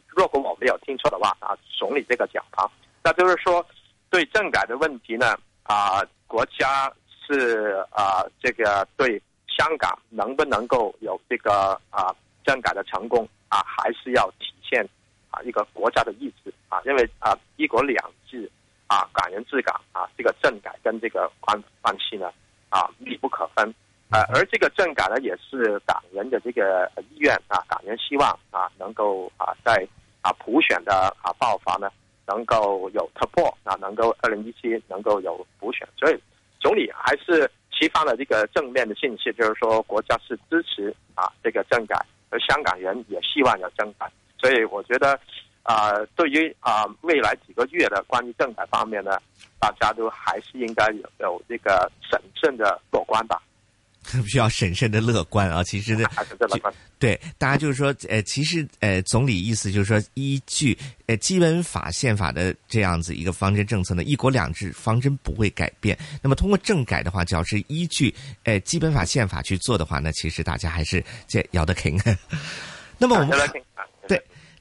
Speaker 26: 如果我没有听错的话啊，总理这个讲法，那就是说，对政改的问题呢啊，国家是啊这个对香港能不能够有这个啊政改的成功啊，还是要体现啊一个国家的意志啊，因为啊一国两制啊港人治港啊这个政改跟这个关关系呢啊密不可分。呃，而这个政改呢，也是港人的这个意愿啊，港人希望啊，能够啊，在啊普选的啊爆发呢，能够有突破啊，能够二零一七能够有普选，所以总理还是释放了这个正面的信息，就是说国家是支持啊这个政改，而香港人也希望有政改，所以我觉得啊，对于啊未来几个月的关于政改方面呢，大家都还是应该有有这个审慎的乐观吧。
Speaker 2: 需要审慎的乐观啊。其实呢，对大家就是说，呃，其实呃，总理意思就是说，依据呃基本法、宪法的这样子一个方针政策呢，一国两制方针不会改变。那么通过政改的话，只要是依据呃基本法、宪法去做的话呢，其实大家还是这摇得挺。那么我们对。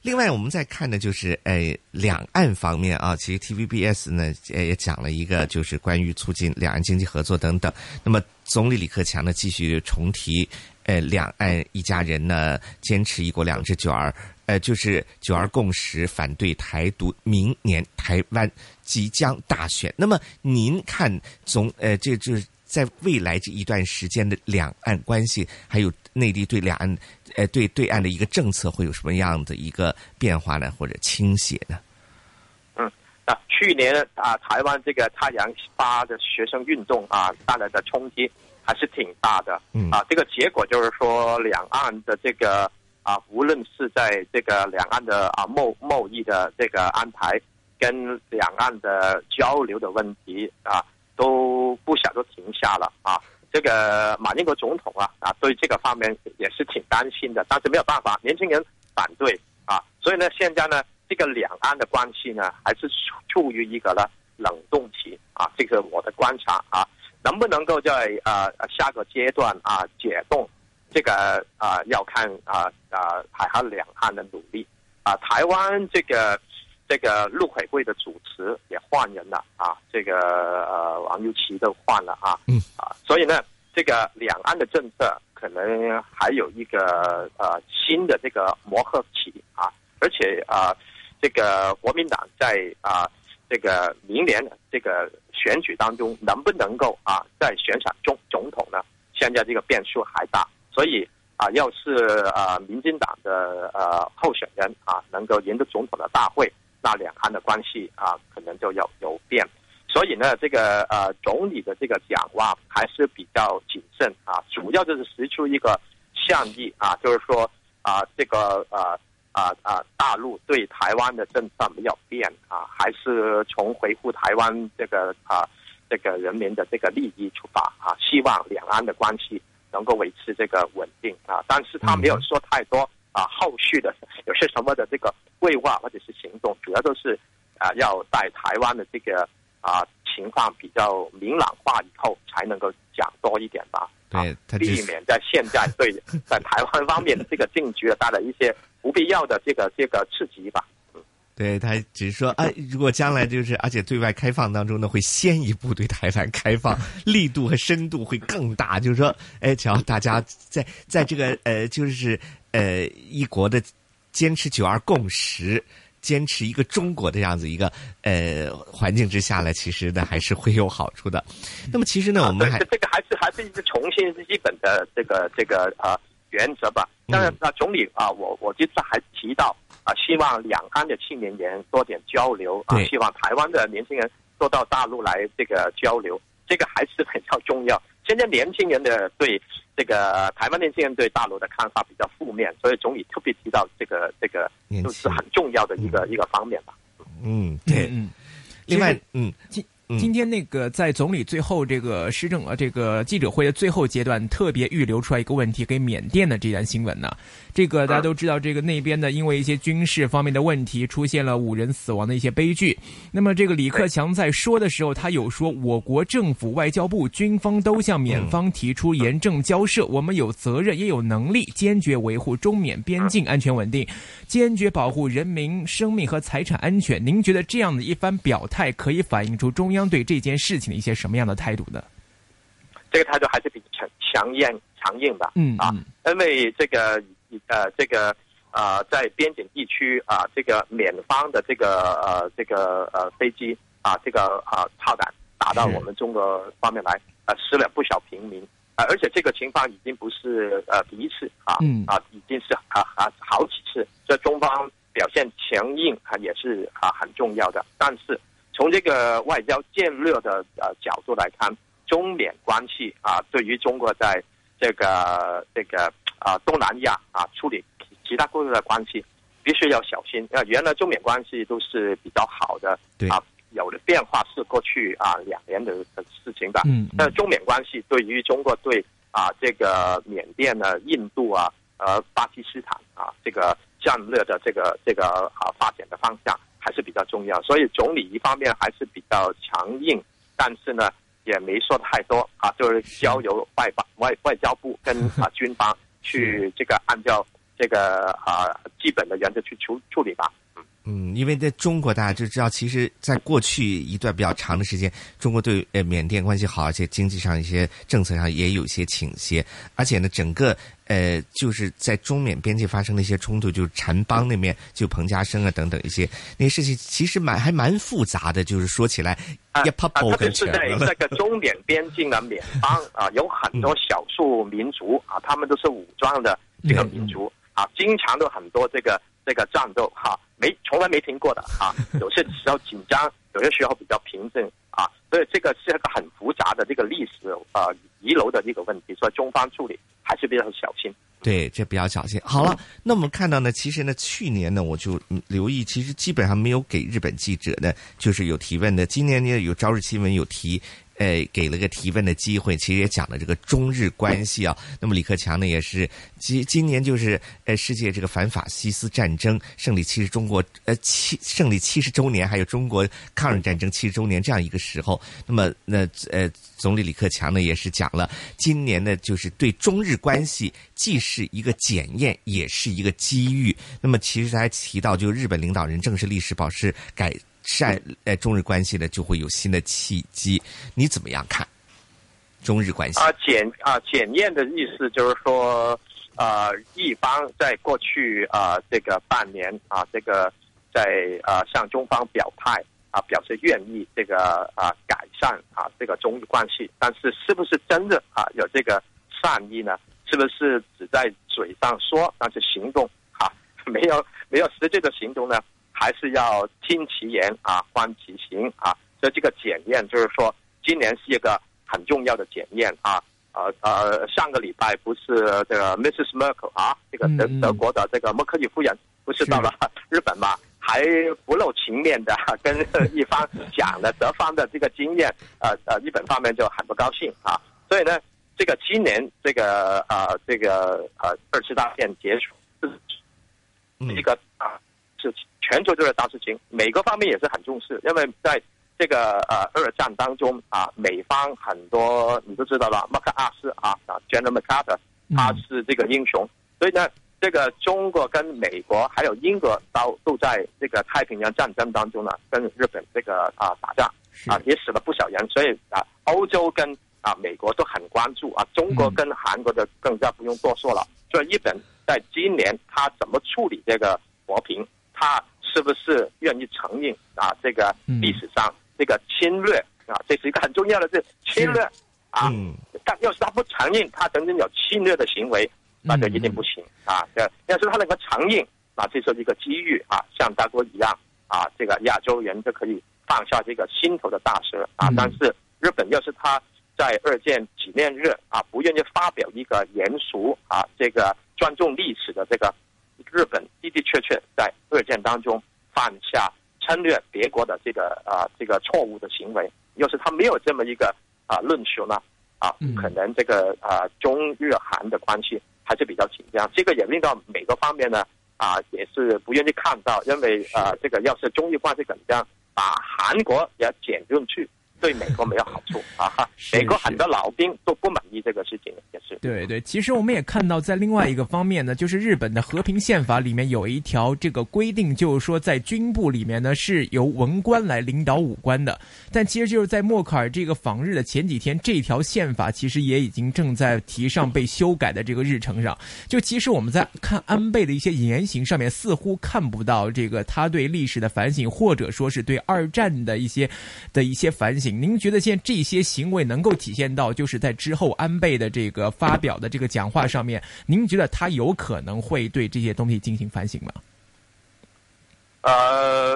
Speaker 2: 另外，我们再看的就是呃两岸方面啊，其实 TVBS 呢也讲了一个，就是关于促进两岸经济合作等等。那么总理李克强呢继续重提，呃两岸一家人呢坚持一国两制九二，呃就是九二共识，反对台独。明年台湾即将大选，那么您看总呃这就是在未来这一段时间的两岸关系，还有内地对两岸。呃，对对岸的一个政策会有什么样的一个变化呢，或者倾斜呢？
Speaker 26: 嗯，啊，去年啊，台湾这个太阳八的学生运动啊带来的冲击还是挺大的。嗯，啊，这个结果就是说，两岸的这个啊，无论是在这个两岸的啊贸贸易的这个安排，跟两岸的交流的问题啊，都不想都停下了啊。这个马英九总统啊啊，对这个方面也是挺担心的，但是没有办法，年轻人反对啊，所以呢，现在呢，这个两岸的关系呢，还是处于一个呢冷冻期啊，这个我的观察啊，能不能够在呃下个阶段啊解冻，这个啊要看啊啊海峡两岸的努力啊，台湾这个。这个陆委会的主持也换人了啊，这个呃王尤其都换了啊，嗯啊，所以呢，这个两岸的政策可能还有一个呃新的这个磨合期啊，而且啊，这个国民党在啊这个明年这个选举当中能不能够啊在选上总总统呢？现在这个变数还大，所以啊，要是啊民进党的呃候选人啊能够赢得总统的大会。那两岸的关系啊，可能就有有变，所以呢，这个呃总理的这个讲话还是比较谨慎啊，主要就是提出一个善意啊，就是说啊，这个呃啊啊大陆对台湾的政策没有变啊，还是从维护台湾这个啊这个人民的这个利益出发啊，希望两岸的关系能够维持这个稳定啊，但是他没有说太多。啊，后续的有些什么的这个规划或者是行动，主要都是啊，要在台湾的这个啊情况比较明朗化以后，才能够讲多一点吧。
Speaker 2: 对，
Speaker 26: 避免在现在对在台湾方面的这个政局带来一些不必要的这个这个刺激吧。
Speaker 2: 对他只是说，哎，如果将来就是，而且对外开放当中呢，会先一步对台湾开放，力度和深度会更大。就是说，哎，只要大家在 在这个呃，就是呃一国的坚持九二共识，坚持一个中国的这样子一个呃环境之下呢，其实呢还是会有好处的。那么其实呢，我们还
Speaker 26: 这个还是还是一个重新基本的这个这个呃原则吧。当然，那总理啊，我我这次还提到。啊，希望两岸的青年人多点交流啊！希望台湾的年轻人多到大陆来这个交流，这个还是比较重要。现在年轻人的对这个台湾年轻人对大陆的看法比较负面，所以总理特别提到这个这个都是很重要的一个一个方面吧。
Speaker 2: 嗯，对，嗯。另外，嗯。
Speaker 3: 今天那个在总理最后这个施政呃这个记者会的最后阶段，特别预留出来一个问题给缅甸的这段新闻呢。这个大家都知道，这个那边呢因为一些军事方面的问题，出现了五人死亡的一些悲剧。那么这个李克强在说的时候，他有说，我国政府、外交部、军方都向缅方提出严正交涉，我们有责任也有能力，坚决维护中缅边境安全稳定，坚决保护人民生命和财产安全。您觉得这样的一番表态，可以反映出中央？对这件事情的一些什么样的态度呢？
Speaker 26: 这个态度还是比较强强硬强硬的，
Speaker 3: 嗯
Speaker 26: 啊，因为这个呃这个呃在边境地区啊，这个缅方的这个呃这个呃飞机啊，这个啊炮弹打到我们中国方面来，啊死了不少平民啊，而且这个情况已经不是呃第一次啊，
Speaker 3: 嗯
Speaker 26: 啊已经是啊啊好几次，这中方表现强硬啊也是啊很重要的，但是。从这个外交战略的呃角度来看，中缅关系啊，对于中国在这个这个啊东南亚啊处理其他国家的关系，必须要小心。啊，原来中缅关系都是比较好的，对啊，有的变化是过去啊两年的的事情吧。
Speaker 3: 嗯。
Speaker 26: 但中缅关系对于中国对啊这个缅甸呢、印度啊、呃巴基斯坦啊这个战略的这个这个啊发展的方向还是比较重要。所以总理一方面还是比较强硬，但是呢也没说太多啊，就是交由外方外外交部跟啊 军方去这个按照这个啊基本的原则去处处理吧。
Speaker 2: 嗯，因为在中国大家就知道，其实，在过去一段比较长的时间，中国对呃缅甸关系好，而且经济上一些政策上也有些倾斜，而且呢，整个呃就是在中缅边界发生的一些冲突，就是禅邦那边就彭家声啊等等一些那些事情，其实蛮还蛮复杂的，就是说起来一啪
Speaker 26: 啊，
Speaker 2: 爆
Speaker 26: 特别
Speaker 2: 跟全
Speaker 26: 是在这个中缅边境的缅邦 啊，有很多少数民族啊，他们都是武装的这个民族啊，经常都很多这个这个战斗哈、没从来没停过的啊，有些时候紧张，有些时候比较平静啊，所以这个是一个很复杂的这个历史呃遗留的这个问题，所以中方处理还是比较小心。
Speaker 2: 对，这比较小心。好了，那我们看到呢，其实呢，去年呢，我就留意，其实基本上没有给日本记者呢，就是有提问的。今年呢，有朝日新闻有提。呃，给了个提问的机会，其实也讲了这个中日关系啊。那么李克强呢，也是今今年就是呃世界这个反法西斯战争胜利七十中国呃七胜利七十周年，还有中国抗日战争七十周年这样一个时候。那么那呃总理李克强呢也是讲了，今年呢就是对中日关系既是一个检验，也是一个机遇。那么其实他还提到，就日本领导人正式历史保持改。善呃中日关系呢就会有新的契机，你怎么样看中日关系？
Speaker 26: 啊，检啊检验的意思就是说，呃，一方在过去啊这个半年啊这个在啊向中方表态啊表示愿意这个啊改善啊这个中日关系，但是是不是真的啊有这个善意呢？是不是只在嘴上说，但是行动啊没有没有实际的行动呢？还是要听其言啊，观其行啊。所以这个检验就是说，今年是一个很重要的检验啊。呃呃，上个礼拜不是这个 Mrs. Merkel 啊，这个德德国的这个默克尔夫人不是到了日本嘛，还不露情面的 跟一方讲了德方的这个经验，呃呃，日本方面就很不高兴啊。所以呢，这个今年这个呃这个呃二次大战结束是，一个啊是。全球都在大事情，美国方面也是很重视，因为在这个呃二战当中啊，美方很多你都知道了，麦克阿瑟啊啊，General MacArthur，他是这个英雄，所以呢，这个中国跟美国还有英国都都在这个太平洋战争当中呢，跟日本这个啊打仗啊，也死了不少人，所以啊，欧洲跟啊美国都很关注啊，中国跟韩国的更加不用多说了，所以日本在今年他怎么处理这个和平，他。是不是愿意承认啊？这个历史上这个侵略啊，这是一个很重要的，这侵略啊。但要是他不承认他曾经有侵略的行为，那就一定不行啊。要要是他能够承认，那这是一个机遇啊，像大国一样啊，这个亚洲人就可以放下这个心头的大事啊。但是日本要是他在二战纪念日啊，不愿意发表一个严肃啊，这个尊重历史的这个。日本的的确确在二战当中犯下侵略别国的这个啊这个错误的行为，要是他没有这么一个啊论述呢啊，可能这个啊中日韩的关系还是比较紧张。这个也令到每个方面呢啊也是不愿意看到，认为啊这个要是中日关系紧张，把韩国也卷进去。对美国没有好处 啊！哈美国很多老兵都不满意这个事情，也是。
Speaker 3: 对对，其实我们也看到，在另外一个方面呢，就是日本的和平宪法里面有一条这个规定，就是说在军部里面呢是由文官来领导武官的。但其实就是在默克尔这个访日的前几天，这条宪法其实也已经正在提上被修改的这个日程上。就其实我们在看安倍的一些言行上面，似乎看不到这个他对历史的反省，或者说是对二战的一些的一些反省。您觉得现在这些行为能够体现到，就是在之后安倍的这个发表的这个讲话上面，您觉得他有可能会对这些东西进行反省吗？
Speaker 26: 呃，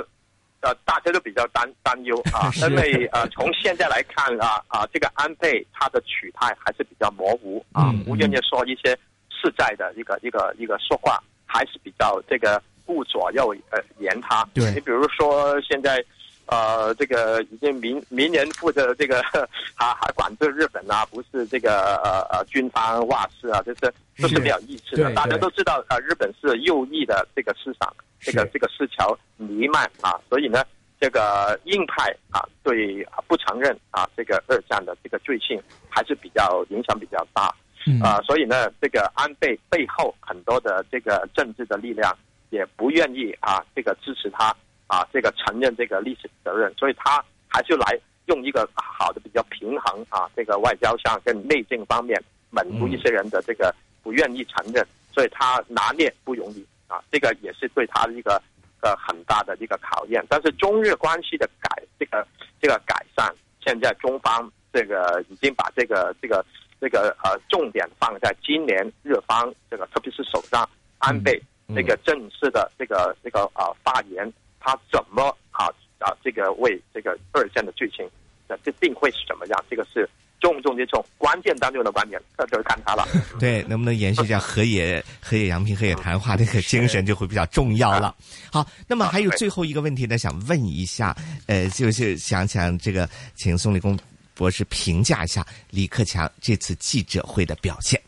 Speaker 26: 呃，大家都比较担担忧啊，因为呃，从现在来看啊啊，这个安倍他的取态还是比较模糊啊，不愿意说一些实在的一个一个一个说话，还是比较这个顾左右呃言他。
Speaker 3: 对
Speaker 26: 你比如说现在。呃，这个已经明明年负责这个 还还管制日本啊，不是这个呃呃军方话事啊，这是都是没有意思的。大家都知道，呃，日本是右翼的这个市场，这个这个市桥弥漫啊，所以呢，这个硬派啊对啊不承认啊这个二战的这个罪行还是比较影响比较大。
Speaker 27: 嗯
Speaker 26: 啊，所以呢，这个安倍背后很多的这个政治的力量也不愿意啊，这个支持他啊，这个承认这个历史责任，所以他还是来用一个好的比较平衡啊，这个外交上跟内政方面满足一些人的这个不愿意承认，所以他拿捏不容易啊，这个也是对他的一个呃很大的一个考验。但是中日关系的改这个这个改善，现在中方这个已经把这个这个这个呃重点放在今年日方这个特别是首相安倍这个正式的这个这个呃发言，他怎么啊啊这个为这个二战的剧情，的这定会是怎么样？这个是重中之重，关键当中的关键，这就是看他了。
Speaker 28: 对，能不能延续一下河野河野洋平河野谈话那个精神就会比较重要了。好，那么还有最后一个问题呢，想问一下，呃，就是想想这个，请宋立功博士评价一下李克强这次记者会的表现。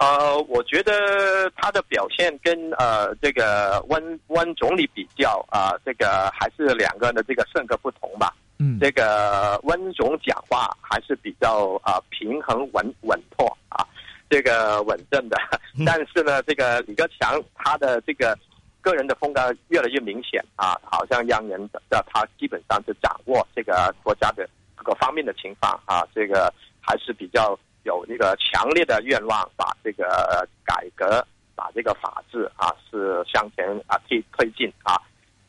Speaker 26: 呃，我觉得他的表现跟呃这个温温总理比较啊、这个还是两个人的这个性格不同吧。
Speaker 29: 嗯
Speaker 26: 这个温总讲话还是比较啊、平衡稳稳妥啊，这个稳正的。但是呢，这个李克强他的这个个人的风格越来越明显啊，好像让人的他基本上是掌握这个国家的各个方面的情况啊，这个还是比较有那个强烈的愿望，把这个呃改革，把这个法治啊是向前啊推推进啊。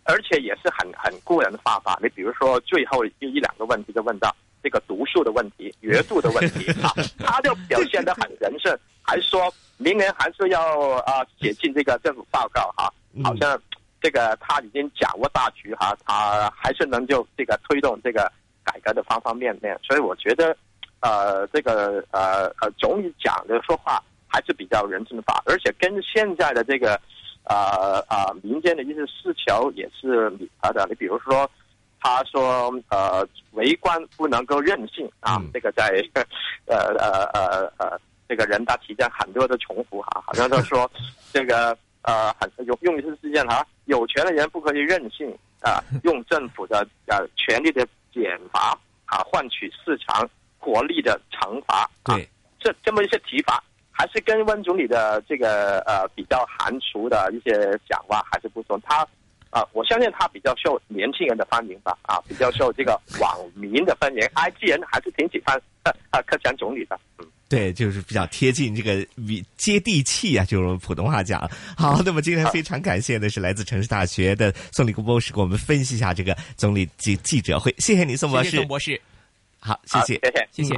Speaker 26: 而且也是很很个人化吧。你比如说最后一一两个问题就问到这个读书的问题、阅读的问题 啊，他就表现得很人圣，还说明年还是要啊写进这个政府报告哈、好像这个他已经掌握大局哈、他还是能就这个推动这个改革的方方面面，所以我觉得呃这个呃呃总理讲的说话还是比较人性化，而且跟现在的这个。呃呃，民间的一些诉求也是弥合的。你比如说，他说呃，为官不能够任性啊，这个在 呃呃呃呃这个人大期间很多的重复哈，好像他说这个呃很用用一次事件哈，有权的人不可以任性啊，用政府的呃权力的减罚啊换取市场国力的惩罚啊，这这么一些提法。还是跟温总理的这个呃比较含蓄的一些讲话还是不同。他啊、我相信他比较受年轻人的欢迎吧，啊，比较受这个网民的欢迎。IG 人还是挺喜欢呃呃 克强总理的。
Speaker 28: 嗯对，就是比较贴近这个比接地气啊，就是我们普通话讲。好，那么今天非常感谢的是来自城市大学的宋立功博士，给我们分析一下这个总理记记者会。谢谢你，宋博士。
Speaker 29: 谢谢宋博士。
Speaker 28: 好，谢谢，
Speaker 26: 谢谢，
Speaker 29: 谢谢。